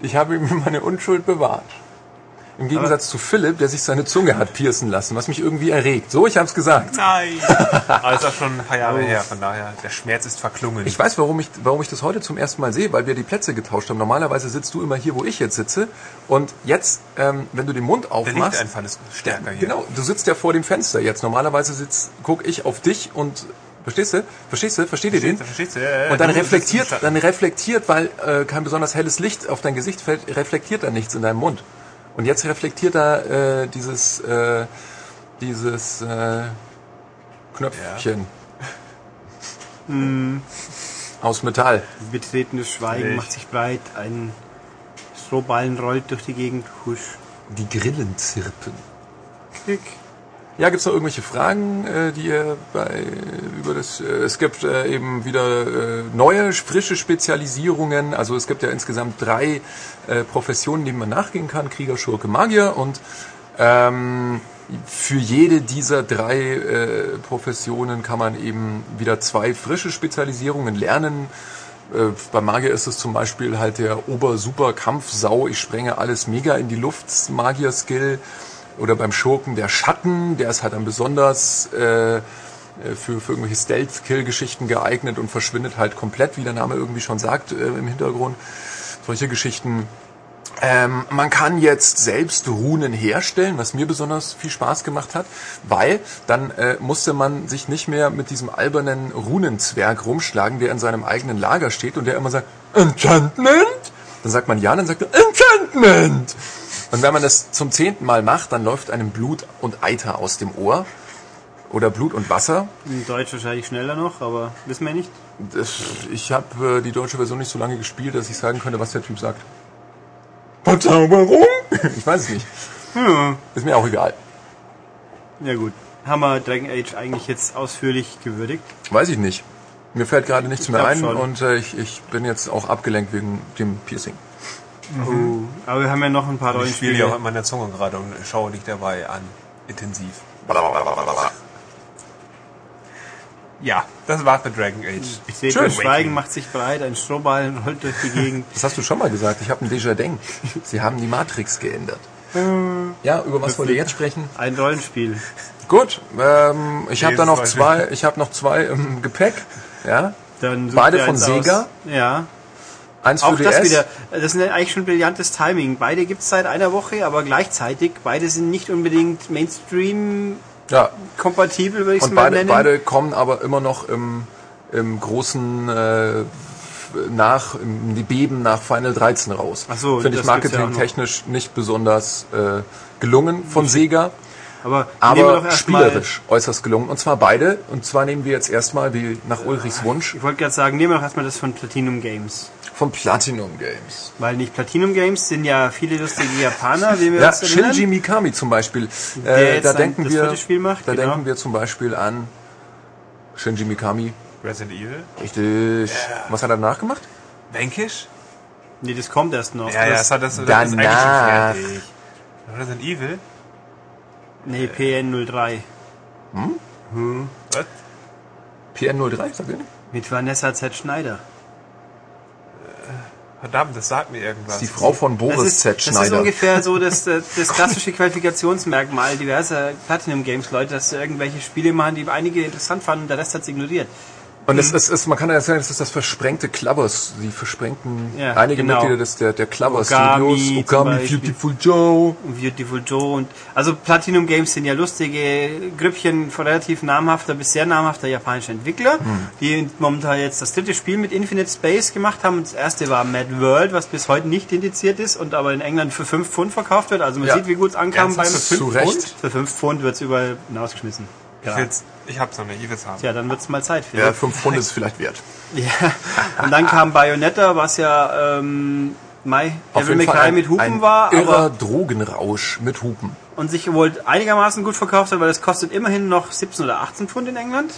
[SPEAKER 3] ich habe ihm meine Unschuld bewahrt. Im Gegensatz zu Philipp, der sich seine Zunge hat piercen lassen, was mich irgendwie erregt. So, ich habe es gesagt.
[SPEAKER 2] Nein! Aber ist auch schon ein paar Jahre her, von daher, der Schmerz ist verklungen.
[SPEAKER 3] Ich weiß, warum ich, warum ich das heute zum ersten Mal sehe, weil wir die Plätze getauscht haben. Normalerweise sitzt du immer hier, wo ich jetzt sitze. Und jetzt, ähm, wenn du den Mund
[SPEAKER 2] der
[SPEAKER 3] aufmachst,
[SPEAKER 2] Lichteinfall ist stärker hier.
[SPEAKER 3] Genau, du sitzt ja vor dem Fenster jetzt. Normalerweise sitz, guck ich auf dich und verstehst du? Verstehst du? Versteht ihr den?
[SPEAKER 2] Verstehst du? Ja, ja,
[SPEAKER 3] Und dann
[SPEAKER 2] sitzt
[SPEAKER 3] reflektiert, dann reflektiert, weil äh, kein besonders helles Licht auf dein Gesicht fällt, reflektiert dann nichts in deinem Mund. Und jetzt reflektiert da äh, dieses äh, dieses äh, Knöpfchen aus Metall.
[SPEAKER 1] betretenes Schweigen
[SPEAKER 2] Richtig.
[SPEAKER 1] macht sich breit. Ein Strohballen rollt durch die Gegend. Husch.
[SPEAKER 3] Die Grillen zirpen.
[SPEAKER 1] Klick.
[SPEAKER 3] Ja, gibt's noch irgendwelche Fragen, äh, die ihr bei über das? Äh, es gibt äh, eben wieder äh, neue, frische Spezialisierungen. Also es gibt ja insgesamt drei äh, Professionen, denen man nachgehen kann: Krieger, Schurke, Magier. Und ähm, für jede dieser drei äh, Professionen kann man eben wieder zwei frische Spezialisierungen lernen. Äh, Bei Magier ist es zum Beispiel halt der Ober-Super-Kampfsau, ich sprenge alles mega in die Luft, Magier-Skill. Oder beim Schurken der Schatten, der ist halt dann besonders äh, äh, für, für irgendwelche Stealth-Kill-Geschichten geeignet und verschwindet halt komplett, wie der Name irgendwie schon sagt, äh, im Hintergrund. Solche Geschichten. Ähm, man kann jetzt selbst Runen herstellen, was mir besonders viel Spaß gemacht hat, weil dann äh, musste man sich nicht mehr mit diesem albernen Runenzwerg rumschlagen, der in seinem eigenen Lager steht und der immer sagt, Enchantment? Dann sagt man ja, dann sagt er, Enchantment! Und wenn man das zum zehnten Mal macht, dann läuft einem Blut und Eiter aus dem Ohr. Oder Blut und Wasser.
[SPEAKER 1] In Deutsch wahrscheinlich schneller noch, aber wissen wir nicht.
[SPEAKER 3] Das, ich habe äh, die deutsche Version nicht so lange gespielt, dass ich sagen könnte, was der Typ sagt. Verzauberung? Ich weiß es nicht.
[SPEAKER 1] Hm.
[SPEAKER 3] Ist mir auch egal.
[SPEAKER 1] Ja gut. Haben wir Dragon Age eigentlich jetzt ausführlich gewürdigt?
[SPEAKER 3] Weiß ich nicht. Mir fällt gerade nichts
[SPEAKER 1] Ich
[SPEAKER 3] mehr ein
[SPEAKER 1] schon.
[SPEAKER 3] und äh, ich, ich bin jetzt auch abgelenkt wegen dem Piercing.
[SPEAKER 1] Oh. Aber wir haben ja noch ein paar
[SPEAKER 2] Ich spiele ja auch mit meiner Zunge gerade und schaue dich dabei an. Intensiv. Ja, das war's mit Dragon Age.
[SPEAKER 1] Ich sehe, das Schweigen macht sich breit, ein Strohballen rollt durch die Gegend.
[SPEAKER 3] Das hast du schon mal gesagt. Ich habe ein Déjà-Denk. Sie haben die Matrix geändert. Ja, über was wollt ihr jetzt sprechen?
[SPEAKER 1] Ein Rollenspiel.
[SPEAKER 3] Gut, ähm, ich habe da noch zwei, ich habe noch zwei im Gepäck. Ja, Beide von Sega?
[SPEAKER 1] Aus. Ja.
[SPEAKER 3] Eins für
[SPEAKER 1] Auch das
[SPEAKER 3] DS.
[SPEAKER 1] wieder. Das ist eigentlich schon brillantes Timing. Beide gibt's seit einer Woche, aber gleichzeitig. Beide sind nicht unbedingt Mainstream
[SPEAKER 3] Ja,
[SPEAKER 1] kompatibel, würde ich es mal
[SPEAKER 3] beide,
[SPEAKER 1] nennen.
[SPEAKER 3] beide kommen aber immer noch im, im großen äh, nach im die Beben nach Final 13 raus.
[SPEAKER 1] Ach so,
[SPEAKER 3] Finde ich
[SPEAKER 1] das gibt's ja
[SPEAKER 3] marketingtechnisch nicht besonders äh, gelungen von Sega,
[SPEAKER 1] aber
[SPEAKER 3] aber spielerisch äußerst gelungen. Und zwar beide. Und zwar nehmen wir jetzt erstmal, wie nach Ulrichs Wunsch,
[SPEAKER 1] Ich wollte gerade sagen, nehmen wir doch erstmal das von Platinum Games.
[SPEAKER 3] von Platinum Games.
[SPEAKER 1] Weil nicht Platinum Games sind ja viele lustige Japaner, wie wir
[SPEAKER 3] Ja,
[SPEAKER 1] uns erinnern.
[SPEAKER 3] Shinji Mikami zum Beispiel.
[SPEAKER 1] Der
[SPEAKER 3] Äh,
[SPEAKER 1] jetzt
[SPEAKER 3] da
[SPEAKER 1] ein-
[SPEAKER 3] denken
[SPEAKER 1] das
[SPEAKER 3] wir,
[SPEAKER 1] macht,
[SPEAKER 3] da
[SPEAKER 1] genau.
[SPEAKER 3] denken wir zum Beispiel an Shinji Mikami.
[SPEAKER 2] Resident Evil?
[SPEAKER 3] Richtig. Was hat er danach gemacht?
[SPEAKER 2] Vanquish?
[SPEAKER 1] Nee, das kommt erst noch.
[SPEAKER 2] Ja, ja,
[SPEAKER 1] das,
[SPEAKER 2] das hat das, das ist
[SPEAKER 3] Danach.
[SPEAKER 2] eigentlich schon fertig. Resident Evil?
[SPEAKER 1] Nee, PN03.
[SPEAKER 2] Was?
[SPEAKER 3] PN03, sagt ihr?
[SPEAKER 1] Mit Vanessa Z. Schneider.
[SPEAKER 2] Verdammt, das sagt mir irgendwas.
[SPEAKER 3] Die Frau von
[SPEAKER 1] Das
[SPEAKER 3] Boris
[SPEAKER 1] ist,
[SPEAKER 3] Z.
[SPEAKER 1] das ist
[SPEAKER 3] Schneider.
[SPEAKER 1] ungefähr so das, äh, das klassische Qualifikationsmerkmal diverser Platinum Games Leute, dass sie irgendwelche Spiele machen, die einige interessant fanden und der Rest hat es ignoriert.
[SPEAKER 3] Und es ist, ist, man kann ja sagen, es ist das versprengte Clubbers, die versprengten
[SPEAKER 1] Ja,
[SPEAKER 3] einige
[SPEAKER 1] genau.
[SPEAKER 3] Mitglieder des der, der Clubber
[SPEAKER 1] Ogami
[SPEAKER 3] Studios. Ogami. Beautiful Joe.
[SPEAKER 1] und Beautiful Joe und also Platinum Games sind ja lustige Grüppchen von relativ namhafter bis sehr namhafter japanischer Entwickler, die momentan jetzt das dritte Spiel mit Infinite Space gemacht haben. Das erste war Mad World, was bis heute nicht indiziert ist und aber in England für 5 Pfund verkauft wird. Also man
[SPEAKER 3] Ja.
[SPEAKER 1] sieht, wie gut es ankam beim
[SPEAKER 2] Ernsthaft?
[SPEAKER 3] Zu Recht.
[SPEAKER 1] Für 5 Pfund wird es überall hinausgeschmissen.
[SPEAKER 2] Ich, will's, ich hab's noch nicht, ich will's haben.
[SPEAKER 1] Tja, dann wird es mal Zeit für.
[SPEAKER 3] Ja, fünf Pfund ist es vielleicht wert.
[SPEAKER 1] Ja. Und dann kam Bayonetta, was ja ähm, Mai Devil May Cry mit Hupen
[SPEAKER 3] ein
[SPEAKER 1] war,
[SPEAKER 3] irrer
[SPEAKER 1] aber
[SPEAKER 3] Drogenrausch mit Hupen.
[SPEAKER 1] und sich wohl einigermaßen gut verkauft hat, weil es kostet immerhin noch 17 oder 18 Pfund in England.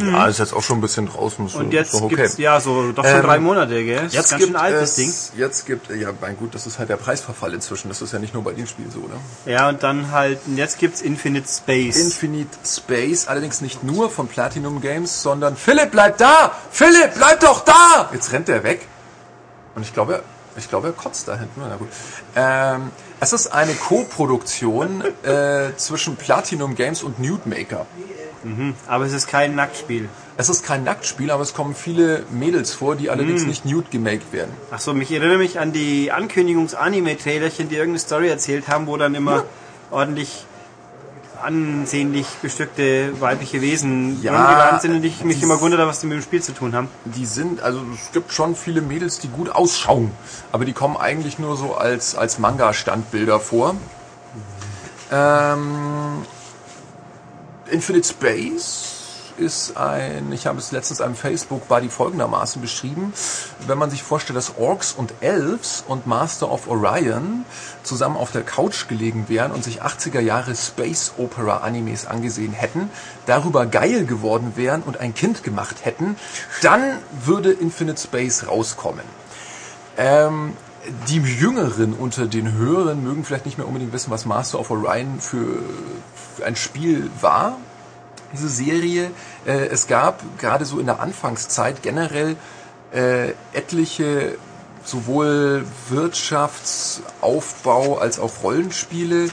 [SPEAKER 3] Ja, ist jetzt auch schon ein bisschen draußen. Ist
[SPEAKER 1] Und jetzt
[SPEAKER 3] doch okay.
[SPEAKER 1] gibt's ja so doch schon
[SPEAKER 3] Ähm,
[SPEAKER 1] drei Monate, gell? Das ist
[SPEAKER 3] Jetzt
[SPEAKER 1] ganz
[SPEAKER 3] gibt
[SPEAKER 1] schön alt,
[SPEAKER 3] es,
[SPEAKER 1] Ding.
[SPEAKER 3] Jetzt gibt, ja, mein gut, das ist halt der Preisverfall inzwischen. Das ist ja nicht nur bei dem Spiel so, oder?
[SPEAKER 1] Ja, und dann halt, jetzt gibt's Infinite Space.
[SPEAKER 3] Infinite Space, allerdings nicht nur von Platinum Games, sondern Philipp, bleib da! Philipp, bleib doch da! Jetzt rennt er weg. Und ich glaube, ich glaube, er kotzt da hinten. Na gut. Ähm, es ist eine Co-Produktion äh, zwischen Platinum Games und Nude Maker.
[SPEAKER 1] Aber es ist kein Nacktspiel.
[SPEAKER 3] Es ist kein Nacktspiel, aber es kommen viele Mädels vor, die allerdings nicht nude gemaked werden.
[SPEAKER 1] Ach so, mich erinnere mich an die Ankündigungs-Anime-Trailerchen, die irgendeine Story erzählt haben, wo dann immer ordentlich ansehnlich bestückte weibliche Wesen
[SPEAKER 3] Ja,
[SPEAKER 1] sind und ich mich immer wundere, was die mit dem Spiel zu tun haben.
[SPEAKER 3] Die sind, also es gibt schon viele Mädels, die gut ausschauen, aber die kommen eigentlich nur so als, als Manga-Standbilder vor. Ähm, Infinite Space ist ein, ich habe es letztens einem Facebook-Buddy folgendermaßen beschrieben, wenn man sich vorstellt, dass Orks und Elves und Master of Orion zusammen auf der Couch gelegen wären und sich 80er Jahre Space Opera Animes angesehen hätten, darüber geil geworden wären und ein Kind gemacht hätten, dann würde Infinite Space rauskommen. Ähm, die Jüngeren unter den Hörern mögen vielleicht nicht mehr unbedingt wissen, was Master of Orion für ein Spiel war diese Serie. Äh, es gab gerade so in der Anfangszeit generell äh, etliche sowohl Wirtschaftsaufbau als auch Rollenspiele,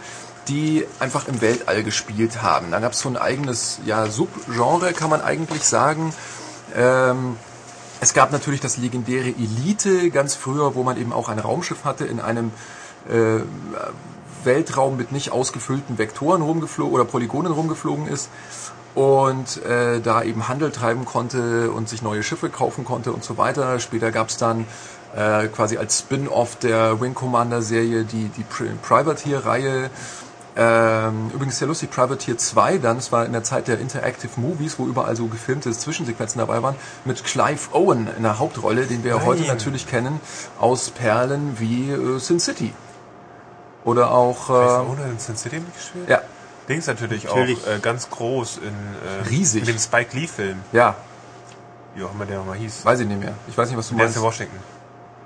[SPEAKER 3] die einfach im Weltall gespielt haben. Da gab es so ein eigenes ja, Subgenre, kann man eigentlich sagen. Ähm, es gab natürlich das legendäre Elite ganz früher, wo man eben auch ein Raumschiff hatte in einem äh, Weltraum mit nicht ausgefüllten Vektoren rumgeflogen oder Polygonen rumgeflogen ist und äh, da eben Handel treiben konnte und sich neue Schiffe kaufen konnte und so weiter. Später gab es dann äh, quasi als Spin-off der Wing Commander Serie die, die Pri- Privateer-Reihe. Ähm, übrigens sehr lustig, Privateer 2 dann, das war in der Zeit der Interactive Movies, wo überall so gefilmte Zwischensequenzen dabei waren, mit Clive Owen in der Hauptrolle, den wir heute natürlich kennen aus Perlen wie äh, Sin City. Oder auch...
[SPEAKER 2] Äh,
[SPEAKER 3] Äh,
[SPEAKER 2] ohne in Sin City mitgespielt?
[SPEAKER 3] ja,
[SPEAKER 2] Dings natürlich,
[SPEAKER 1] Natürlich.
[SPEAKER 2] auch äh, ganz groß in, äh,
[SPEAKER 3] Riesig.
[SPEAKER 2] in dem Spike Lee-Film,
[SPEAKER 3] ja,
[SPEAKER 2] wie auch immer der nochmal hieß.
[SPEAKER 3] weiß ich nicht mehr. Ich weiß nicht, was du
[SPEAKER 2] Denzel
[SPEAKER 3] meinst.
[SPEAKER 2] Washington.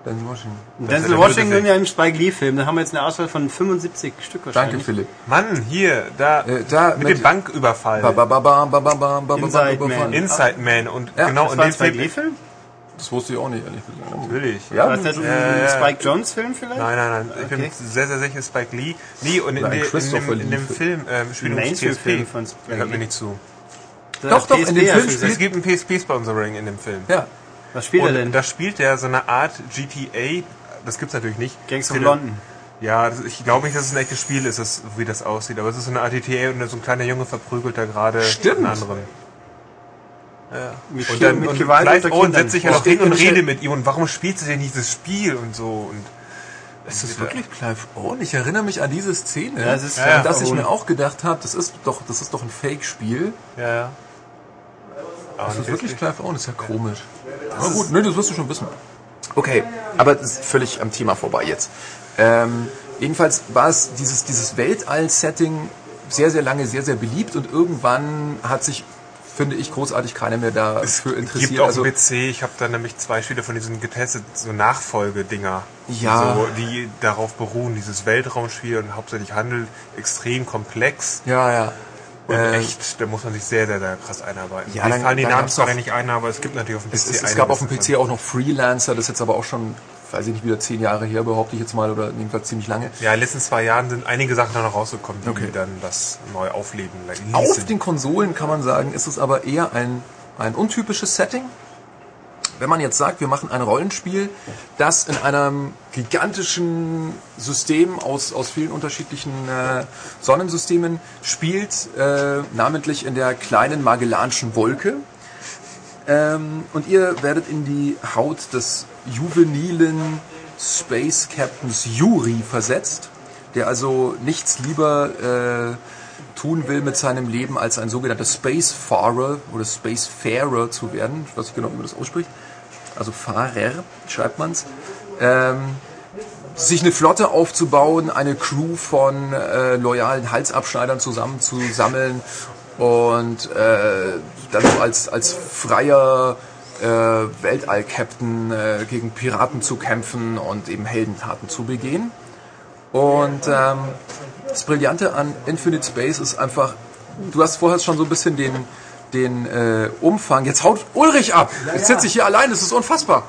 [SPEAKER 3] Denzel Washington.
[SPEAKER 1] Denzel Washington ja im Spike Lee-Film. Da haben wir jetzt eine Auswahl von 75 Stück wahrscheinlich.
[SPEAKER 3] Danke, Philipp.
[SPEAKER 2] Mann, hier, da,
[SPEAKER 3] Äh, da
[SPEAKER 2] mit,
[SPEAKER 3] mit-
[SPEAKER 2] dem Banküberfall.
[SPEAKER 3] Ba, ba, ba, ba, ba, ba, ba, ba,
[SPEAKER 1] Inside
[SPEAKER 3] ba, ba,
[SPEAKER 1] Man.
[SPEAKER 2] Inside Man und
[SPEAKER 3] Ja,
[SPEAKER 2] genau
[SPEAKER 1] Das
[SPEAKER 2] in
[SPEAKER 1] war
[SPEAKER 2] dem
[SPEAKER 1] ein Spike
[SPEAKER 2] Film.
[SPEAKER 1] Lee-Film?
[SPEAKER 3] Das wusste ich auch nicht, ehrlich gesagt.
[SPEAKER 2] Natürlich.
[SPEAKER 3] Ja,
[SPEAKER 1] War das ein. Spike Jones-Film vielleicht?
[SPEAKER 2] Nein, nein, nein. Ich bin sehr, sehr sicher Spike Lee. Nee, und in,
[SPEAKER 3] Oder ein
[SPEAKER 2] de, in, dem, in dem. Film ähm, spielt
[SPEAKER 1] Mainstream-Film
[SPEAKER 2] PSP.
[SPEAKER 1] von Spike
[SPEAKER 2] Hört mir nicht zu.
[SPEAKER 1] Der
[SPEAKER 3] Doch, doch, in
[SPEAKER 1] PSP
[SPEAKER 3] dem
[SPEAKER 1] ja
[SPEAKER 3] Film spielt-
[SPEAKER 2] Es gibt ein PSP-Sponsoring in dem Film.
[SPEAKER 3] Ja.
[SPEAKER 1] Was spielt er denn?
[SPEAKER 2] Und da spielt er so eine Art GTA, das gibt's natürlich nicht.
[SPEAKER 1] Gangs of London.
[SPEAKER 2] Ja, ich glaube nicht, dass es ein echtes Spiel ist, wie das aussieht. Aber es ist so eine Art GTA und so ein kleiner Junge verprügelt da gerade
[SPEAKER 3] Stimmt.
[SPEAKER 2] einen anderen.
[SPEAKER 1] Mit,
[SPEAKER 2] Und dann
[SPEAKER 1] mit
[SPEAKER 2] und
[SPEAKER 1] Gewalt
[SPEAKER 2] Clive Owen setzt sich ja noch hin und
[SPEAKER 3] ja-
[SPEAKER 2] redet mit ihm. Und warum spielt sie denn dieses Spiel und so? Und
[SPEAKER 3] Ist das wirklich Clive Owen? Ich erinnere mich an diese Szene,
[SPEAKER 1] Ja, es ist Clive
[SPEAKER 3] dass ich mir auch gedacht habe, das ist doch, das ist doch ein Fake-Spiel.
[SPEAKER 2] ja, ja. Aber
[SPEAKER 3] Das ist
[SPEAKER 2] nicht
[SPEAKER 3] wirklich Clive Owen, das ist ja komisch. Aber gut, ne, das wirst du schon wissen. Okay, aber das ist völlig am Thema vorbei jetzt. Ähm, jedenfalls war es dieses, dieses Weltall-Setting sehr, sehr lange sehr, sehr beliebt und irgendwann hat sich, finde ich, großartig keiner mehr dafür
[SPEAKER 2] gibt
[SPEAKER 3] interessiert.
[SPEAKER 2] auch
[SPEAKER 3] Also,
[SPEAKER 2] PC, ich habe da nämlich zwei Spiele von diesen getestet, so Nachfolgedinger,
[SPEAKER 3] Ja.
[SPEAKER 2] so, die darauf beruhen, dieses Weltraumspiel und hauptsächlich Handel, extrem komplex
[SPEAKER 3] ja, ja.
[SPEAKER 2] und
[SPEAKER 3] Äh,
[SPEAKER 2] echt, da muss man sich sehr, sehr, sehr krass einarbeiten.
[SPEAKER 3] Ja,
[SPEAKER 2] Mir fallen die Namen zwar nicht ein, aber es gibt natürlich auf dem PC
[SPEAKER 3] Es, es, es gab auf dem. PC auch noch Freelancer, das ist jetzt aber auch schon, weiß ich nicht, wieder zehn Jahre her, behaupte ich jetzt mal, oder jedenfalls ziemlich lange.
[SPEAKER 2] Ja, in den letzten zwei Jahren sind einige Sachen noch rausgekommen, die
[SPEAKER 3] Okay.
[SPEAKER 2] dann das neu aufleben ließen.
[SPEAKER 3] Auf den Konsolen kann man sagen, ist es aber eher ein ein untypisches Setting. Wenn man jetzt sagt, wir machen ein Rollenspiel, das in einem gigantischen System aus, aus vielen unterschiedlichen äh, Sonnensystemen spielt, äh, namentlich in der kleinen Magellanischen Wolke, ähm, und ihr werdet in die Haut des juvenilen Space Captains Yuri versetzt, der also nichts lieber äh, tun will mit seinem Leben, als ein sogenannter Spacefarer oder Spacefarer zu werden. Ich weiß nicht genau, wie man das ausspricht. Also Fahrer schreibt man's. Ähm, sich eine Flotte aufzubauen, eine Crew von äh, loyalen Halsabschneidern zusammenzusammeln und äh, dann so als, als freier äh, Weltall-Captain äh, gegen Piraten zu kämpfen und eben Heldentaten zu begehen. Und ähm, das Brillante an Infinite Space ist einfach, du hast vorher schon so ein bisschen den, den äh, Umfang. Jetzt haut Ulrich ab. Jetzt sitze ich hier allein, das ist unfassbar.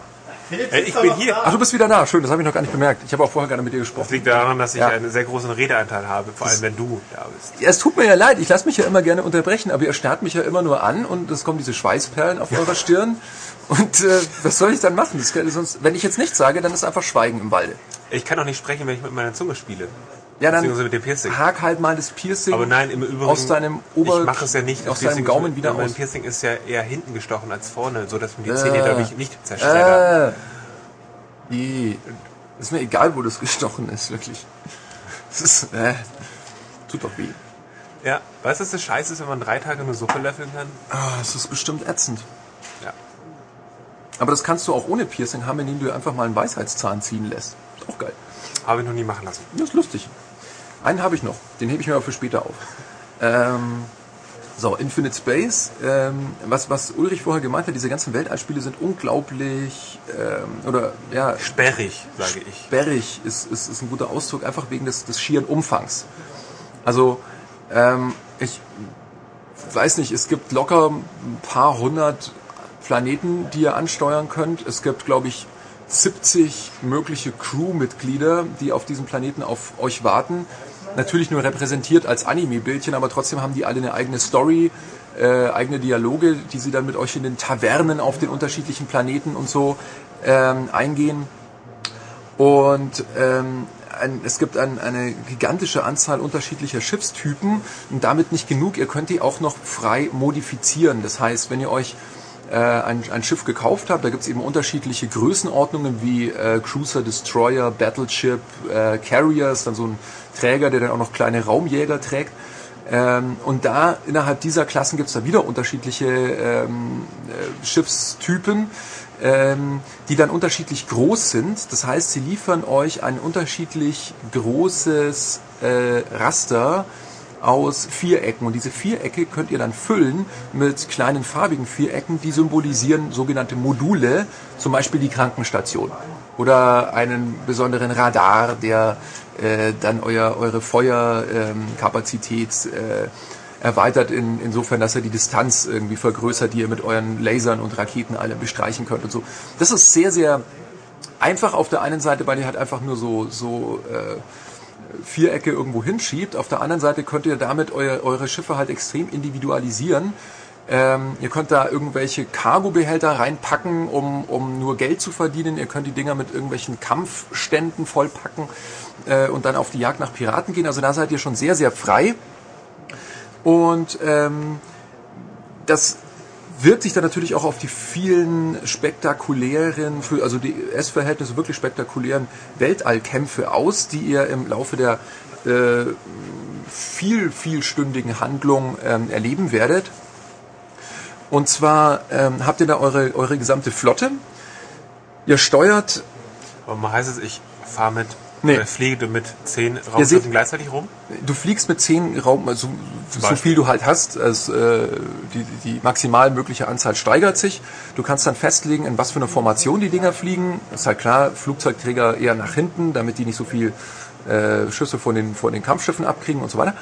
[SPEAKER 2] Äh, ich bin hier.
[SPEAKER 3] Ach, du bist wieder da. Schön, das habe ich noch gar nicht bemerkt. Ich habe auch vorher gerne mit dir
[SPEAKER 2] Das
[SPEAKER 3] gesprochen.
[SPEAKER 2] liegt daran, dass ich
[SPEAKER 3] Ja.
[SPEAKER 2] einen sehr großen Redeanteil habe, vor allem wenn du da bist.
[SPEAKER 3] Ja, es tut mir ja leid, ich lasse mich ja immer gerne unterbrechen, aber ihr starrt mich ja immer nur an und es kommen diese Schweißperlen auf eurer Stirn. Und äh, was soll ich dann machen? Das, sonst, wenn ich jetzt nichts sage, dann ist einfach Schweigen im Walde.
[SPEAKER 2] Ich kann auch nicht sprechen, wenn ich mit meiner Zunge spiele.
[SPEAKER 3] Ja, dann
[SPEAKER 2] Piercing.
[SPEAKER 3] hak halt mal das Piercing
[SPEAKER 2] Aber nein, im Übrigen.
[SPEAKER 3] aus deinem Ober...
[SPEAKER 2] Ich mache es ja nicht.
[SPEAKER 3] aus
[SPEAKER 2] das
[SPEAKER 3] deinem
[SPEAKER 2] Piercing-
[SPEAKER 3] Gaumen wieder
[SPEAKER 2] Mein
[SPEAKER 3] aus.
[SPEAKER 2] Piercing ist ja eher hinten gestochen als vorne, so dass mir die Zähne dadurch nicht zerschreddern.
[SPEAKER 3] Äh. Ist mir egal, wo das gestochen ist, wirklich. Das ist, äh, tut doch weh.
[SPEAKER 2] Ja, weißt du, was das Scheiße ist, wenn man drei Tage eine Suppe löffeln kann?
[SPEAKER 3] Ah, das ist bestimmt ätzend.
[SPEAKER 2] Ja.
[SPEAKER 3] Aber das kannst du auch ohne Piercing haben, indem du einfach mal einen Weisheitszahn ziehen lässt. Ist auch geil.
[SPEAKER 2] Habe ich noch nie machen lassen.
[SPEAKER 3] Das ist lustig. Einen habe ich noch. Den hebe ich mir aber für später auf. Ähm, so, Infinite Space. Ähm, was, was Ulrich vorher gemeint hat, diese ganzen Weltallspiele sind unglaublich, ähm, oder ja,
[SPEAKER 2] Sperrig, sage ich.
[SPEAKER 3] sperrig ist, ist, ist ein guter Ausdruck, einfach wegen des, des schieren Umfangs. Also, ähm, ich weiß nicht, es gibt locker ein paar hundert Planeten, die ihr ansteuern könnt. Es gibt, glaube ich, 70 mögliche Crewmitglieder, die auf diesem Planeten auf euch warten. Natürlich nur repräsentiert als Anime-Bildchen, aber trotzdem haben die alle eine eigene Story, äh, eigene Dialoge, die sie dann mit euch in den Tavernen auf den unterschiedlichen Planeten und so ähm, eingehen. Und ähm, ein, es gibt ein, eine gigantische Anzahl unterschiedlicher Schiffstypen und damit nicht genug. Ihr könnt die auch noch frei modifizieren. Das heißt, wenn ihr euch äh, ein, ein Schiff gekauft habt, da gibt es eben unterschiedliche Größenordnungen wie äh, Cruiser, Destroyer, Battleship, äh, Carrier ist dann so ein Träger, der dann auch noch kleine Raumjäger trägt. Ähm, und da innerhalb dieser Klassen gibt es da wieder unterschiedliche ähm, äh, Schiffstypen, ähm, die dann unterschiedlich groß sind. Das heißt, sie liefern euch ein unterschiedlich großes äh, Raster aus Vierecken. Und diese Vierecke könnt ihr dann füllen mit kleinen farbigen Vierecken, die symbolisieren sogenannte Module, zum Beispiel die Krankenstation oder einen besonderen Radar, der äh, dann euer, eure Feuerkapazität äh, erweitert in, insofern, dass er die Distanz irgendwie vergrößert, die ihr mit euren Lasern und Raketen alle bestreichen könnt und so. Das ist sehr, sehr einfach auf der einen Seite, weil ihr halt einfach nur so, so äh, Vierecke irgendwo hinschiebt. Auf der anderen Seite könnt ihr damit euer, eure Schiffe halt extrem individualisieren. Ähm, ihr könnt da irgendwelche Cargobehälter reinpacken, um, um nur Geld zu verdienen. Ihr könnt die Dinger mit irgendwelchen Kampfständen vollpacken äh, und dann auf die Jagd nach Piraten gehen. Also da seid ihr schon sehr, sehr frei. Und ähm, das wirkt sich dann natürlich auch auf die vielen spektakulären, also die S-Verhältnisse wirklich spektakulären Weltallkämpfe aus, die ihr im Laufe der äh, viel, vielstündigen Handlung ähm, erleben werdet. Und zwar ähm, habt ihr da eure, eure gesamte Flotte. Ihr steuert
[SPEAKER 2] Warum heißt es, ich fahre mit,
[SPEAKER 3] Nee.
[SPEAKER 2] äh, fliege mit zehn Raumschiffen gleichzeitig rum?
[SPEAKER 3] Du fliegst mit zehn Raum, also so viel du halt hast, also, äh, die, die maximal mögliche Anzahl steigert sich. Du kannst dann festlegen, in was für eine Formation die Dinger fliegen. ist halt klar, Flugzeugträger eher nach hinten, damit die nicht so viel äh, Schüsse von den, von den Kampfschiffen abkriegen und so weiter.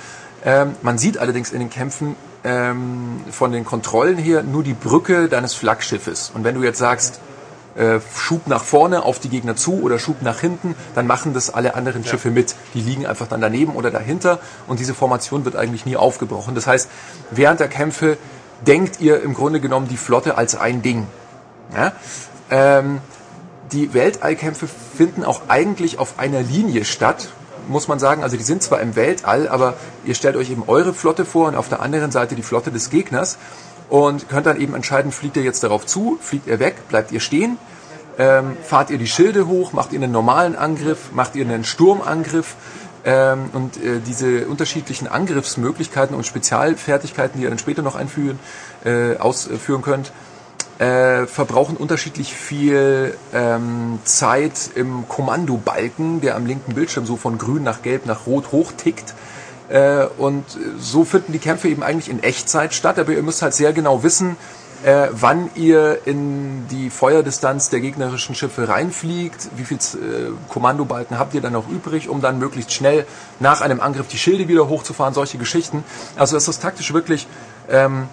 [SPEAKER 3] Ähm, man sieht allerdings in den Kämpfen ähm, von den Kontrollen her nur die Brücke deines Flaggschiffes. Und wenn du jetzt sagst, äh, Schub nach vorne auf die Gegner zu oder Schub nach hinten, dann machen das alle anderen Schiffe mit. Die liegen einfach dann daneben oder dahinter und diese Formation wird eigentlich nie aufgebrochen. Das heißt, während der Kämpfe denkt ihr im Grunde genommen die Flotte als ein Ding. Ja? Ähm, die Weltallkämpfe finden auch eigentlich auf einer Linie statt, muss man sagen. Also die sind zwar im Weltall, aber ihr stellt euch eben eure Flotte vor und auf der anderen Seite die Flotte des Gegners und könnt dann eben entscheiden, fliegt ihr jetzt darauf zu, fliegt ihr weg, bleibt ihr stehen, ähm, fahrt ihr die Schilde hoch, macht ihr einen normalen Angriff, macht ihr einen Sturmangriff ähm, und äh, diese unterschiedlichen Angriffsmöglichkeiten und Spezialfertigkeiten, die ihr dann später noch einführen, äh, ausführen könnt, äh, verbrauchen unterschiedlich viel ähm, Zeit im Kommandobalken, der am linken Bildschirm so von grün nach gelb nach rot hochtickt. Äh, und so finden die Kämpfe eben eigentlich in Echtzeit statt, aber ihr müsst halt sehr genau wissen, äh, wann ihr in die Feuerdistanz der gegnerischen Schiffe reinfliegt, wie viel äh, Kommandobalken habt ihr dann noch übrig, um dann möglichst schnell nach einem Angriff die Schilde wieder hochzufahren, solche Geschichten. Also das ist taktisch wirklich ähm,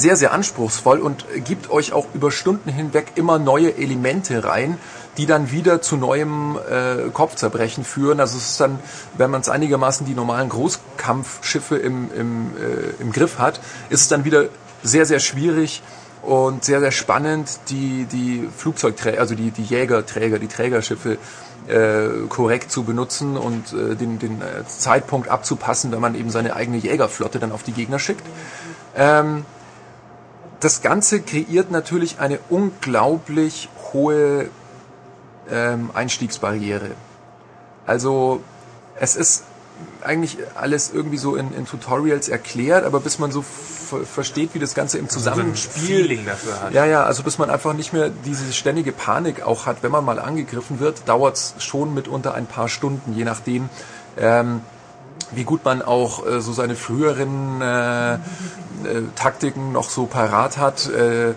[SPEAKER 3] sehr, sehr anspruchsvoll und gibt euch auch über Stunden hinweg immer neue Elemente rein, die dann wieder zu neuem äh, Kopfzerbrechen führen. Also es ist dann, wenn man es einigermaßen die normalen Großkampfschiffe im, im, äh, im Griff hat, ist es dann wieder sehr, sehr schwierig und sehr, sehr spannend, die, die Flugzeugträger, also die, die Jägerträger, die Trägerschiffe äh, korrekt zu benutzen und äh, den, den äh, Zeitpunkt abzupassen, wenn man eben seine eigene Jägerflotte dann auf die Gegner schickt. Ähm, das Ganze kreiert natürlich eine unglaublich hohe ähm, Einstiegsbarriere. Also es ist eigentlich alles irgendwie so in, in Tutorials erklärt, aber bis man so versteht, wie das Ganze im Zusammenspiel.
[SPEAKER 2] So dafür hat.
[SPEAKER 3] Ja, ja, also bis man einfach nicht mehr diese ständige Panik auch hat, wenn man mal angegriffen wird, dauert es schon mitunter ein paar Stunden, je nachdem. Ähm, wie gut man auch äh, so seine früheren äh, äh, Taktiken noch so parat hat, äh,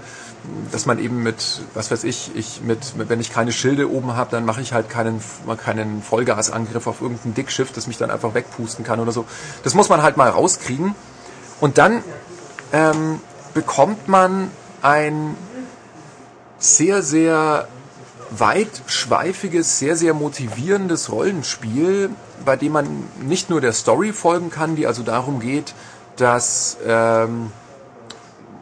[SPEAKER 3] dass man eben mit, was weiß ich, ich mit, mit wenn ich keine Schilde oben habe, dann mache ich halt keinen, keinen Vollgasangriff auf irgendein Dickschiff, das mich dann einfach wegpusten kann oder so. Das muss man halt mal rauskriegen. Und dann ähm, bekommt man ein sehr, sehr weitschweifiges, sehr, sehr motivierendes Rollenspiel, bei dem man nicht nur der Story folgen kann, die also darum geht, dass ähm,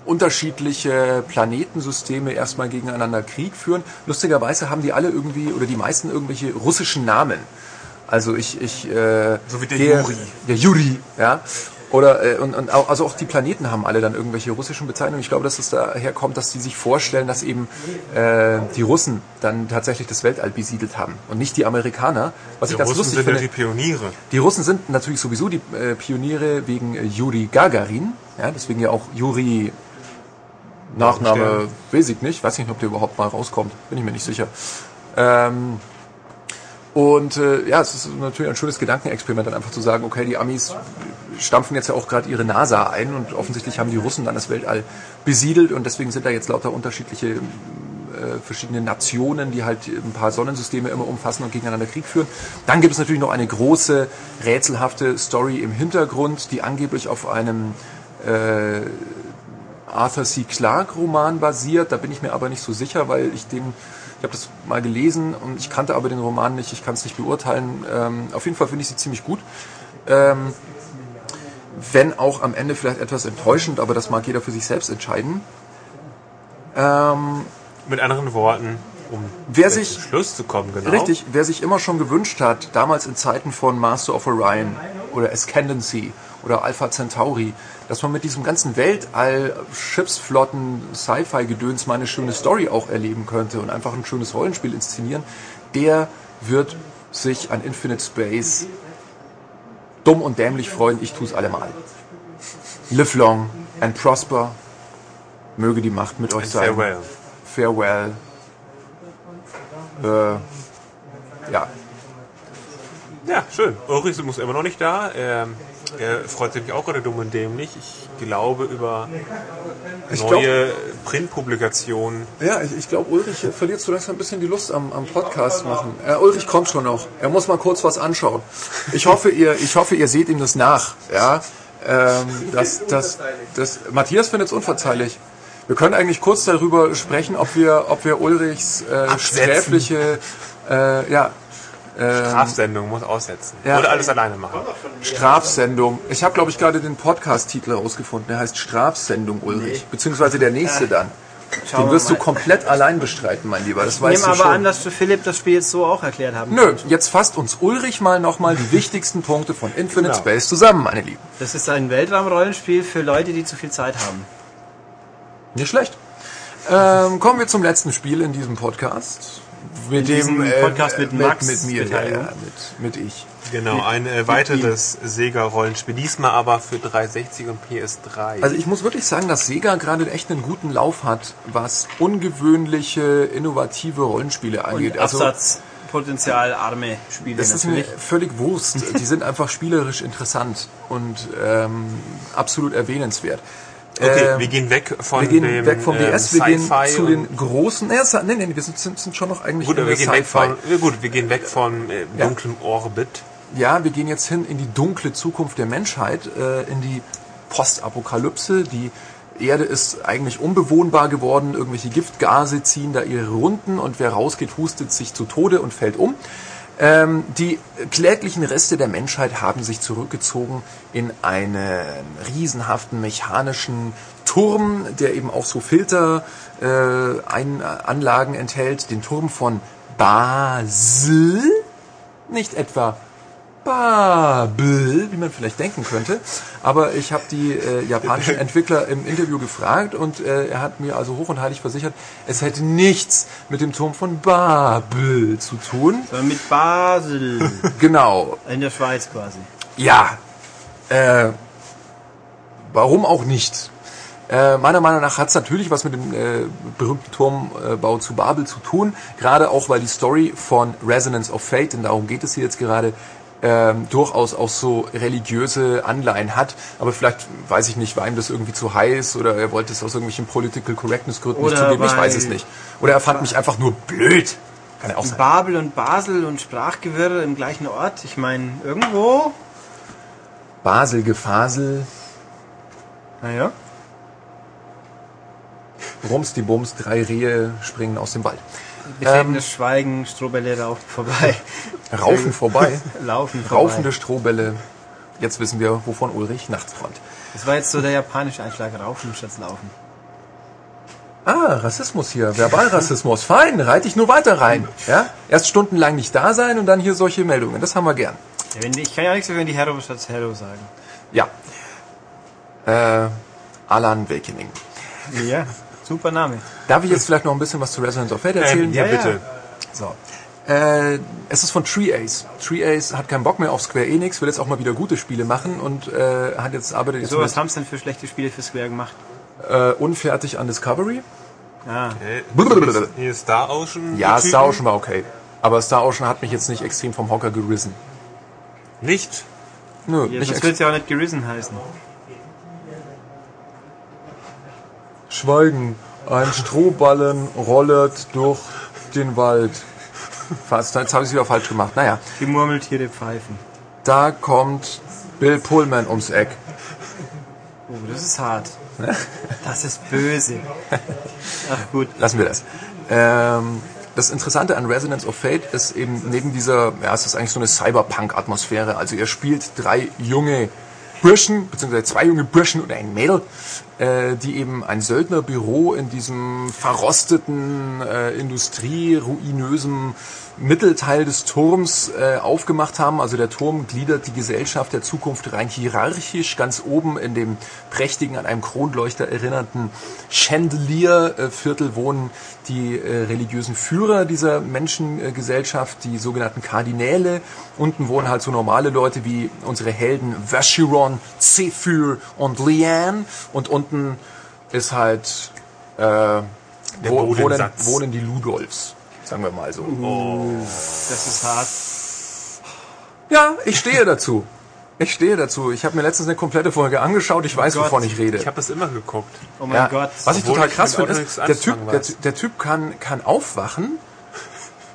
[SPEAKER 3] unterschiedliche Planetensysteme erstmal gegeneinander Krieg führen. Lustigerweise haben die alle irgendwie oder die meisten irgendwelche russischen Namen. Also ich, ich
[SPEAKER 2] äh, so wie der, der Juri.
[SPEAKER 3] Der Juri, ja. Oder äh, und, und auch, also auch die Planeten haben alle dann irgendwelche russischen Bezeichnungen. Ich glaube, dass es daher kommt, dass die sich vorstellen, dass eben äh, die Russen dann tatsächlich das Weltall besiedelt haben und nicht die Amerikaner.
[SPEAKER 2] Was die ich ganz Russen lustig sind finde. Ja die Pioniere.
[SPEAKER 3] Die Russen sind natürlich sowieso die äh, Pioniere wegen äh, Juri Gagarin. Ja, deswegen ja auch Juri Nachname weiß ich nicht. Weiß nicht, ob der überhaupt mal rauskommt. Bin ich mir nicht sicher. Ähm, und äh, ja, es ist natürlich ein schönes Gedankenexperiment, dann einfach zu sagen, okay, die Amis stampfen jetzt ja auch gerade ihre NASA ein und offensichtlich haben die Russen dann das Weltall besiedelt und deswegen sind da jetzt lauter unterschiedliche äh, verschiedene Nationen, die halt ein paar Sonnensysteme immer umfassen und gegeneinander Krieg führen. Dann gibt es natürlich noch eine große, rätselhafte Story im Hintergrund, die angeblich auf einem äh, Arthur C. Clarke Roman basiert. Da bin ich mir aber nicht so sicher, weil ich den ich habe das mal gelesen und ich kannte aber den Roman nicht, ich kann es nicht beurteilen. Ähm, auf jeden Fall finde ich sie ziemlich gut. Ähm, wenn auch am Ende vielleicht etwas enttäuschend, aber das mag jeder für sich selbst entscheiden.
[SPEAKER 2] Ähm, Mit anderen Worten, um
[SPEAKER 3] wer sich
[SPEAKER 2] Schluss zu kommen, genau.
[SPEAKER 3] Richtig, wer sich immer schon gewünscht hat, damals in Zeiten von Master of Orion oder Ascendancy oder Alpha Centauri, dass man mit diesem ganzen Weltall, Schiffsflotten, Sci-Fi-Gedöns mal eine schöne Story auch erleben könnte und einfach ein schönes Rollenspiel inszenieren, der wird sich an Infinite Space dumm und dämlich freuen. Ich tue es allemal. Live long and prosper. Möge die Macht mit euch sein.
[SPEAKER 2] Farewell.
[SPEAKER 3] Farewell. Äh, ja.
[SPEAKER 2] Ja, schön. Ulrich ist immer noch nicht da. Ähm, er freut sich auch gerade dumm und dämlich. Ich glaube über ich neue glaub, Printpublikationen.
[SPEAKER 3] Ja, ich, ich glaube, Ulrich verliert so langsam ein bisschen die Lust am, am Podcast machen. Äh, Ulrich kommt schon noch. Er muss mal kurz was anschauen. Ich hoffe, ihr, ich hoffe, ihr seht ihm das nach. Ja, ähm, das, das, das, Matthias findet es unverzeihlich. Wir können eigentlich kurz darüber sprechen, ob wir, ob wir Ulrichs äh, sträfliche, äh, ja,
[SPEAKER 2] Strafsendung muss aussetzen.
[SPEAKER 3] Ja.
[SPEAKER 2] Oder alles alleine machen.
[SPEAKER 3] Strafsendung. Ich habe, glaube ich, gerade den Podcast-Titel rausgefunden. Der heißt Strafsendung, Ulrich. Beziehungsweise der nächste dann.
[SPEAKER 1] Schauen
[SPEAKER 3] Den
[SPEAKER 1] wir
[SPEAKER 3] wirst du komplett allein bestreiten, mein Lieber. Das
[SPEAKER 1] Ich
[SPEAKER 3] weißt
[SPEAKER 1] nehme
[SPEAKER 3] du
[SPEAKER 1] aber
[SPEAKER 3] schon.
[SPEAKER 1] an, dass du Philipp das Spiel jetzt so auch erklärt haben
[SPEAKER 3] Nö,
[SPEAKER 1] kannst.
[SPEAKER 3] jetzt fasst uns Ulrich mal nochmal die wichtigsten Punkte von Infinite
[SPEAKER 2] Genau.
[SPEAKER 3] Space zusammen, meine Lieben.
[SPEAKER 1] Das ist ein Weltraumrollenspiel für Leute, die zu viel Zeit haben.
[SPEAKER 3] Nicht schlecht. Ähm, kommen wir zum letzten Spiel in diesem Podcast. Mit
[SPEAKER 1] In diesem Podcast mit Max
[SPEAKER 3] mit, mir, ja, ja, mit, mit ich.
[SPEAKER 2] Genau, ein äh, weiteres Sega-Rollenspiel. Diesmal aber für 360 und PS3.
[SPEAKER 3] Also ich muss wirklich sagen, dass Sega gerade echt einen guten Lauf hat, was ungewöhnliche, innovative Rollenspiele angeht.
[SPEAKER 1] Und
[SPEAKER 3] Also
[SPEAKER 1] Absatzpotenzial arme Spiele
[SPEAKER 3] das ist mir
[SPEAKER 1] natürlich.
[SPEAKER 3] völlig Wurst. Die sind einfach spielerisch interessant und ähm, absolut erwähnenswert.
[SPEAKER 2] Okay,
[SPEAKER 3] Ähm,
[SPEAKER 2] wir gehen weg von
[SPEAKER 3] wir gehen
[SPEAKER 2] dem
[SPEAKER 3] weg vom
[SPEAKER 2] ähm,
[SPEAKER 3] DS, wir gehen zu den großen. Nee, es- nee, nee, wir sind, sind, schon noch eigentlich
[SPEAKER 2] Gut,
[SPEAKER 3] in
[SPEAKER 2] wir gehen weg von, ja, gut, wir gehen weg von äh,
[SPEAKER 3] Ja.
[SPEAKER 2] dunklem Orbit.
[SPEAKER 3] Ja, wir gehen jetzt hin in die dunkle Zukunft der Menschheit, äh, in die Postapokalypse. Die Erde ist eigentlich unbewohnbar geworden, irgendwelche Giftgase ziehen da ihre Runden und wer rausgeht, hustet sich zu Tode und fällt um. Ähm, die kläglichen Reste der Menschheit haben sich zurückgezogen in einen riesenhaften mechanischen Turm, der eben auch so Filter äh, enthält, den Turm von Basel, nicht etwa Babel, wie man vielleicht denken könnte. Aber ich habe die äh, japanischen Entwickler im Interview gefragt und äh, er hat mir also hoch und heilig versichert, es hätte nichts mit dem Turm von Babel zu tun.
[SPEAKER 1] Sondern mit Basel.
[SPEAKER 3] Genau.
[SPEAKER 1] In der Schweiz quasi.
[SPEAKER 3] Ja. Äh, warum auch nicht? Äh, meiner Meinung nach hat es natürlich was mit dem äh, berühmten Turmbau zu Babel zu tun. Gerade auch, weil die Story von Resonance of Fate, denn darum geht es hier jetzt gerade, ähm, durchaus auch so religiöse Anleihen hat. Aber vielleicht, weiß ich nicht, war ihm das irgendwie zu heiß oder er wollte es aus irgendwelchen Political Correctness Gründen nicht zugeben. Ich weiß es nicht. Oder er fand mich einfach nur blöd. Kann ja auch sein.
[SPEAKER 1] Babel und Basel und Sprachgewirr im gleichen Ort. Ich meine, irgendwo.
[SPEAKER 3] Basel, Gefasel,
[SPEAKER 1] Naja.
[SPEAKER 3] Rums die Bums, drei Rehe springen aus dem Wald.
[SPEAKER 1] Betretenes Schweigen, Strohbälle rauchen vorbei.
[SPEAKER 3] Raufen vorbei.
[SPEAKER 1] Laufen vorbei.
[SPEAKER 3] Raufende Strohbälle. Jetzt wissen wir, wovon Ulrich nachts träumt.
[SPEAKER 1] Das war jetzt so der japanische Einschlag. Raufen statt Laufen.
[SPEAKER 3] Ah, Rassismus hier. Verbalrassismus. Fein, reite ich nur weiter rein. Ja? Erst stundenlang nicht da sein und dann hier solche Meldungen. Das haben wir gern.
[SPEAKER 1] Ich kann ja nichts mehr, wenn die Hero statt Hero sagen.
[SPEAKER 3] Ja. Äh, Alan Wakening.
[SPEAKER 1] Ja, super Name.
[SPEAKER 3] Darf ich jetzt vielleicht noch ein bisschen was zu Resonance of Fate erzählen?
[SPEAKER 2] Ähm, ja,
[SPEAKER 1] Ja, ja.
[SPEAKER 2] bitte.
[SPEAKER 3] So. Äh, es ist von Tree Ace. Tree Ace hat keinen Bock mehr auf Square Enix, will jetzt auch mal wieder gute Spiele machen und äh, hat jetzt arbeitet jetzt
[SPEAKER 1] So, was haben sie denn für schlechte Spiele für Square gemacht?
[SPEAKER 3] äh, unfertig an Discovery.
[SPEAKER 1] Ah,
[SPEAKER 2] Äh,
[SPEAKER 3] Blablabla.
[SPEAKER 2] hier ist Star Ocean.
[SPEAKER 3] Ja, Star. Ocean war okay. Aber Star Ocean hat mich jetzt nicht extrem vom Hocker gerissen.
[SPEAKER 2] Nicht?
[SPEAKER 3] Nö,
[SPEAKER 1] ja,
[SPEAKER 3] nicht
[SPEAKER 1] das wird ja auch nicht gerissen heißen.
[SPEAKER 3] Schweigen. Ein Strohballen rollet durch den Wald. Fast, jetzt habe ich es wieder falsch gemacht. Naja,
[SPEAKER 1] Die Murmeltiere pfeifen.
[SPEAKER 3] da kommt Bill Pullman ums Eck.
[SPEAKER 1] Oh, das ist hart. Das ist böse. Ach gut.
[SPEAKER 3] Lassen wir das. Ähm, das Interessante an Resonance of Fate ist eben neben dieser, ja, es ist eigentlich so eine Cyberpunk-Atmosphäre. Also ihr spielt drei junge Burschen, beziehungsweise zwei junge Burschen und ein Mädel, äh, die eben ein Söldnerbüro in diesem verrosteten, äh, industrieruinösen Mittelteil des Turms äh, aufgemacht haben. Also der Turm gliedert die Gesellschaft der Zukunft rein hierarchisch. Ganz oben in dem prächtigen, an einem Kronleuchter erinnernden Chandelier-Viertel wohnen die äh, religiösen Führer dieser Menschengesellschaft, die sogenannten Kardinäle. Unten wohnen halt so normale Leute wie unsere Helden Vachiron, Zephyr und Liane. Und unten ist halt äh, wo, wohnen, wohnen die Ludolfs. Sagen wir mal so.
[SPEAKER 1] Das ist hart.
[SPEAKER 3] Ja, ich stehe dazu. Ich stehe dazu. Ich habe mir letztens eine komplette Folge angeschaut. Ich weiß,
[SPEAKER 1] Gott.
[SPEAKER 3] wovon ich rede.
[SPEAKER 2] Ich habe das immer geguckt.
[SPEAKER 1] Oh mein
[SPEAKER 3] ja,
[SPEAKER 1] Gott.
[SPEAKER 3] was ich
[SPEAKER 2] Obwohl
[SPEAKER 3] total krass finde, ist, der Typ, der, der Typ kann, kann aufwachen.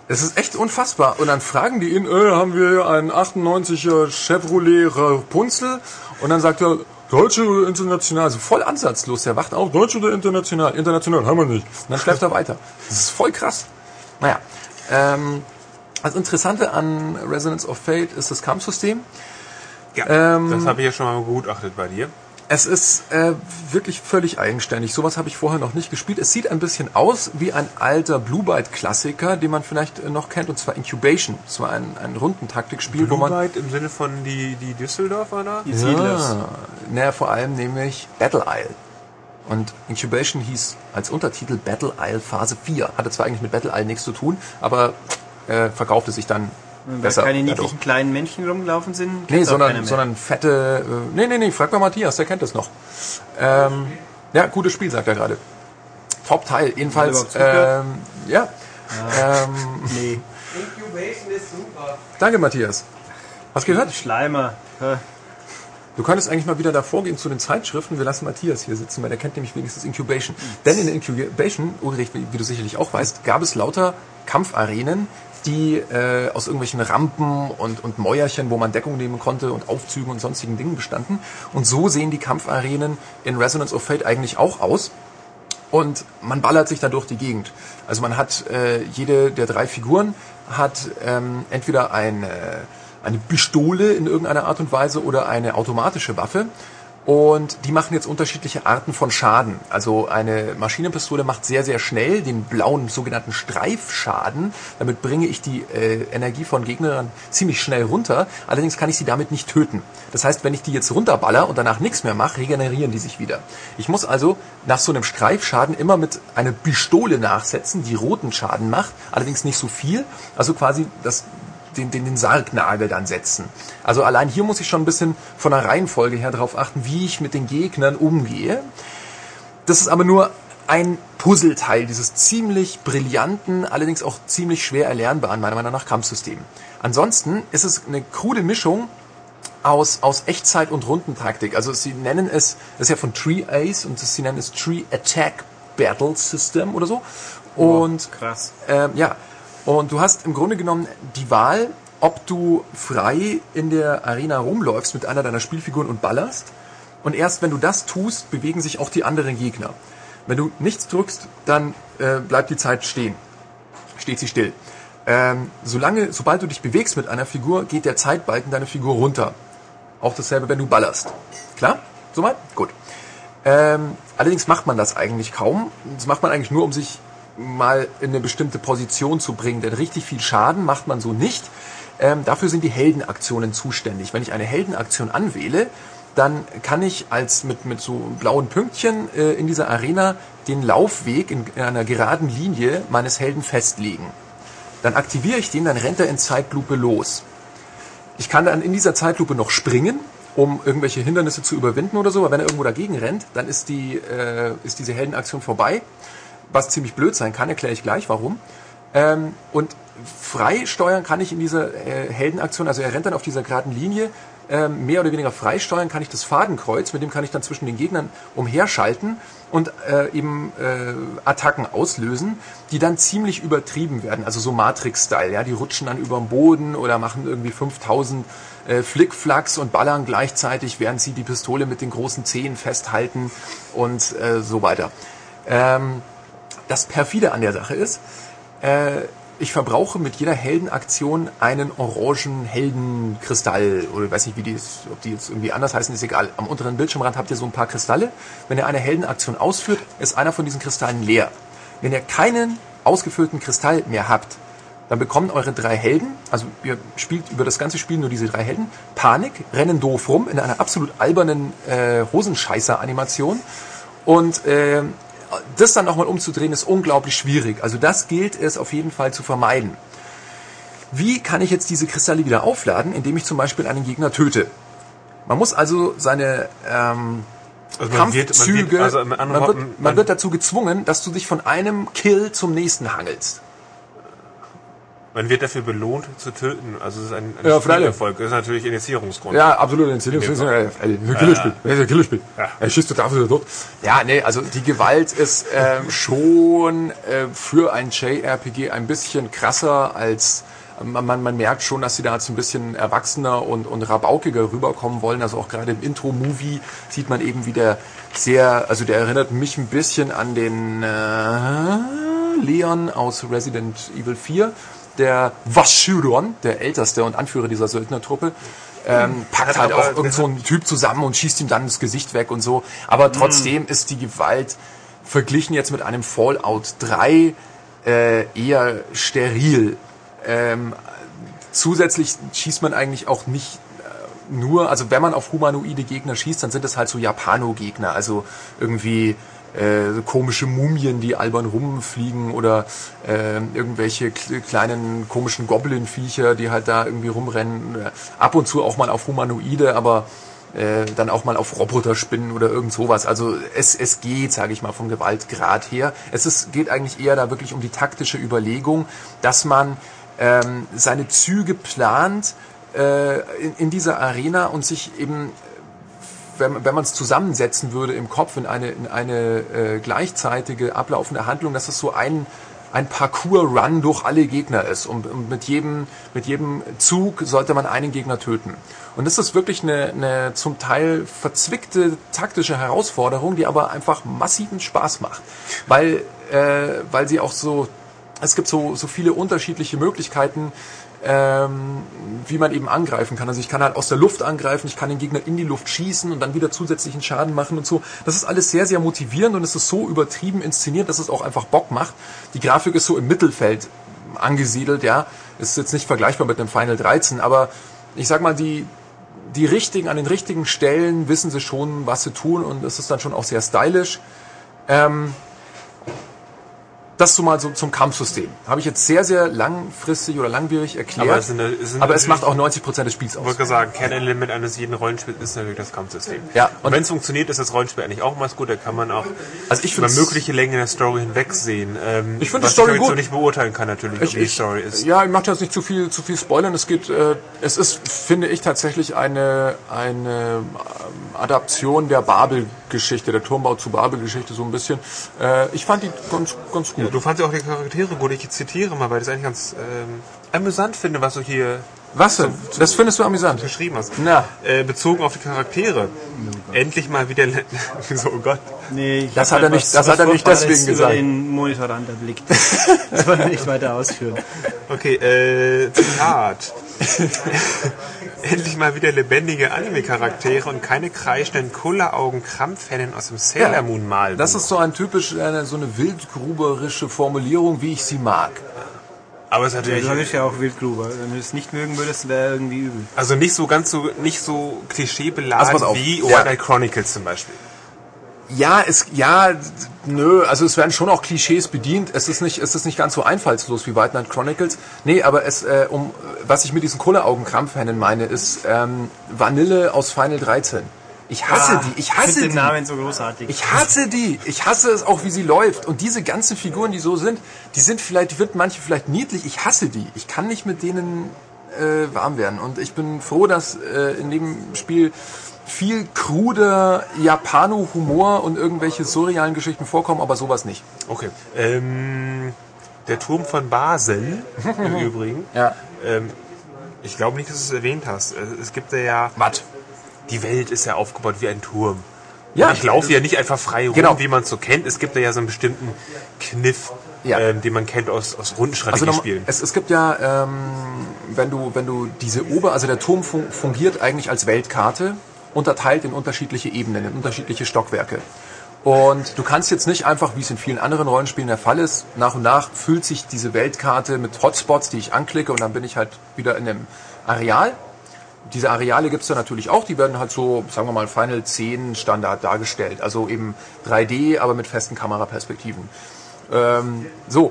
[SPEAKER 3] Das ist echt unfassbar. Und dann fragen die ihn, äh, haben wir hier einen 98er Chevrolet Rapunzel? Und dann sagt er, Deutsche oder international? Also voll ansatzlos. Der wacht auf, Deutsch oder international? International haben wir nicht. Und dann schläft er weiter. Das ist voll krass. Naja, ähm, Das Interessante an Resonance of Fate ist das Kampfsystem.
[SPEAKER 2] Ja,
[SPEAKER 3] Ähm,
[SPEAKER 2] das habe ich ja schon mal begutachtet bei dir.
[SPEAKER 3] Es ist äh, wirklich völlig eigenständig. Sowas habe ich vorher noch nicht gespielt. Es sieht ein bisschen aus wie ein alter Blue Byte Klassiker, den man vielleicht äh, noch kennt, und zwar Incubation. Das war ein, ein Rundentaktikspiel, wo man
[SPEAKER 2] Bluebite im Sinne von die, die Düsseldorfer da?
[SPEAKER 1] Die.
[SPEAKER 3] Ja, naja, vor allem nämlich Battle Isle. Und Incubation hieß als Untertitel Battle Isle Phase 4. Hatte zwar eigentlich mit Battle Isle nichts zu tun, aber äh, verkaufte sich dann
[SPEAKER 1] Weil
[SPEAKER 3] besser.
[SPEAKER 1] keine
[SPEAKER 3] dadurch.
[SPEAKER 1] niedlichen kleinen Männchen rumgelaufen sind.
[SPEAKER 3] Nee, sondern, sondern fette. Äh, nee, nee, nee, frag mal Matthias, der kennt das noch. Ähm, ja, gutes Spiel, sagt er gerade. Top-Teil, jedenfalls. Ähm, ja. Ähm,
[SPEAKER 1] Nee.
[SPEAKER 2] Incubation ist super.
[SPEAKER 3] danke, Matthias. Hast gehört?
[SPEAKER 1] Schleimer. Ja.
[SPEAKER 3] Du könntest eigentlich mal wieder davor gehen zu den Zeitschriften. Wir lassen Matthias hier sitzen, weil der kennt nämlich wenigstens Incubation. Denn in Incubation, Ulrich, wie, du sicherlich auch weißt, gab es lauter Kampfarenen, die äh, aus irgendwelchen Rampen und, und Mäuerchen, wo man Deckung nehmen konnte und Aufzügen und sonstigen Dingen bestanden. Und so sehen die Kampfarenen in Resonance of Fate eigentlich auch aus. Und man ballert sich da durch die Gegend. Also man hat äh, jede der drei Figuren hat ähm, entweder eine, eine Pistole in irgendeiner Art und Weise oder eine automatische Waffe. Und die machen jetzt unterschiedliche Arten von Schaden. Also eine Maschinenpistole macht sehr, sehr schnell den blauen sogenannten Streifschaden. Damit bringe ich die äh, Energie von Gegnern ziemlich schnell runter. Allerdings kann ich sie damit nicht töten. Das heißt, wenn ich die jetzt runterballer und danach nichts mehr mache, regenerieren die sich wieder. Ich muss also nach so einem Streifschaden immer mit einer Pistole nachsetzen, die roten Schaden macht. Allerdings nicht so viel. Also quasi das den, den, den Sargnagel dann setzen. Also allein hier muss ich schon ein bisschen von der Reihenfolge her darauf achten, wie ich mit den Gegnern umgehe. Das ist aber nur ein Puzzleteil dieses ziemlich brillanten, allerdings auch ziemlich schwer erlernbaren, meiner Meinung nach, Kampfsystem. Ansonsten ist es eine krude Mischung aus, aus Echtzeit und Rundentaktik. Also sie nennen es, das ist ja von Tree Ace und sie nennen es Tree Attack Battle System oder so. Und
[SPEAKER 1] Krass.
[SPEAKER 3] ähm, ja, und du hast im Grunde genommen die Wahl, ob du frei in der Arena rumläufst mit einer deiner Spielfiguren und ballerst. Und erst wenn du das tust, bewegen sich auch die anderen Gegner. Wenn du nichts drückst, dann äh, bleibt die Zeit stehen. Steht sie still. Ähm, solange, sobald du dich bewegst mit einer Figur, geht der Zeitbalken deiner Figur runter. Auch dasselbe, wenn du ballerst. Klar? Soweit? Gut. Ähm, allerdings macht man das eigentlich kaum. Das macht man eigentlich nur, um sich mal in eine bestimmte Position zu bringen. Denn richtig viel Schaden macht man so nicht. Ähm, dafür sind die Heldenaktionen zuständig. Wenn ich eine Heldenaktion anwähle, dann kann ich als mit, mit so blauen Pünktchen äh, in dieser Arena den Laufweg in, in einer geraden Linie meines Helden festlegen. Dann aktiviere ich den, dann rennt er in Zeitlupe los. Ich kann dann in dieser Zeitlupe noch springen, um irgendwelche Hindernisse zu überwinden oder so. Aber wenn er irgendwo dagegen rennt, dann ist, die, äh, ist diese Heldenaktion vorbei. Was ziemlich blöd sein kann, erkläre ich gleich warum. Ähm, und frei steuern kann ich in dieser äh, Heldenaktion, also er rennt dann auf dieser geraden Linie, ähm, mehr oder weniger frei steuern kann ich das Fadenkreuz, mit dem kann ich dann zwischen den Gegnern umherschalten und äh, eben äh, Attacken auslösen, die dann ziemlich übertrieben werden, also so Matrix-Style, ja, die rutschen dann über den Boden oder machen irgendwie 5000 äh, Flickflacks und ballern gleichzeitig, während sie die Pistole mit den großen Zehen festhalten und äh, so weiter. Ähm, das perfide an der Sache ist, äh, ich verbrauche mit jeder Heldenaktion einen orangen Heldenkristall oder weiß nicht, wie die ist, ob die jetzt irgendwie anders heißen, ist egal. Am unteren Bildschirmrand habt ihr so ein paar Kristalle. Wenn ihr eine Heldenaktion ausführt, ist einer von diesen Kristallen leer. Wenn ihr keinen ausgefüllten Kristall mehr habt, dann bekommen eure drei Helden, also ihr spielt über das ganze Spiel nur diese drei Helden, Panik, rennen doof rum in einer absolut albernen äh, Hosenscheißer-Animation und äh, das dann nochmal umzudrehen, ist unglaublich schwierig. Also das gilt es auf jeden Fall zu vermeiden. Wie kann ich jetzt diese Kristalle wieder aufladen, indem ich zum Beispiel einen Gegner töte? Man muss also seine ähm,
[SPEAKER 2] Also man wird, man
[SPEAKER 3] Kampfzüge,
[SPEAKER 2] wird, also
[SPEAKER 3] wird, man wird dazu gezwungen, dass du dich von einem Kill zum nächsten hangelst.
[SPEAKER 2] Man wird dafür belohnt zu töten. Also es ist ein, ein
[SPEAKER 3] Ja.
[SPEAKER 2] Spielerfolg. Das ist natürlich Initiierungsgrund.
[SPEAKER 3] Ja, absolut. Ein Killerspiel. Ein Killerspiel. Ein Killerspiel.
[SPEAKER 2] Ja.
[SPEAKER 3] Er schießt total wieder tot. Ja, nee, also die Gewalt ist ähm, schon äh, für ein JRPG ein bisschen krasser als man, man, man merkt schon, dass sie da jetzt ein bisschen erwachsener und, und rabaukiger rüberkommen wollen. Also auch gerade im Intro-Movie sieht man eben wieder sehr, also der erinnert mich ein bisschen an den äh, Leon aus Resident Evil 4 der Washuron, der älteste und Anführer dieser Söldnertruppe, ähm, packt
[SPEAKER 2] Hat
[SPEAKER 3] halt auch irgend so einen Typ zusammen und schießt ihm dann das Gesicht weg und so. Aber trotzdem ist die Gewalt verglichen jetzt mit einem Fallout 3 äh, eher steril. Ähm, zusätzlich schießt man eigentlich auch nicht äh, nur, also wenn man auf humanoide Gegner schießt, dann sind es halt so Japano-Gegner, also irgendwie äh, komische Mumien, die albern rumfliegen oder äh, irgendwelche kle- kleinen komischen Goblin-Viecher, die halt da irgendwie rumrennen. Ab und zu auch mal auf Humanoide, aber äh, dann auch mal auf Roboter spinnen oder irgend sowas. Also es, es geht, sage ich mal, vom Gewaltgrad her. Es ist, geht eigentlich eher da wirklich um die taktische Überlegung, dass man ähm, seine Züge plant äh, in, in dieser Arena und sich eben wenn, wenn man es zusammensetzen würde im Kopf in eine, in eine äh, gleichzeitige ablaufende Handlung, dass es so ein, ein Parcours-Run durch alle Gegner ist. Und, und mit, jedem, mit jedem Zug sollte man einen Gegner töten. Und das ist wirklich eine, eine zum Teil verzwickte taktische Herausforderung, die aber einfach massiven Spaß macht. Weil, äh, weil sie auch so, es gibt so, so viele unterschiedliche Möglichkeiten, ähm, wie man eben angreifen kann. Also ich kann halt aus der Luft angreifen, ich kann den Gegner in die Luft schießen und dann wieder zusätzlichen Schaden machen und so. Das ist alles sehr, sehr motivierend und es ist so übertrieben inszeniert, dass es auch einfach Bock macht. Die Grafik ist so im Mittelfeld angesiedelt, ja. Ist jetzt nicht vergleichbar mit einem Final 13, aber ich sag mal, die, die richtigen, an den richtigen Stellen wissen sie schon, was sie tun und es ist dann schon auch sehr stylisch. Ähm, das so mal so zum Kampfsystem. Habe ich jetzt sehr, sehr langfristig oder langwierig erklärt.
[SPEAKER 2] Aber es sind- es
[SPEAKER 3] aber es macht auch 90 Prozent des Spiels
[SPEAKER 2] Ich
[SPEAKER 3] aus.
[SPEAKER 2] wollte gerade sagen, Kernelement eines jeden Rollenspiels ist natürlich das Kampfsystem.
[SPEAKER 3] Ja,
[SPEAKER 2] und wenn es funktioniert, ist das Rollenspiel eigentlich auch mal gut. Da kann man auch
[SPEAKER 3] Also ich
[SPEAKER 2] über mögliche Länge der Story hinwegsehen. Ähm,
[SPEAKER 3] Ich find
[SPEAKER 2] was
[SPEAKER 3] die Story
[SPEAKER 2] ich
[SPEAKER 3] gut.
[SPEAKER 2] so nicht beurteilen kann natürlich,
[SPEAKER 3] Ich,
[SPEAKER 2] wie die
[SPEAKER 3] ich,
[SPEAKER 2] Story ist.
[SPEAKER 3] Ja, ich möchte jetzt nicht zu viel, zu viel spoilern. Es geht, äh, es ist, finde ich, tatsächlich eine, eine ähm, Adaption der Babel-Geschichte, der Turmbau zu Babel-Geschichte so ein bisschen. Äh, ich fand die ganz, ganz gut.
[SPEAKER 2] Du fandst ja auch die Charaktere gut. Ich zitiere mal, weil ich das eigentlich ganz ähm, amüsant finde, was du hier
[SPEAKER 3] Was denn? Das findest du amüsant?
[SPEAKER 2] geschrieben hast.
[SPEAKER 3] Na.
[SPEAKER 2] Äh, bezogen auf die Charaktere. Endlich mal wieder... Wieso, oh Gott.
[SPEAKER 1] Nee, ich
[SPEAKER 3] Das hat er nicht- das hat er nicht deswegen
[SPEAKER 1] über
[SPEAKER 3] gesagt.
[SPEAKER 1] den Monitor erblickt. Das wollen wir nicht weiter ausführen.
[SPEAKER 2] Okay, äh, Zitat. Endlich mal wieder lebendige Anime-Charaktere und keine kreischenden Kulleraugen-Krampfhennen aus dem Sailor Moon Malbuch.
[SPEAKER 3] Das ist so ein typisch, äh, so eine wildgruberische Formulierung, wie ich sie mag.
[SPEAKER 2] aber es ist
[SPEAKER 1] Ja,
[SPEAKER 2] natürlich,
[SPEAKER 1] du bist ja auch Wildgruber. Wenn du es nicht mögen würdest, wäre irgendwie übel.
[SPEAKER 2] also nicht so ganz so, nicht so klischeebeladen
[SPEAKER 3] Also
[SPEAKER 2] wie
[SPEAKER 3] Ja.
[SPEAKER 2] White Knight Chronicles zum Beispiel.
[SPEAKER 3] Ja, es, ja, nö, also es werden schon auch Klischees bedient. Es ist nicht, es ist nicht ganz so einfallslos wie White Knight Chronicles. Nee, aber es, äh, um, was ich mit diesen Kohleaugenkrampfhennen meine, ist ähm, Vanille aus Final 13. Ich hasse
[SPEAKER 1] Ah,
[SPEAKER 3] die, ich hasse
[SPEAKER 1] den
[SPEAKER 3] die.
[SPEAKER 1] Namen so großartig.
[SPEAKER 3] Ich hasse die. Ich hasse es auch, wie sie läuft. Und diese ganzen Figuren, die so sind, die sind vielleicht, die finden manche vielleicht niedlich. Ich hasse die. Ich kann nicht mit denen äh, warm werden. Und ich bin froh, dass äh, in dem Spiel viel kruder Japano-Humor und irgendwelche surrealen Geschichten vorkommen, aber sowas nicht.
[SPEAKER 2] Okay. Ähm, der Turm von Basel im Übrigen.
[SPEAKER 3] Ja.
[SPEAKER 2] Ähm, ich glaube nicht, dass du es erwähnt hast. Es gibt ja.
[SPEAKER 3] Was?
[SPEAKER 2] Die Welt ist ja aufgebaut wie ein Turm.
[SPEAKER 3] Ja.
[SPEAKER 2] Und ich laufe ja nicht einfach frei rum,
[SPEAKER 3] Genau.
[SPEAKER 2] wie man es so kennt. Es gibt ja so einen bestimmten Kniff,
[SPEAKER 3] Ja.
[SPEAKER 2] ähm, den man kennt aus, aus
[SPEAKER 3] Also
[SPEAKER 2] Rundenstrategiespielen.
[SPEAKER 3] nochmal, es, es gibt ja, ähm, wenn du, wenn du diese Ober, also der Turm fun fungiert eigentlich als Weltkarte, unterteilt in unterschiedliche Ebenen, in unterschiedliche Stockwerke. Und du kannst jetzt nicht einfach, wie es in vielen anderen Rollenspielen der Fall ist, nach und nach füllt sich diese Weltkarte mit Hotspots, die ich anklicke und dann bin ich halt wieder in einem Areal. Diese Areale gibt's da natürlich auch, die werden halt so, sagen wir mal, Final 10 Standard dargestellt. Also eben 3D, aber mit festen Kameraperspektiven. Ähm, so,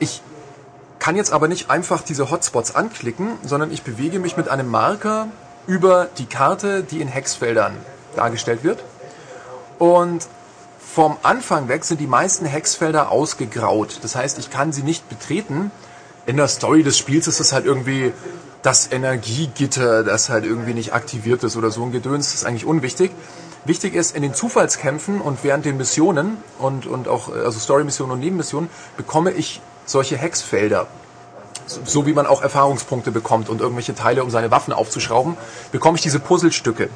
[SPEAKER 3] ich kann jetzt aber nicht einfach diese Hotspots anklicken, sondern ich bewege mich mit einem Marker über die Karte, die in Hexfeldern dargestellt wird. Und vom Anfang weg sind die meisten Hexfelder ausgegraut. Das heißt, ich kann sie nicht betreten. In der Story des Spiels ist es halt irgendwie das Energiegitter, das halt irgendwie nicht aktiviert ist oder so ein Gedöns. Das ist eigentlich unwichtig. Wichtig ist, in den Zufallskämpfen und während den Missionen und, und auch, also Story-Missionen und Nebenmissionen, bekomme ich solche Hexfelder so wie man auch Erfahrungspunkte bekommt und irgendwelche Teile, um seine Waffen aufzuschrauben, bekomme ich diese Puzzlestücke.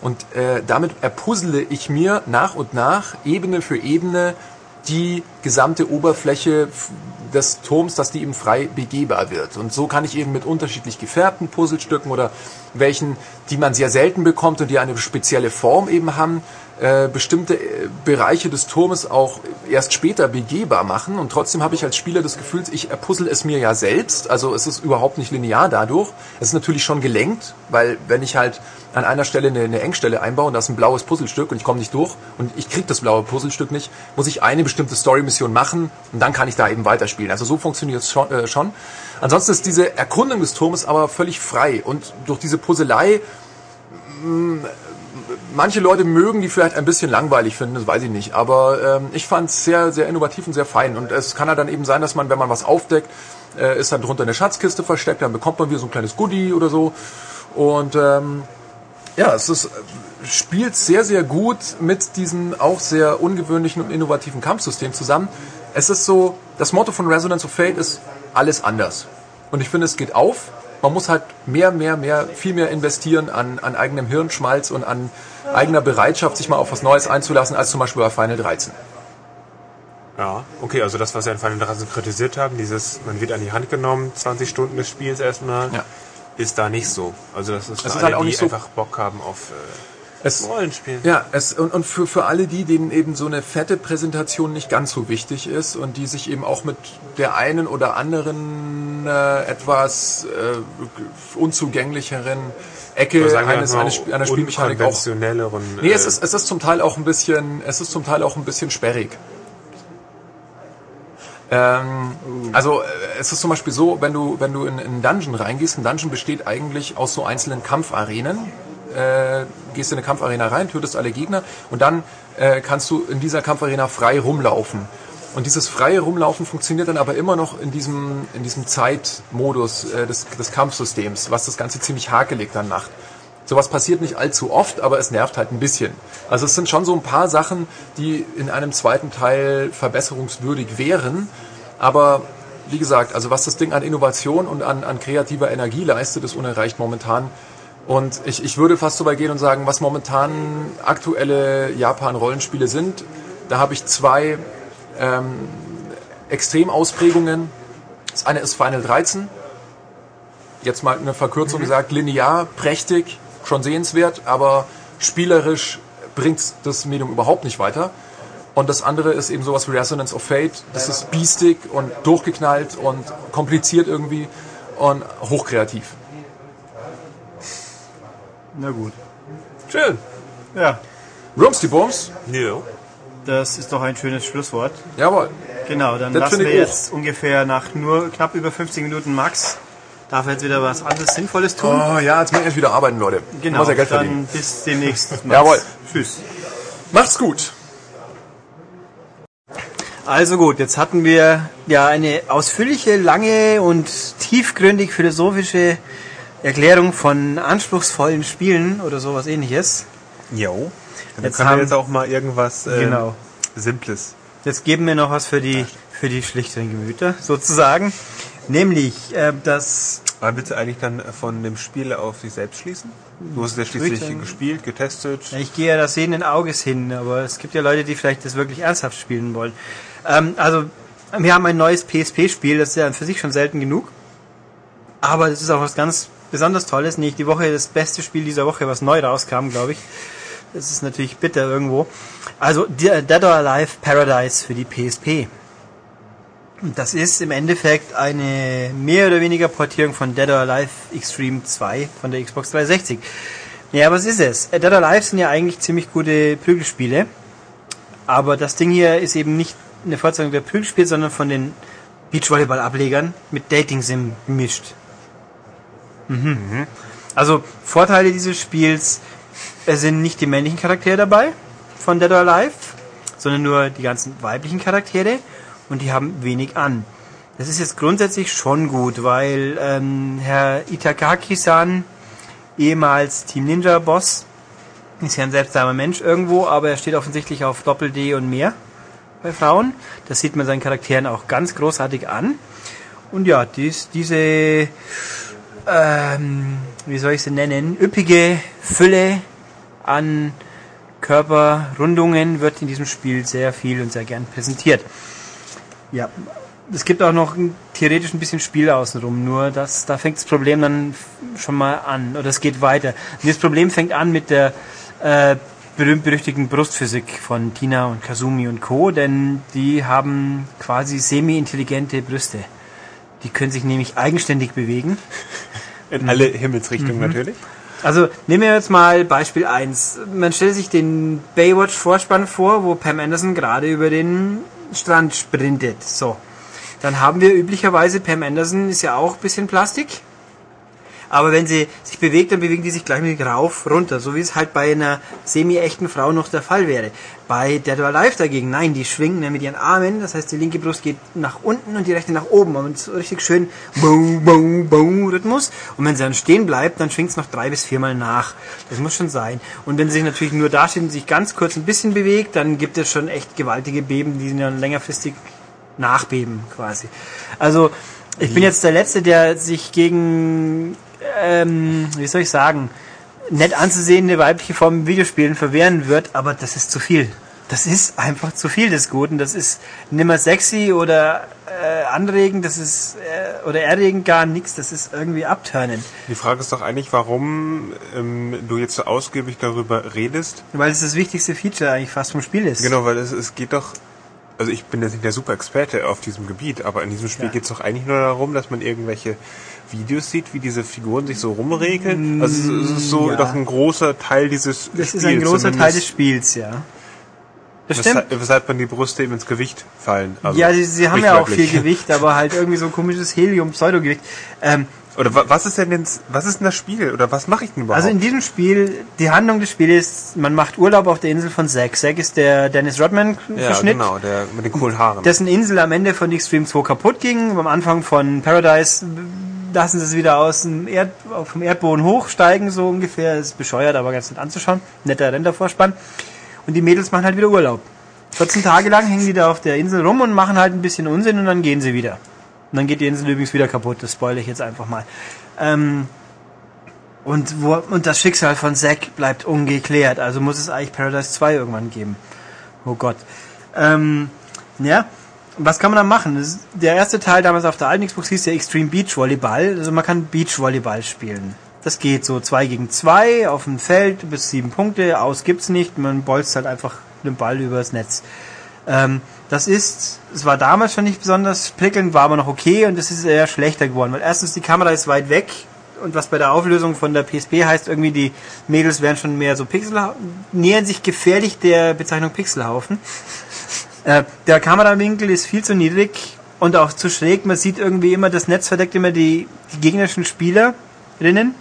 [SPEAKER 3] Und äh, damit erpuzzle ich mir nach und nach, Ebene für Ebene, die gesamte Oberfläche des Turms, dass die eben frei begehbar wird. Und so kann ich eben mit unterschiedlich gefärbten Puzzlestücken oder welchen, die man sehr selten bekommt und die eine spezielle Form eben haben, äh, bestimmte äh, Bereiche des Turmes auch erst später begehbar machen. Und trotzdem habe ich als Spieler das Gefühl, ich puzzle es mir ja selbst. Also es ist überhaupt nicht linear dadurch. Es ist natürlich schon gelenkt, weil wenn ich halt an einer Stelle eine, eine Engstelle einbaue und da ist ein blaues Puzzlestück und ich komme nicht durch und ich kriege das blaue Puzzlestück nicht, muss ich eine bestimmte Story-Mission machen und dann kann ich da eben weiterspielen. Also so funktioniert es schon, äh, schon. Ansonsten ist diese Erkundung des Turmes aber völlig frei und durch diese Puzzlei manche Leute mögen die vielleicht ein bisschen langweilig finden, das weiß ich nicht. Aber ähm, ich fand es sehr, sehr innovativ und sehr fein. Und es kann ja dann eben sein, dass man, wenn man was aufdeckt, äh, ist dann drunter eine Schatzkiste versteckt, dann bekommt man wieder so ein kleines Goodie oder so. Und ähm, ja, es ist, spielt sehr, sehr gut mit diesem auch sehr ungewöhnlichen und innovativen Kampfsystem zusammen. Es ist so, das Motto von Resonance of Fate ist alles anders. Und ich finde, es geht auf. Man muss halt mehr, mehr, mehr, viel mehr investieren an, an eigenem Hirnschmalz und an eigener Bereitschaft, sich mal auf was Neues einzulassen, als zum Beispiel bei Final 13.
[SPEAKER 2] Ja, okay, also das, was wir in Final 13 kritisiert haben, dieses, man wird an die Hand genommen, 20 Stunden des Spiels erstmal,
[SPEAKER 3] Ja.
[SPEAKER 2] ist da nicht so. Also das ist für
[SPEAKER 3] ist
[SPEAKER 2] alle,
[SPEAKER 3] halt auch
[SPEAKER 2] die
[SPEAKER 3] nicht so-
[SPEAKER 2] einfach Bock haben auf äh,
[SPEAKER 3] Es,
[SPEAKER 2] Rollenspiel.
[SPEAKER 3] Ja, es, und, und für, für alle die, denen eben so eine fette Präsentation nicht ganz so wichtig ist und die sich eben auch mit der einen oder anderen äh, etwas äh, unzugänglicheren Ecke eines, eines, einer Spielmechanik auch. Nee,
[SPEAKER 2] äh,
[SPEAKER 3] es ist, es ist zum Teil auch ein bisschen, es ist zum Teil auch ein bisschen sperrig. Ähm, also äh, es ist zum Beispiel so, wenn du, wenn du in, in einen Dungeon reingehst, ein Dungeon besteht eigentlich aus so einzelnen Kampfarenen. Äh, gehst in eine Kampfarena rein, tötest alle Gegner und dann äh, kannst du in dieser Kampfarena frei rumlaufen. Und dieses freie Rumlaufen funktioniert dann aber immer noch in diesem, in diesem Zeitmodus äh, des, des Kampfsystems, was das Ganze ziemlich hakelig dann macht. Sowas passiert nicht allzu oft, aber es nervt halt ein bisschen. Also es sind schon so ein paar Sachen, die in einem zweiten Teil verbesserungswürdig wären. Aber wie gesagt, also was das Ding an Innovation und an, an kreativer Energie leistet, ist unerreicht momentan. Und ich, ich würde fast so weit gehen und sagen, was momentan aktuelle Japan-Rollenspiele sind, da habe ich zwei ähm, Extremausprägungen. Das eine ist Final 13, jetzt mal eine Verkürzung gesagt, linear, prächtig, schon sehenswert, aber spielerisch bringt das Medium überhaupt nicht weiter. Und das andere ist eben sowas wie Resonance of Fate. Das ist biestig und durchgeknallt und kompliziert irgendwie und hochkreativ.
[SPEAKER 1] Na gut.
[SPEAKER 2] Schön.
[SPEAKER 1] Ja,
[SPEAKER 3] Rooms die Bums?
[SPEAKER 2] Ja.
[SPEAKER 1] das ist doch ein schönes Schlusswort.
[SPEAKER 3] Jawohl.
[SPEAKER 1] Genau, dann
[SPEAKER 3] Das
[SPEAKER 1] lassen wir jetzt ungefähr nach nur knapp über 50 Minuten Max. Darf er jetzt wieder was anderes Sinnvolles tun?
[SPEAKER 3] Oh ja, jetzt muss ich erst wieder arbeiten, Leute.
[SPEAKER 1] genau,
[SPEAKER 3] Muss ja Geld
[SPEAKER 1] dann
[SPEAKER 3] verdienen.
[SPEAKER 1] bis demnächst. Max.
[SPEAKER 3] Jawohl.
[SPEAKER 1] Tschüss.
[SPEAKER 3] Macht's gut.
[SPEAKER 1] Also gut, jetzt hatten wir ja eine ausführliche, lange und tiefgründig philosophische Erklärung von anspruchsvollen Spielen oder sowas ähnliches.
[SPEAKER 2] Jo. Dann
[SPEAKER 1] Jetzt
[SPEAKER 2] können wir
[SPEAKER 1] haben-
[SPEAKER 2] jetzt auch mal irgendwas ähm,
[SPEAKER 1] Genau.
[SPEAKER 2] Simples.
[SPEAKER 1] Jetzt geben wir noch was für die, für die schlichteren Gemüter, sozusagen. Nämlich, äh, das,
[SPEAKER 2] Aber willst du eigentlich dann von dem Spiel auf sich selbst schließen? Du hast es ja schließlich
[SPEAKER 1] sagen.
[SPEAKER 2] gespielt, getestet.
[SPEAKER 1] ich gehe ja das sehenden Auges hin, aber es gibt ja Leute, die vielleicht das wirklich ernsthaft spielen wollen. Ähm, also, wir haben ein neues PSP-Spiel, das ist ja für sich schon selten genug. Aber das ist auch was ganz besonders Tolles. Nicht die Woche das beste Spiel dieser Woche, was neu rauskam, glaube ich. Das ist natürlich bitter irgendwo. Also Dead or Alive Paradise für die PSP. Und Das ist im Endeffekt eine mehr oder weniger Portierung von Dead or Alive Extreme 2 von der Xbox 360. Ja, was ist es? Äh, Dead or Alive sind ja eigentlich ziemlich gute Prügelspiele. Aber das Ding hier ist eben nicht eine Fortsetzung der Prügelspiele, sondern von den Beachvolleyball-Ablegern mit Dating-Sim gemischt. Mhm. Also Vorteile dieses Spiels es sind nicht die männlichen Charaktere dabei von Dead or Alive, sondern nur die ganzen weiblichen Charaktere und die haben wenig an. Das ist jetzt grundsätzlich schon gut, weil ähm, Herr Itakaki-san, ehemals Team Ninja Boss, ist ja ein selbstsamer Mensch irgendwo, aber er steht offensichtlich auf Doppel-D und mehr bei Frauen. Das sieht man seinen Charakteren auch ganz großartig an. Und ja, dies, diese, ähm, wie soll ich sie nennen, üppige Fülle an Körperrundungen wird in diesem Spiel sehr viel und sehr gern präsentiert. Ja, es gibt auch noch theoretisch ein bisschen Spiel außenrum, nur das, da fängt das Problem dann schon mal an oder es geht weiter. Und das Problem fängt an mit der äh, berühmt-berüchtigten Brustphysik von Tina und Kazumi und Co., denn die haben quasi semi-intelligente Brüste. Die können sich nämlich eigenständig bewegen.
[SPEAKER 2] In alle Himmelsrichtungen natürlich.
[SPEAKER 1] Also nehmen wir jetzt mal Beispiel 1. Man stellt sich den Baywatch-Vorspann vor, wo Pam Anderson gerade über den Strand sprintet. So. Dann haben wir üblicherweise, Pam Anderson ist ja auch ein bisschen Plastik. Aber wenn sie sich bewegt, dann bewegen die sich gleichmäßig rauf, runter, so wie es halt bei einer semi-echten Frau noch der Fall wäre. Bei Dead or Alive dagegen, nein, die schwingen ja mit ihren Armen, das heißt die linke Brust geht nach unten und die rechte nach oben und so richtig schön Bow, Bow, Bow Rhythmus. Und wenn sie dann stehen bleibt, dann schwingt es noch drei bis viermal nach. Das muss schon sein. Und wenn sie sich natürlich nur dasteht und sich ganz kurz ein bisschen bewegt, dann gibt es schon echt gewaltige Beben, die dann längerfristig nachbeben quasi. Also ich bin jetzt der Letzte, der sich gegen, ähm, wie soll ich sagen, nett anzusehende weibliche Formen im Videospielen verwehren wird, aber das ist zu viel. Das ist einfach zu viel des Guten. Das ist nimmer sexy oder äh, anregend, das ist äh, oder erregend gar nichts. Das ist irgendwie abturnend.
[SPEAKER 2] Die Frage ist doch eigentlich, warum ähm, du jetzt so ausgiebig darüber redest.
[SPEAKER 1] Weil es das wichtigste Feature eigentlich fast vom Spiel ist.
[SPEAKER 2] Genau, weil es, es geht doch also ich bin jetzt nicht der super Experte auf diesem Gebiet, aber in diesem Spiel
[SPEAKER 1] Ja.
[SPEAKER 2] geht es doch eigentlich nur darum, dass man irgendwelche Videos sieht, wie diese Figuren sich so rumregeln. Also es ist so
[SPEAKER 1] Ja.
[SPEAKER 2] doch ein großer Teil dieses
[SPEAKER 1] Das
[SPEAKER 2] Spiels.
[SPEAKER 1] ist ein großer Teil des Spiels, ja. Das stimmt.
[SPEAKER 2] Weshalb, man die Brüste eben ins Gewicht fallen. Also
[SPEAKER 1] ja, sie, sie haben ja auch viel. Gewicht, aber halt irgendwie so komisches Helium-Pseudogewicht. Ähm,
[SPEAKER 2] Oder wa- was ist denn jetzt, was ist denn das Spiel? Oder was mache ich denn überhaupt?
[SPEAKER 1] also in diesem Spiel, die Handlung des Spiels ist, man macht Urlaub auf der Insel von Zack. Zack ist der Dennis
[SPEAKER 2] ja,
[SPEAKER 1] Rodman-Verschnitt.
[SPEAKER 2] genau, der mit den coolen Haaren.
[SPEAKER 1] dessen Insel am Ende von Extreme 2 kaputt ging. Am Anfang von Paradise lassen sie es wieder aus dem Erd, vom Erdboden hochsteigen, so ungefähr. Das ist bescheuert, aber ganz nett anzuschauen. Netter Rendervorspann. Und die Mädels machen halt wieder Urlaub. 14 Tage lang hängen die da auf der Insel rum und machen halt ein bisschen Unsinn und dann gehen sie wieder. Und dann geht die Insel übrigens wieder kaputt. Das spoilere ich jetzt einfach mal. Ähm, und, wo, und das Schicksal von Zack bleibt ungeklärt. Also muss es eigentlich Paradise 2 irgendwann geben. Oh Gott. Ähm, ja, was kann man da machen? Das der erste Teil damals auf der alten Xbox hieß ja Extreme Beach Volleyball. Also man kann Beach Volleyball spielen. Das geht so 2 gegen 2 auf dem Feld bis 7 Punkte. Aus gibt's nicht. Man bolzt halt einfach den Ball übers Netz. Ähm, das ist, es war damals schon nicht besonders prickelnd, war aber noch okay und es ist eher schlechter geworden, weil erstens die Kamera ist weit weg und was bei der Auflösung von der PSP heißt, irgendwie die Mädels werden schon mehr so Pixel, nähern sich gefährlich der Bezeichnung Pixelhaufen. Äh, der Kamerawinkel ist viel zu niedrig und auch zu schräg. Man sieht irgendwie immer, das Netz verdeckt immer die, die gegnerischen Spielerinnen.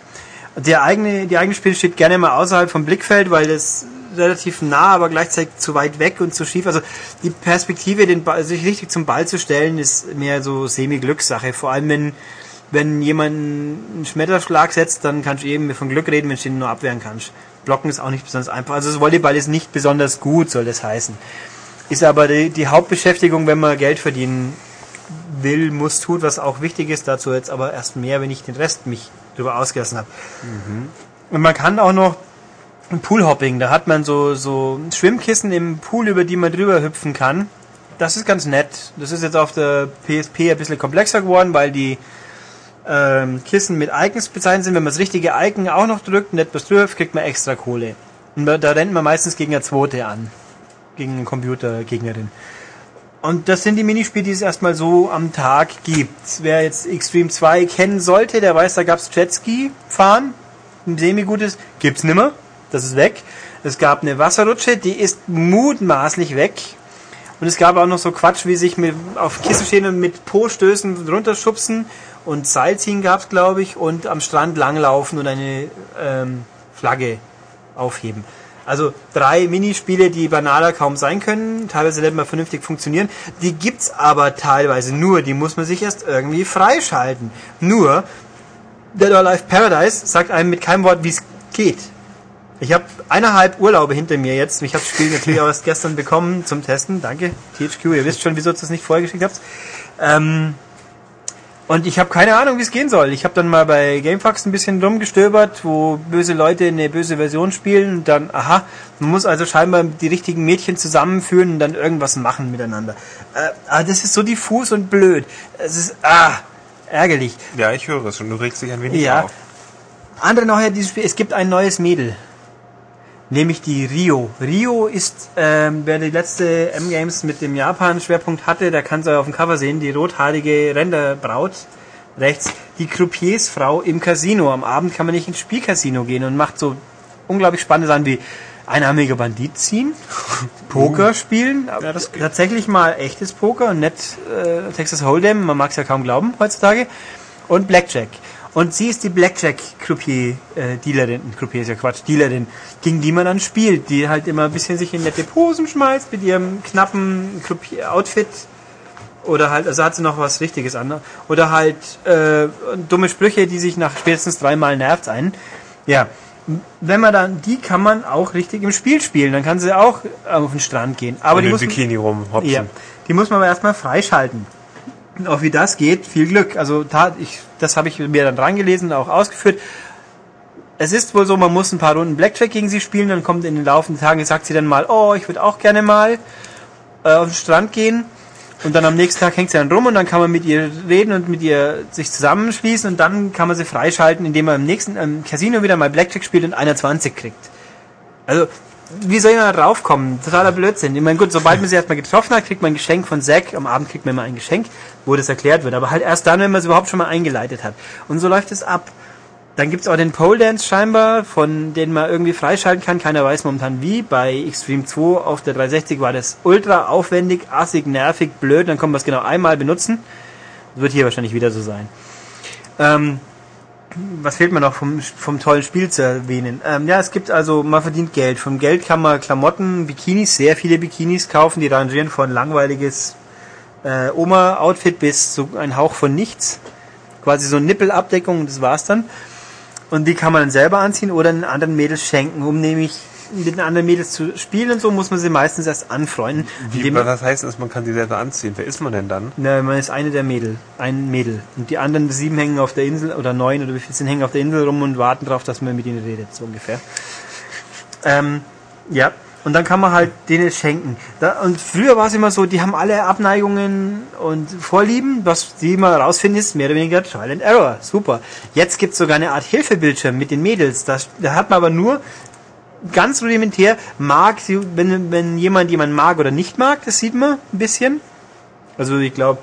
[SPEAKER 1] Der eigene, die eigene Spiel steht gerne mal außerhalb vom Blickfeld, weil es relativ nah, aber gleichzeitig zu weit weg und zu schief. Also die Perspektive, den Ball, sich richtig zum Ball zu stellen, ist mehr so semi-Glückssache. Vor allem, wenn, wenn jemand einen Schmetterschlag setzt, dann kannst du eben von Glück reden, wenn du den nur abwehren kannst. Blocken ist auch nicht besonders einfach. Also das Volleyball ist nicht besonders gut, soll das heißen. Ist aber die, die Hauptbeschäftigung, wenn man Geld verdienen will, muss, tut, was auch wichtig ist. Dazu jetzt aber erst mehr, wenn ich den Rest mich drüber ausgelassen habe. Und man kann auch noch Poolhopping, da hat man so, so Schwimmkissen im Pool, über die man drüber hüpfen kann. Das ist ganz nett. Das ist jetzt auf der PSP ein bisschen komplexer geworden, weil die ähm, Kissen mit Icons bezeichnet sind. Wenn man das richtige Icon auch noch drückt und etwas drüber hüpft, kriegt man extra Kohle. Und da rennt man meistens gegen eine zweite an. Gegen eine Computergegnerin. Und das sind die Minispiele, die es erstmal so am Tag gibt. Wer jetzt Extreme 2 kennen sollte, der weiß, da gab's Jetski fahren. Ein semi-gutes gibt's nimmer. Das ist weg. Es gab eine Wasserrutsche, die ist mutmaßlich weg. Und es gab auch noch so Quatsch, wie sich mit, auf Kissen stehen und mit Po-Stößen runterschubsen. Und Seilziehen gab's, glaube ich. Und am Strand langlaufen und eine ähm, Flagge aufheben. Also drei Minispiele, die banaler kaum sein können, teilweise nicht mal vernünftig funktionieren. Die gibt's aber teilweise nur, die muss man sich erst irgendwie freischalten. Nur, Dead or Alive Paradise sagt einem mit keinem Wort, wie es geht. Ich habe eineinhalb Urlaube hinter mir jetzt. Ich habe das Spiel natürlich auch erst gestern bekommen zum Testen. Danke, THQ. Ihr wisst schon, wieso ihr das nicht vorher geschickt habt. Ähm, Und ich habe keine Ahnung, wie es gehen soll. Ich habe dann mal bei Gamefax ein bisschen rumgestöbert, wo böse Leute eine böse Version spielen und dann, aha, man muss also scheinbar die richtigen Mädchen zusammenführen und dann irgendwas machen miteinander. Äh, aber das ist so diffus und blöd. Es ist, ah, ärgerlich.
[SPEAKER 2] Ja, ich höre es und du regst dich ein wenig
[SPEAKER 1] Ja.
[SPEAKER 2] auf.
[SPEAKER 1] Andere Neuheit dieses Spiel, es gibt ein neues Mädel. Nämlich die Rio. Rio ist, ähm, wer die letzte M-Games mit dem Japan-Schwerpunkt hatte, der kann es auf dem Cover sehen, die rothaarige Renderbraut rechts, die Croupiersfrau im Casino. Am Abend kann man nicht ins Spielcasino gehen und macht so unglaublich spannende Sachen wie einarmiger Bandit ziehen, Poker spielen,
[SPEAKER 2] Ja,
[SPEAKER 1] tatsächlich mal echtes Poker und nicht äh, Texas Hold'em, man mag es ja kaum glauben heutzutage, und Blackjack. Und sie ist die Blackjack-Croupier-Dealerin, Croupier ist ja Quatsch, Dealerin, gegen die man dann spielt, die halt immer ein bisschen sich in nette Posen schmeißt mit ihrem knappen Croupier-Outfit oder halt, also hat sie noch was Richtiges an, ne? oder halt äh, dumme Sprüche, die sich nach spätestens dreimal nervt ein. Ja, wenn man dann, die kann man auch richtig im Spiel spielen, dann kann sie auch auf den Strand gehen. Aber
[SPEAKER 2] und
[SPEAKER 1] die muss,
[SPEAKER 2] Bikini rumhopsen.
[SPEAKER 1] ja, die muss man aber erstmal freischalten. Auch wie das geht, viel Glück. Also ich, das habe ich mir dann dran gelesen und auch ausgeführt. Es ist wohl so, man muss ein paar Runden Blackjack gegen sie spielen, dann kommt in den laufenden Tagen, sagt sie dann mal, oh, ich würde auch gerne mal äh, auf den Strand gehen. Und dann am nächsten Tag hängt sie dann rum und dann kann man mit ihr reden und mit ihr sich zusammenschließen und dann kann man sie freischalten, indem man im nächsten im Casino wieder mal Blackjack spielt und einer 20 kriegt. Also, wie soll jemand draufkommen? Totaler Blödsinn. Ich meine, gut, sobald man sie erstmal getroffen hat, kriegt man ein Geschenk von Zack. Am Abend kriegt man immer ein Geschenk, wo das erklärt wird. Aber halt erst dann, wenn man es überhaupt schon mal eingeleitet hat. Und so läuft es ab. Dann gibt's auch den Pole Dance scheinbar, von den man irgendwie freischalten kann. Keiner weiß momentan wie. Bei Extreme 2 auf der 360 war das ultra aufwendig, assig, nervig, blöd. Dann kann man es genau einmal benutzen. Das wird hier wahrscheinlich wieder so sein. Ähm, was fehlt mir noch vom, vom tollen Spiel zu erwähnen? Ähm, ja, es gibt also, man verdient Geld. Vom Geld kann man Klamotten, Bikinis, sehr viele Bikinis kaufen, die rangieren von langweiliges äh, Oma-Outfit bis so ein Hauch von nichts. Quasi so Nippelabdeckung und das war's dann. Und die kann man dann selber anziehen oder den anderen Mädels schenken, um nämlich mit den anderen Mädels zu spielen und so muss man sie meistens erst anfreunden.
[SPEAKER 2] Wie, was heißt das, man kann sie selber anziehen? Wer ist man denn dann?
[SPEAKER 1] na, man ist eine der Mädel, ein Mädel. Und die anderen sieben hängen auf der Insel, oder neun oder wie viel sind, hängen auf der Insel rum und warten darauf, dass man mit ihnen redet, so ungefähr. Ähm, ja. Und dann kann man halt denen schenken. Da, und früher war es immer so, die haben alle Abneigungen und Vorlieben, was die mal rausfinden ist, mehr oder weniger Trial and Error. Super. Jetzt gibt es sogar eine Art Hilfebildschirm mit den Mädels. Da, da hat man aber nur ganz rudimentär, mag, wenn, wenn jemand jemanden mag oder nicht mag, das sieht man ein bisschen. Also ich glaube,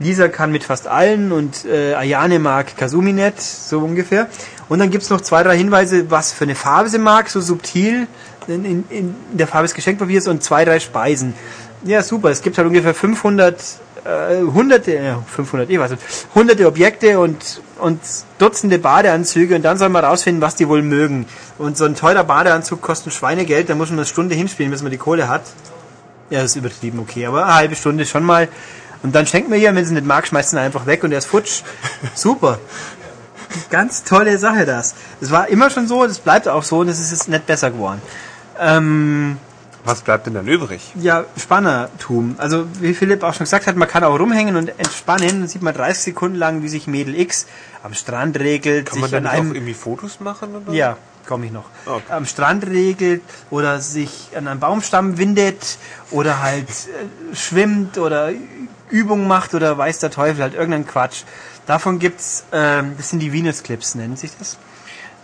[SPEAKER 1] Lisa kann mit fast allen und äh, Ayane mag Kazumi nicht, so ungefähr. Und dann gibt's noch zwei, drei Hinweise, was für eine Farbe sie mag, so subtil in, in, in der Farbe des Geschenkpapiers und zwei, drei Speisen. Ja, super. Es gibt halt ungefähr 500, äh, hunderte, äh, 500, ich weiß nicht, hunderte Objekte und, und Dutzende Badeanzüge und dann soll man rausfinden, was die wohl mögen. Und so ein teurer Badeanzug kostet ein Schweinegeld, da muss man eine Stunde hinspielen, bis man die Kohle hat. Ja, das ist übertrieben, okay, aber eine halbe Stunde schon mal. Und dann schenkt man ihr, wenn sie nicht mag, schmeißt sie ihn einfach weg und er ist futsch. Super. Ganz tolle Sache das. Das war immer schon so, das bleibt auch so und es ist jetzt nicht besser geworden. Ähm,
[SPEAKER 2] Was bleibt denn dann übrig?
[SPEAKER 1] ja, Spannertum. Also wie Philipp auch schon gesagt hat, man kann auch rumhängen und entspannen. Dann sieht man 30 Sekunden lang, wie sich Mädel X am Strand regelt,
[SPEAKER 2] Kann man dann
[SPEAKER 1] an
[SPEAKER 2] auch irgendwie Fotos machen? Oder?
[SPEAKER 1] ja, komme ich noch.
[SPEAKER 2] Okay.
[SPEAKER 1] Am Strand regelt oder sich an einem Baumstamm windet oder halt äh, schwimmt oder Übung macht oder weiß der Teufel halt irgendeinen Quatsch. Davon gibt's, ähm, das sind die Venus Clips, nennt sich das.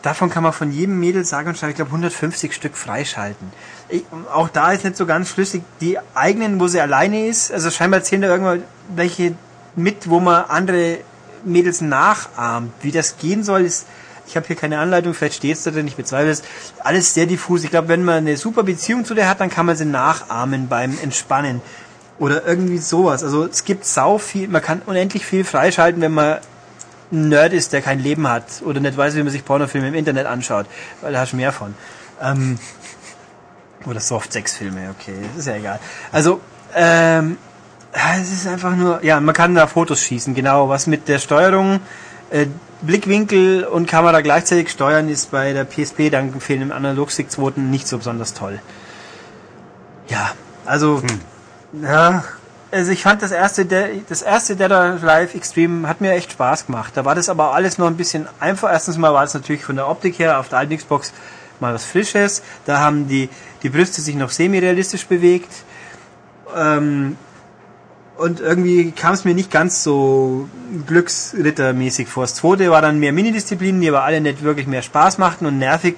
[SPEAKER 1] Davon kann man von jedem Mädel sagen und schreiben, ich glaube 150 Stück freischalten. Ich, auch da ist nicht so ganz schlüssig. Die eigenen, wo sie alleine ist, also scheinbar zählen da irgendwann welche mit, wo man andere Mädels nachahmt. Wie das gehen soll, ist, ich habe hier keine Anleitung, vielleicht steht es da drin, ich bezweifle es. Alles sehr diffus. Ich glaube, wenn man eine super Beziehung zu der hat, dann kann man sie nachahmen beim Entspannen. Oder irgendwie sowas. Also es gibt sau viel, man kann unendlich viel freischalten, wenn man Nerd ist, der kein Leben hat oder nicht weiß, wie man sich Pornofilme im Internet anschaut, weil da hast du mehr von. Ähm, oder Soft-Sex-Filme, okay, das ist ja egal. Also, ähm, es ist einfach nur, ja, man kann da Fotos schießen, genau. Was mit der Steuerung, äh, Blickwinkel und Kamera gleichzeitig steuern, ist bei der PSP dank dem fehlenden Analogstick 2. nicht so besonders toll. Ja, also, ja, also ich fand das erste, De- das erste Dead or Alive Extreme hat mir echt Spaß gemacht. Da war das aber alles noch ein bisschen einfach. Erstens mal war es natürlich von der Optik her auf der alten Xbox mal was Frisches. Da haben die, die Brüste sich noch semi-realistisch bewegt. Ähm, und irgendwie kam es mir nicht ganz so Glücksrittermäßig vor. Das zweite war dann mehr Minidisziplinen, die aber alle nicht wirklich mehr Spaß machten und nervig.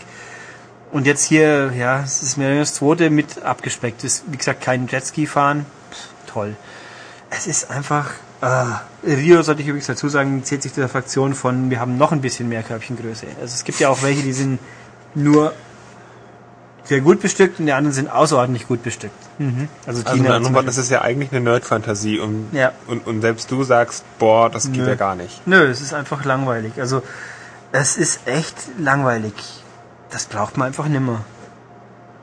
[SPEAKER 1] Und jetzt hier, ja, es ist mir das zweite mit abgespeckt. Das ist, wie gesagt, kein Jetski fahren. Toll. Es ist einfach. Äh, Rio sollte ich übrigens dazu sagen, zählt sich der Fraktion von, wir haben noch ein bisschen mehr Körbchengröße. Also es gibt ja auch welche, die sind nur sehr gut bestückt und die anderen sind außerordentlich gut bestückt. Mhm. Also
[SPEAKER 2] Also
[SPEAKER 1] Tina
[SPEAKER 2] Worten,
[SPEAKER 1] Beispiel.
[SPEAKER 2] das ist ja eigentlich eine Nerd-Fantasie und,
[SPEAKER 1] Ja.
[SPEAKER 2] und, und selbst du sagst, boah, das geht
[SPEAKER 1] Nö.
[SPEAKER 2] ja gar nicht.
[SPEAKER 1] Nö, es ist einfach langweilig. Also es ist echt langweilig. Das braucht man einfach nimmer.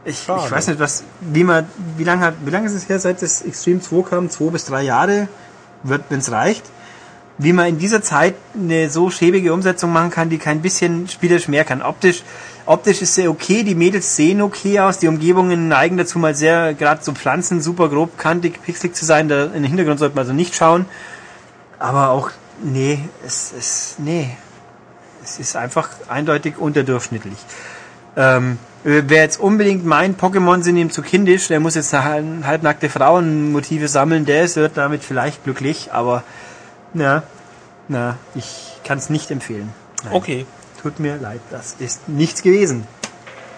[SPEAKER 1] Ich,
[SPEAKER 2] Schade.
[SPEAKER 1] ich weiß nicht, was, wie man, wie lange hat, wie lange ist es her, seit das Extreme 2 kam? Zwei bis drei Jahre wird, wenn es reicht. Wie man in dieser Zeit eine so schäbige Umsetzung machen kann, die kein bisschen spielerisch mehr kann. Optisch, optisch ist sie okay, die Mädels sehen okay aus, die Umgebungen neigen dazu mal sehr, gerade so Pflanzen super grob kantig, pixelig zu sein, da in den Hintergrund sollte man also nicht schauen. Aber auch, nee, es ist, nee. Es ist einfach eindeutig unterdurchschnittlich. Ähm, wer jetzt unbedingt meint, Pokémon sind ihm zu kindisch, der muss jetzt halbnackte Frauenmotive sammeln, der ist, wird damit vielleicht glücklich, aber na, na, ich kann es nicht empfehlen. Nein.
[SPEAKER 2] Okay.
[SPEAKER 1] Tut mir leid, das ist nichts gewesen.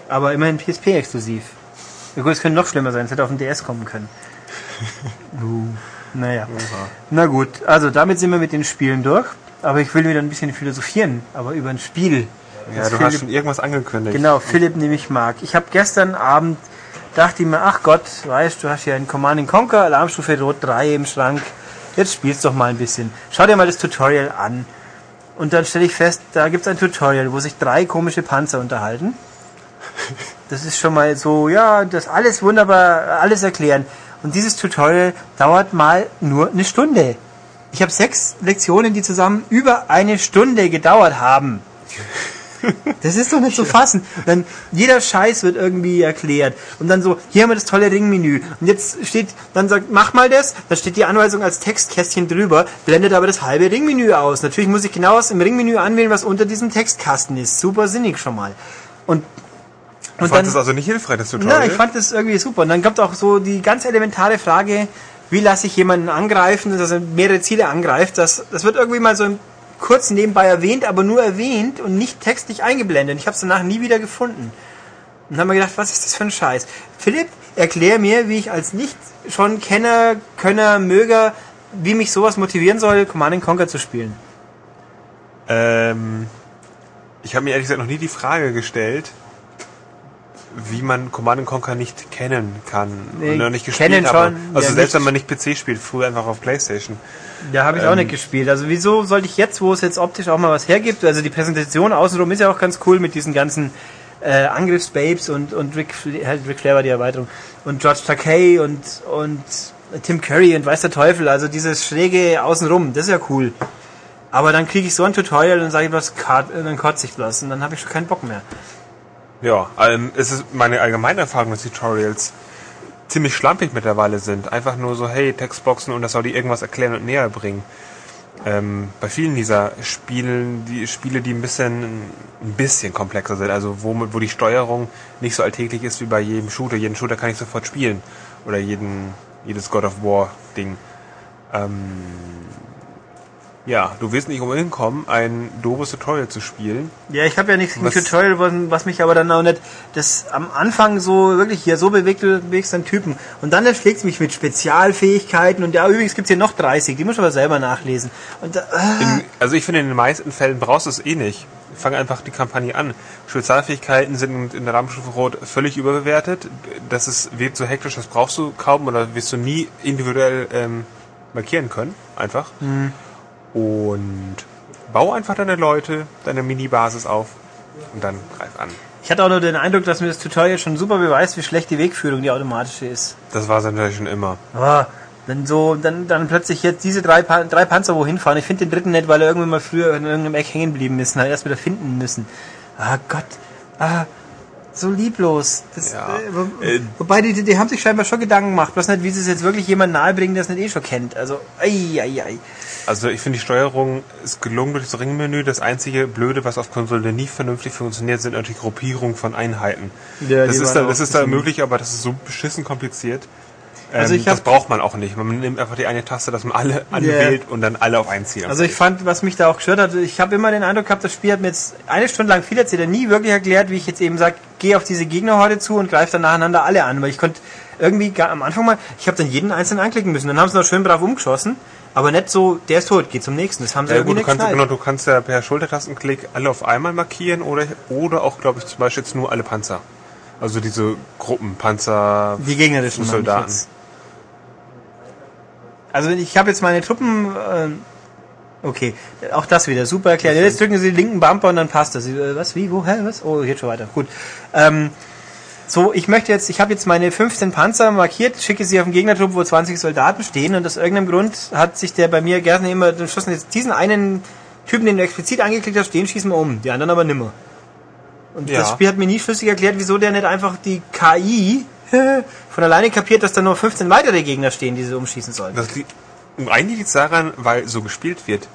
[SPEAKER 1] Aber immerhin PSP-exklusiv. Es könnte noch schlimmer sein, es hätte auf den DS kommen können. uh, naja. Na gut, also damit sind wir mit den Spielen durch. Aber ich will wieder ein bisschen philosophieren, aber über ein Spiel.
[SPEAKER 2] Ja, du
[SPEAKER 1] Philipp,
[SPEAKER 2] hast schon irgendwas angekündigt.
[SPEAKER 1] Genau, Philipp nämlich mag. Ich habe gestern Abend, dachte ich mir, ach Gott, weißt du, hast ja einen Command Conquer, Alarmstufe Rot 3 im Schrank. Jetzt spielst doch mal ein bisschen. Schau dir mal das Tutorial an. Und dann stelle ich fest, da gibt es ein Tutorial, wo sich drei komische Panzer unterhalten. Das ist schon mal so, ja, das alles wunderbar, alles erklären. Und dieses Tutorial dauert mal nur eine Stunde. Ich habe sechs Lektionen, die zusammen über eine Stunde gedauert haben. Das ist doch nicht zu fassen. Dann jeder Scheiß wird irgendwie erklärt und dann so, hier haben wir das tolle Ringmenü und jetzt steht, dann sagt, mach mal das, da steht die Anweisung als Textkästchen drüber, blendet aber das halbe Ringmenü aus. Natürlich muss ich genau was im Ringmenü anwählen, was unter diesem Textkasten ist. Super sinnig schon mal. Und
[SPEAKER 2] Du
[SPEAKER 1] und
[SPEAKER 2] fandest es also nicht hilfreich, das Tutorial?
[SPEAKER 1] na, ich fand das irgendwie super. Und dann kommt auch so die ganz elementare Frage, wie lasse ich jemanden angreifen, dass er mehrere Ziele angreift. Das, das wird irgendwie mal so im kurz nebenbei erwähnt, aber nur erwähnt und nicht textlich eingeblendet. Ich habe es danach nie wieder gefunden. Und haben mir gedacht, was ist das für ein Scheiß? Philipp, erklär mir, wie ich als nicht schon Kenner, Könner, Möger, wie mich sowas motivieren soll, Command Conquer zu spielen.
[SPEAKER 2] Ähm, ich habe mir ehrlich gesagt noch nie die Frage gestellt, wie man Command Conquer nicht kennen kann
[SPEAKER 1] Nee,
[SPEAKER 2] und noch nicht gespielt
[SPEAKER 1] schon,
[SPEAKER 2] Also
[SPEAKER 1] ja,
[SPEAKER 2] selbst
[SPEAKER 1] nicht-
[SPEAKER 2] wenn man nicht PC spielt, früher einfach auf Playstation.
[SPEAKER 1] Da habe ich auch
[SPEAKER 2] Ähm.
[SPEAKER 1] nicht gespielt. Also wieso sollte ich jetzt, wo es jetzt optisch auch mal was hergibt, also die Präsentation außenrum ist ja auch ganz cool mit diesen ganzen äh, Angriffsbabes und, und Rick, halt Rick Flair war die Erweiterung und George Takei und, und Tim Curry und weiß der Teufel, also dieses schräge außenrum, das ist ja cool. Aber dann kriege ich so ein Tutorial und sage ich was, dann kotze ich bloß und dann habe ich schon keinen Bock mehr.
[SPEAKER 2] Ja, ähm, es ist meine allgemeine Erfahrung mit Tutorials ziemlich schlampig mittlerweile sind. Einfach nur so, hey, Textboxen und das soll dir irgendwas erklären und näher bringen. Ähm, bei vielen dieser Spielen, die Spiele, die ein bisschen, ein bisschen komplexer sind, also wo, wo die Steuerung nicht so alltäglich ist wie bei jedem Shooter. Jeden Shooter kann ich sofort spielen. Oder jeden, jedes God of War Ding. Ähm, ja, du wirst nicht umhin kommen, ein doofes Tutorial zu spielen.
[SPEAKER 1] Ja, ich habe ja nichts gegen Tutorial, was, mich aber dann auch nicht, das am Anfang so wirklich hier so bewegt, du bewegst einen Typen und dann erschlägt es mich mit Spezialfähigkeiten und ja, übrigens gibt's hier noch 30, die muss ich aber selber nachlesen. Und äh,
[SPEAKER 2] In, also ich finde, in den meisten Fällen brauchst du es eh nicht. Fang einfach die Kampagne an. Spezialfähigkeiten sind in der Rahmenstufe Rot völlig überbewertet. Das ist, wird so hektisch, das brauchst du kaum oder wirst du nie individuell ähm, markieren können. Einfach. Und bau einfach deine Leute, deine Mini-Basis auf und dann greif an.
[SPEAKER 1] ich hatte auch nur den Eindruck, dass mir das Tutorial schon super beweist, wie schlecht die Wegführung, die automatische ist.
[SPEAKER 2] Das war es natürlich schon immer.
[SPEAKER 1] Ah, dann so, dann, dann plötzlich jetzt diese drei, Pa- drei Panzer wohin fahren. Ich finde den dritten nicht, weil er irgendwann mal früher in irgendeinem Eck hängen geblieben ist halt erst wieder finden müssen. Ah Gott. Ah, so lieblos. Das,
[SPEAKER 2] Ja.
[SPEAKER 1] äh, wo,
[SPEAKER 2] Äh,
[SPEAKER 1] wobei, die, die haben sich scheinbar schon Gedanken gemacht. Bloß nicht, wie sie es jetzt wirklich jemand nahebringen, der es nicht eh schon kennt. Also, ei, ei, ei.
[SPEAKER 2] Also ich finde die Steuerung ist gelungen durch das Ringmenü. Das einzige Blöde, was auf Konsole nie vernünftig funktioniert, sind natürlich Gruppierungen von Einheiten.
[SPEAKER 1] Ja,
[SPEAKER 2] das ist da, das ist da möglich, aber das ist so beschissen kompliziert.
[SPEAKER 1] Also
[SPEAKER 2] Ähm,
[SPEAKER 1] ich
[SPEAKER 2] das
[SPEAKER 1] hab-
[SPEAKER 2] braucht man auch nicht. Man nimmt einfach die eine Taste, dass man alle anwählt und dann alle auf einen ziehen.
[SPEAKER 1] Also ich fand, was mich da auch gestört hat, ich habe immer den Eindruck gehabt, das Spiel hat mir jetzt eine Stunde lang viel erzählt, er nie wirklich erklärt, wie ich jetzt eben sage, geh auf diese Gegnerhorde zu und greif dann nacheinander alle an. Weil ich konnte irgendwie am Anfang mal, ich habe dann jeden einzelnen anklicken müssen. Dann haben sie noch schön brav umgeschossen, aber nicht so, der ist tot, geh zum nächsten. Das haben sie
[SPEAKER 2] ja,
[SPEAKER 1] irgendwie
[SPEAKER 2] gut, du
[SPEAKER 1] nicht
[SPEAKER 2] kannst, genau, du kannst ja per Schultertastenklick alle auf einmal markieren oder, oder auch, glaube ich, zum Beispiel jetzt nur alle Panzer. Also diese Gruppen, Panzer,
[SPEAKER 1] Die gegnerischen
[SPEAKER 2] Soldaten.
[SPEAKER 1] Also ich habe jetzt meine Truppen. ähm, okay, auch das wieder super erklärt. Jetzt drücken Sie den linken Bumper und dann passt das. Äh, Was? Wie? Wo? Hä? Was? Oh, geht schon weiter. Gut. Ähm, so, ich möchte jetzt, ich habe jetzt meine 15 Panzer markiert, schicke sie auf den Gegnertrupp, wo 20 Soldaten stehen und aus irgendeinem Grund hat sich der bei mir gerne immer entschlossen, jetzt diesen einen Typen, den du explizit angeklickt hast, den schießen wir um, die anderen aber nimmer. Und
[SPEAKER 2] Ja.
[SPEAKER 1] das Spiel hat mir nie schlüssig erklärt, wieso der nicht einfach die KI von alleine kapiert, dass da nur 15 weitere Gegner stehen, die sie umschießen sollen.
[SPEAKER 2] Das liegt, eigentlich liegt es daran, weil so gespielt wird.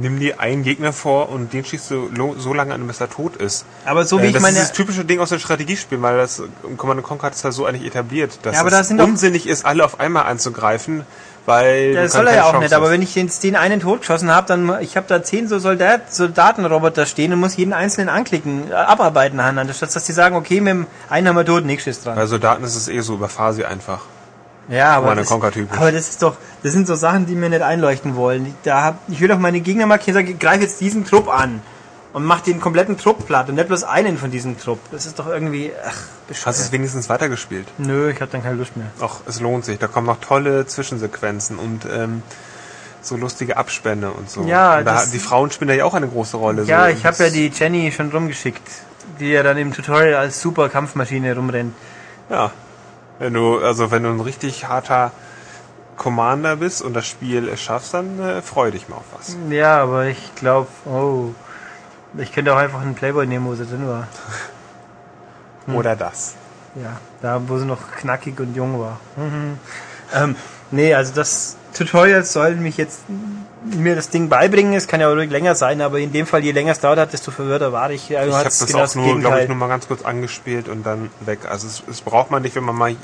[SPEAKER 2] Nimm dir einen Gegner vor und den schießt du so lange an, bis er tot ist.
[SPEAKER 1] Aber so wie
[SPEAKER 2] Äh,
[SPEAKER 1] ich
[SPEAKER 2] das
[SPEAKER 1] meine,
[SPEAKER 2] ist das typische Ding aus den Strategiespielen, weil das Command Conquer hat es ja so eigentlich etabliert, dass
[SPEAKER 1] Ja, aber
[SPEAKER 2] es
[SPEAKER 1] da sind
[SPEAKER 2] unsinnig ist, alle auf einmal anzugreifen, weil
[SPEAKER 1] das soll er ja auch
[SPEAKER 2] Chance
[SPEAKER 1] nicht, aber wenn ich den, den einen totgeschossen habe, dann ich habe da zehn so Soldat, Soldatenroboter stehen und muss jeden einzelnen anklicken, äh, abarbeiten nacheinander, statt dass die sagen, okay, mit dem einen haben wir tot, nächstes dran.
[SPEAKER 2] Bei Soldaten ist es eh so, überfahr sie einfach.
[SPEAKER 1] Ja, aber das, aber das ist doch, das sind so Sachen, die mir nicht einleuchten wollen. Ich- Da hab, ich will doch meine Gegner markieren, sage, greif jetzt diesen Trupp an und mach den kompletten Trupp platt und nicht bloß einen von diesem Trupp. Das ist doch irgendwie, ach,
[SPEAKER 2] Hast du es
[SPEAKER 1] bescheuert.
[SPEAKER 2] wenigstens weitergespielt?
[SPEAKER 1] Nö, ich habe dann keine Lust mehr.
[SPEAKER 2] Auch es lohnt sich. Da kommen noch tolle Zwischensequenzen und ähm, so lustige Abspänne und so.
[SPEAKER 1] Ja,
[SPEAKER 2] und da, die Frauen spielen da ja auch eine große Rolle.
[SPEAKER 1] Ja,
[SPEAKER 2] so.
[SPEAKER 1] ich habe ja die Jenny schon rumgeschickt, die ja dann im Tutorial als super Kampfmaschine rumrennt.
[SPEAKER 2] Ja. Wenn du, also wenn du ein richtig harter Commander bist und das Spiel schaffst, dann äh, freu dich mal auf was.
[SPEAKER 1] Ja, aber ich glaube, oh, ich könnte auch einfach einen Playboy nehmen, wo sie drin war. Hm.
[SPEAKER 2] Oder das.
[SPEAKER 1] Ja, da wo sie noch knackig und jung war. Mhm. Ähm, nee, also das Tutorial soll mich jetzt mir das Ding beibringen. Es kann ja auch ruhig länger sein, aber in dem Fall, je länger es dauert, desto verwirrter war ich. Also
[SPEAKER 2] Ich habe das
[SPEAKER 1] genau
[SPEAKER 2] auch nur, glaube ich, nur mal ganz kurz angespielt und dann weg. Also es, es braucht man nicht, wenn man mal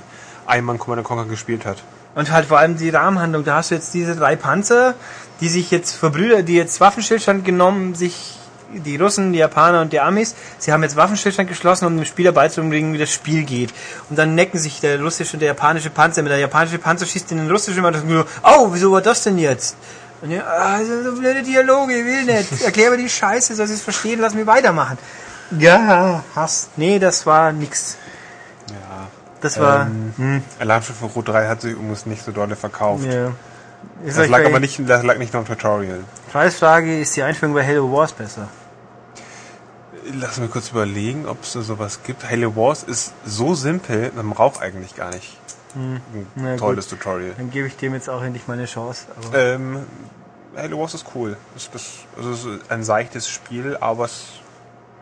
[SPEAKER 2] einmal Command Conquer gespielt hat.
[SPEAKER 1] Und halt vor allem die Rahmenhandlung. Da hast du jetzt diese drei Panzer, die sich jetzt verbrüdert, die jetzt Waffenstillstand genommen, sich die Russen, die Japaner und die Amis, sie haben jetzt Waffenstillstand geschlossen, um dem Spieler beizubringen, wie das Spiel geht. Und dann necken sich der russische und der japanische Panzer. Mit der japanische Panzer schießt in den russischen und so, oh, wieso war das denn jetzt? Und ja, also so blöde Dialoge, ich will nicht. Erklär mir die Scheiße, soll sie es verstehen, lass mich weitermachen. Ja, Hass. Nee, das war nix.
[SPEAKER 2] Ja.
[SPEAKER 1] Das war,
[SPEAKER 2] Ähm,
[SPEAKER 1] hm,
[SPEAKER 2] Alarmschiff Rot 3 hat sich übrigens nicht so dolle verkauft.
[SPEAKER 1] ja.
[SPEAKER 2] Das lag aber nicht, das lag nicht nur im Tutorial.
[SPEAKER 1] Preisfrage, ist die Einführung bei Halo Wars besser?
[SPEAKER 2] Lass mich kurz überlegen, ob es da sowas gibt. Halo Wars ist so simpel, man braucht eigentlich gar nicht ein
[SPEAKER 1] Hm. Na
[SPEAKER 2] tolles Tutorial.
[SPEAKER 1] Dann gebe ich dem jetzt auch endlich mal eine Chance.
[SPEAKER 2] Ähm, Halo Wars ist cool. Das, das, also es ist ein seichtes Spiel, aber es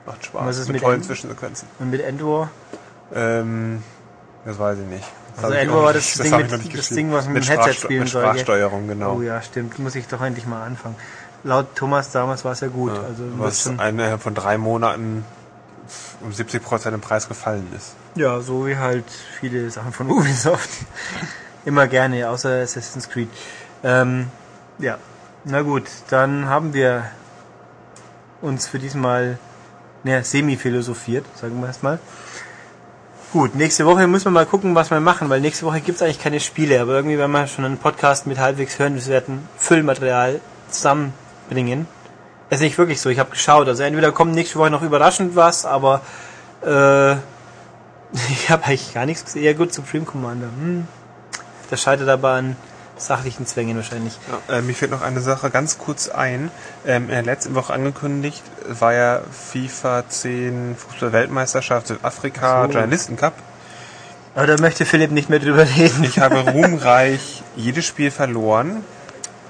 [SPEAKER 2] macht Spaß.
[SPEAKER 1] Was ist mit
[SPEAKER 2] tollen
[SPEAKER 1] End-
[SPEAKER 2] Zwischensequenzen.
[SPEAKER 1] und mit Endwar?
[SPEAKER 2] Ähm, das weiß ich nicht. Das
[SPEAKER 1] Also
[SPEAKER 2] auch
[SPEAKER 1] war das Ding mit- das. Ding, was man mit
[SPEAKER 2] Sprachsteu-
[SPEAKER 1] Headset spielen
[SPEAKER 2] mit
[SPEAKER 1] soll, gell?
[SPEAKER 2] Sprachsteuerung, genau.
[SPEAKER 1] Oh ja, stimmt. Muss ich doch endlich mal anfangen. Laut Thomas damals war es ja gut.
[SPEAKER 2] Ja,
[SPEAKER 1] also
[SPEAKER 2] was innerhalb von drei Monaten um 70% im Preis gefallen ist.
[SPEAKER 1] ja, so wie halt viele Sachen von Ubisoft. Immer gerne, außer Assassin's Creed. Ähm, ja, na gut, dann haben wir uns für diesmal ne, semi-philosophiert, sagen wir erstmal. Gut, nächste Woche müssen wir mal gucken, was wir machen, weil nächste Woche gibt es eigentlich keine Spiele, aber irgendwie werden wir schon einen Podcast mit halbwegs hörenswerten Füllmaterial zusammenbringen. Das ist nicht wirklich so, ich habe geschaut. Also entweder kommt nächste Woche noch überraschend was, aber äh, ich habe eigentlich gar nichts gesehen. Ja gut, Supreme Commander. Hm. Das scheitert aber an sachlichen Zwängen wahrscheinlich.
[SPEAKER 2] Ja, äh, mir fällt noch eine Sache ganz kurz ein. Ähm, in der letzten Woche angekündigt war ja FIFA 10 Fußball-Weltmeisterschaft Südafrika
[SPEAKER 1] so.
[SPEAKER 2] Journalisten Cup.
[SPEAKER 1] Aber da möchte Philipp nicht mehr drüber reden.
[SPEAKER 2] Ich habe ruhmreich jedes Spiel verloren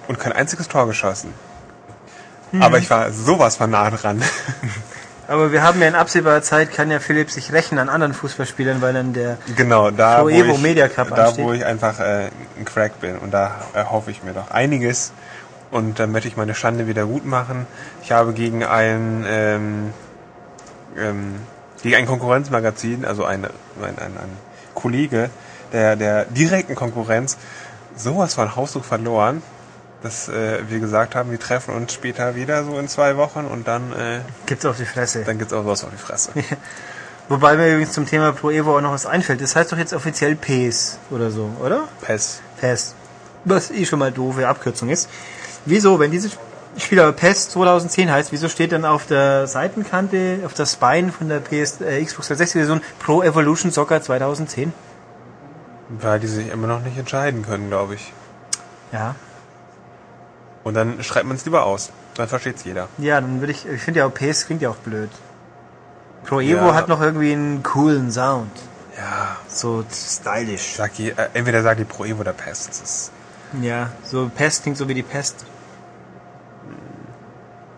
[SPEAKER 2] und kein einziges Tor geschossen. Aber ich war sowas von nah dran.
[SPEAKER 1] Aber wir haben ja in absehbarer Zeit, kann ja Philipp sich rächen an anderen Fußballspielern, weil dann der
[SPEAKER 2] Genau, da
[SPEAKER 1] Pro
[SPEAKER 2] wo
[SPEAKER 1] Evo
[SPEAKER 2] ich,
[SPEAKER 1] Media Cup
[SPEAKER 2] da
[SPEAKER 1] ansteht.
[SPEAKER 2] wo ich einfach äh, ein Crack bin und da erhoffe ich mir doch einiges und dann möchte ich meine Schande wieder gut machen. Ich habe gegen ein ähm, ähm, gegen ein Konkurrenzmagazin, also ein, ein, ein, ein Kollege der der direkten Konkurrenz sowas von Hausdruck verloren, dass äh, wir gesagt haben, wir treffen uns später wieder so in zwei Wochen und dann äh,
[SPEAKER 1] gibt's auf die Fresse.
[SPEAKER 2] dann gibt's auch was auf die Fresse.
[SPEAKER 1] Wobei mir übrigens zum Thema Pro Evo auch noch was einfällt. Das heißt doch jetzt offiziell PES oder so, oder?
[SPEAKER 2] PES.
[SPEAKER 1] PES. Was eh schon mal doofe Abkürzung ist. Wieso, wenn dieses Spiel aber PES 2010 heißt, wieso steht dann auf der Seitenkante, auf der Spine von der PS, äh, Xbox 360 Version Pro Evolution Soccer 2010?
[SPEAKER 2] Weil die sich immer noch nicht entscheiden können, glaube ich.
[SPEAKER 1] Ja.
[SPEAKER 2] Und dann schreibt man es lieber aus. Dann versteht's jeder.
[SPEAKER 1] Ja, dann würde ich, ich finde ja auch PES klingt ja auch blöd. Pro Evo
[SPEAKER 2] Ja.
[SPEAKER 1] hat noch irgendwie einen coolen Sound.
[SPEAKER 2] Ja.
[SPEAKER 1] So stylisch.
[SPEAKER 2] Sag die, äh, entweder sagt die Pro Evo oder PES. Das ist,
[SPEAKER 1] Ja, so Pest klingt so wie die Pest.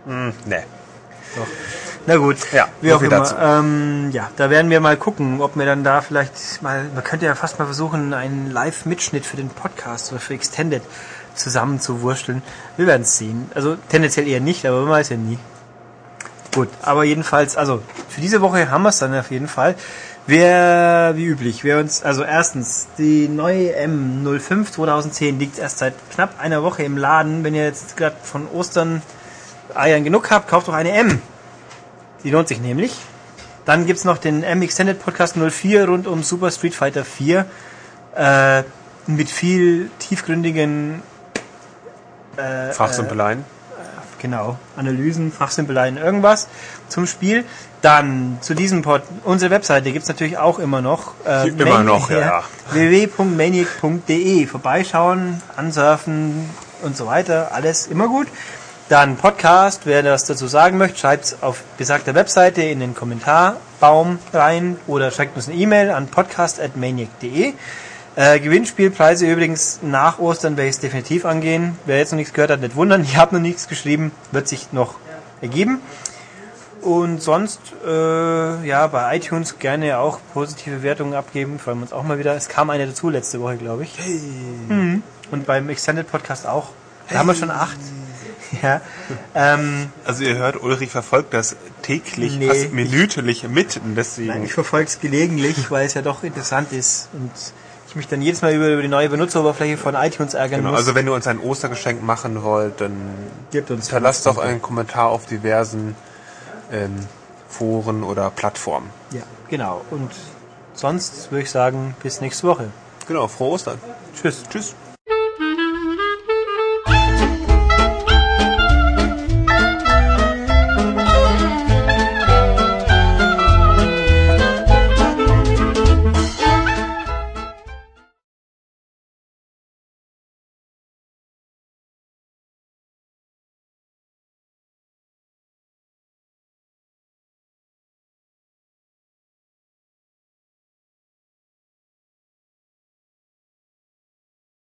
[SPEAKER 2] ne.
[SPEAKER 1] Na gut,
[SPEAKER 2] Ja,
[SPEAKER 1] wie auch immer.
[SPEAKER 2] dazu.
[SPEAKER 1] Ähm, ja, da werden wir mal gucken, ob wir dann da vielleicht mal, man könnte ja fast mal versuchen, einen Live-Mitschnitt für den Podcast oder für Extended zusammen zu wursteln. Wir werden es sehen. Also tendenziell eher nicht, aber man weiß ja nie. Gut, aber jedenfalls, also für diese Woche haben wir es dann auf jeden Fall. Wer, wie üblich, wer uns, also erstens, die neue M05 2010 liegt erst seit knapp einer Woche im Laden. Wenn ihr jetzt gerade von Ostern Eiern genug habt, kauft doch eine M. Die lohnt sich nämlich. Dann gibt's noch den M Extended Podcast 04 rund um Super Street Fighter 4. Äh, mit viel tiefgründigen
[SPEAKER 2] Fachsimpeleien.
[SPEAKER 1] Genau, Analysen, Fachsimpeleien, irgendwas zum Spiel. Dann zu diesem Pod, unsere Webseite gibt's natürlich auch immer noch. Äh,
[SPEAKER 2] Immer noch, ja.
[SPEAKER 1] www.maniac.de. Vorbeischauen, ansurfen und so weiter. Alles immer gut. Dann Podcast, wer das dazu sagen möchte, schreibt's auf besagter Webseite in den Kommentarbaum rein oder schreibt uns eine E-Mail an podcast.maniac.de. Äh, Gewinnspielpreise übrigens nach Ostern werde ich es definitiv angehen. Wer jetzt noch nichts gehört hat, nicht wundern. Ich habe noch nichts geschrieben, wird sich noch ergeben. Und sonst, äh, ja, bei iTunes gerne auch positive Wertungen abgeben. Freuen wir uns auch mal wieder. Es kam eine dazu letzte Woche, glaube ich. Mhm. Und beim Extended Podcast auch. Da haben wir schon acht. Ja. Ähm,
[SPEAKER 2] Also ihr hört, Ulrich verfolgt das täglich,
[SPEAKER 1] Nee,
[SPEAKER 2] fast minütlich mit. Deswegen,
[SPEAKER 1] Nein, ich verfolge es gelegentlich, weil es ja doch interessant ist und ich mich dann jedes Mal über, über die neue Benutzeroberfläche von iTunes ärgern
[SPEAKER 2] genau,
[SPEAKER 1] muss.
[SPEAKER 2] also wenn ihr uns ein Ostergeschenk machen wollt, dann
[SPEAKER 1] Gebt uns
[SPEAKER 2] hinterlasst doch einen Kommentar auf diversen ähm, Foren oder Plattformen.
[SPEAKER 1] Ja, genau. Und sonst würde ich sagen, bis nächste Woche.
[SPEAKER 2] Genau, frohe Ostern.
[SPEAKER 1] Tschüss.
[SPEAKER 2] Tschüss.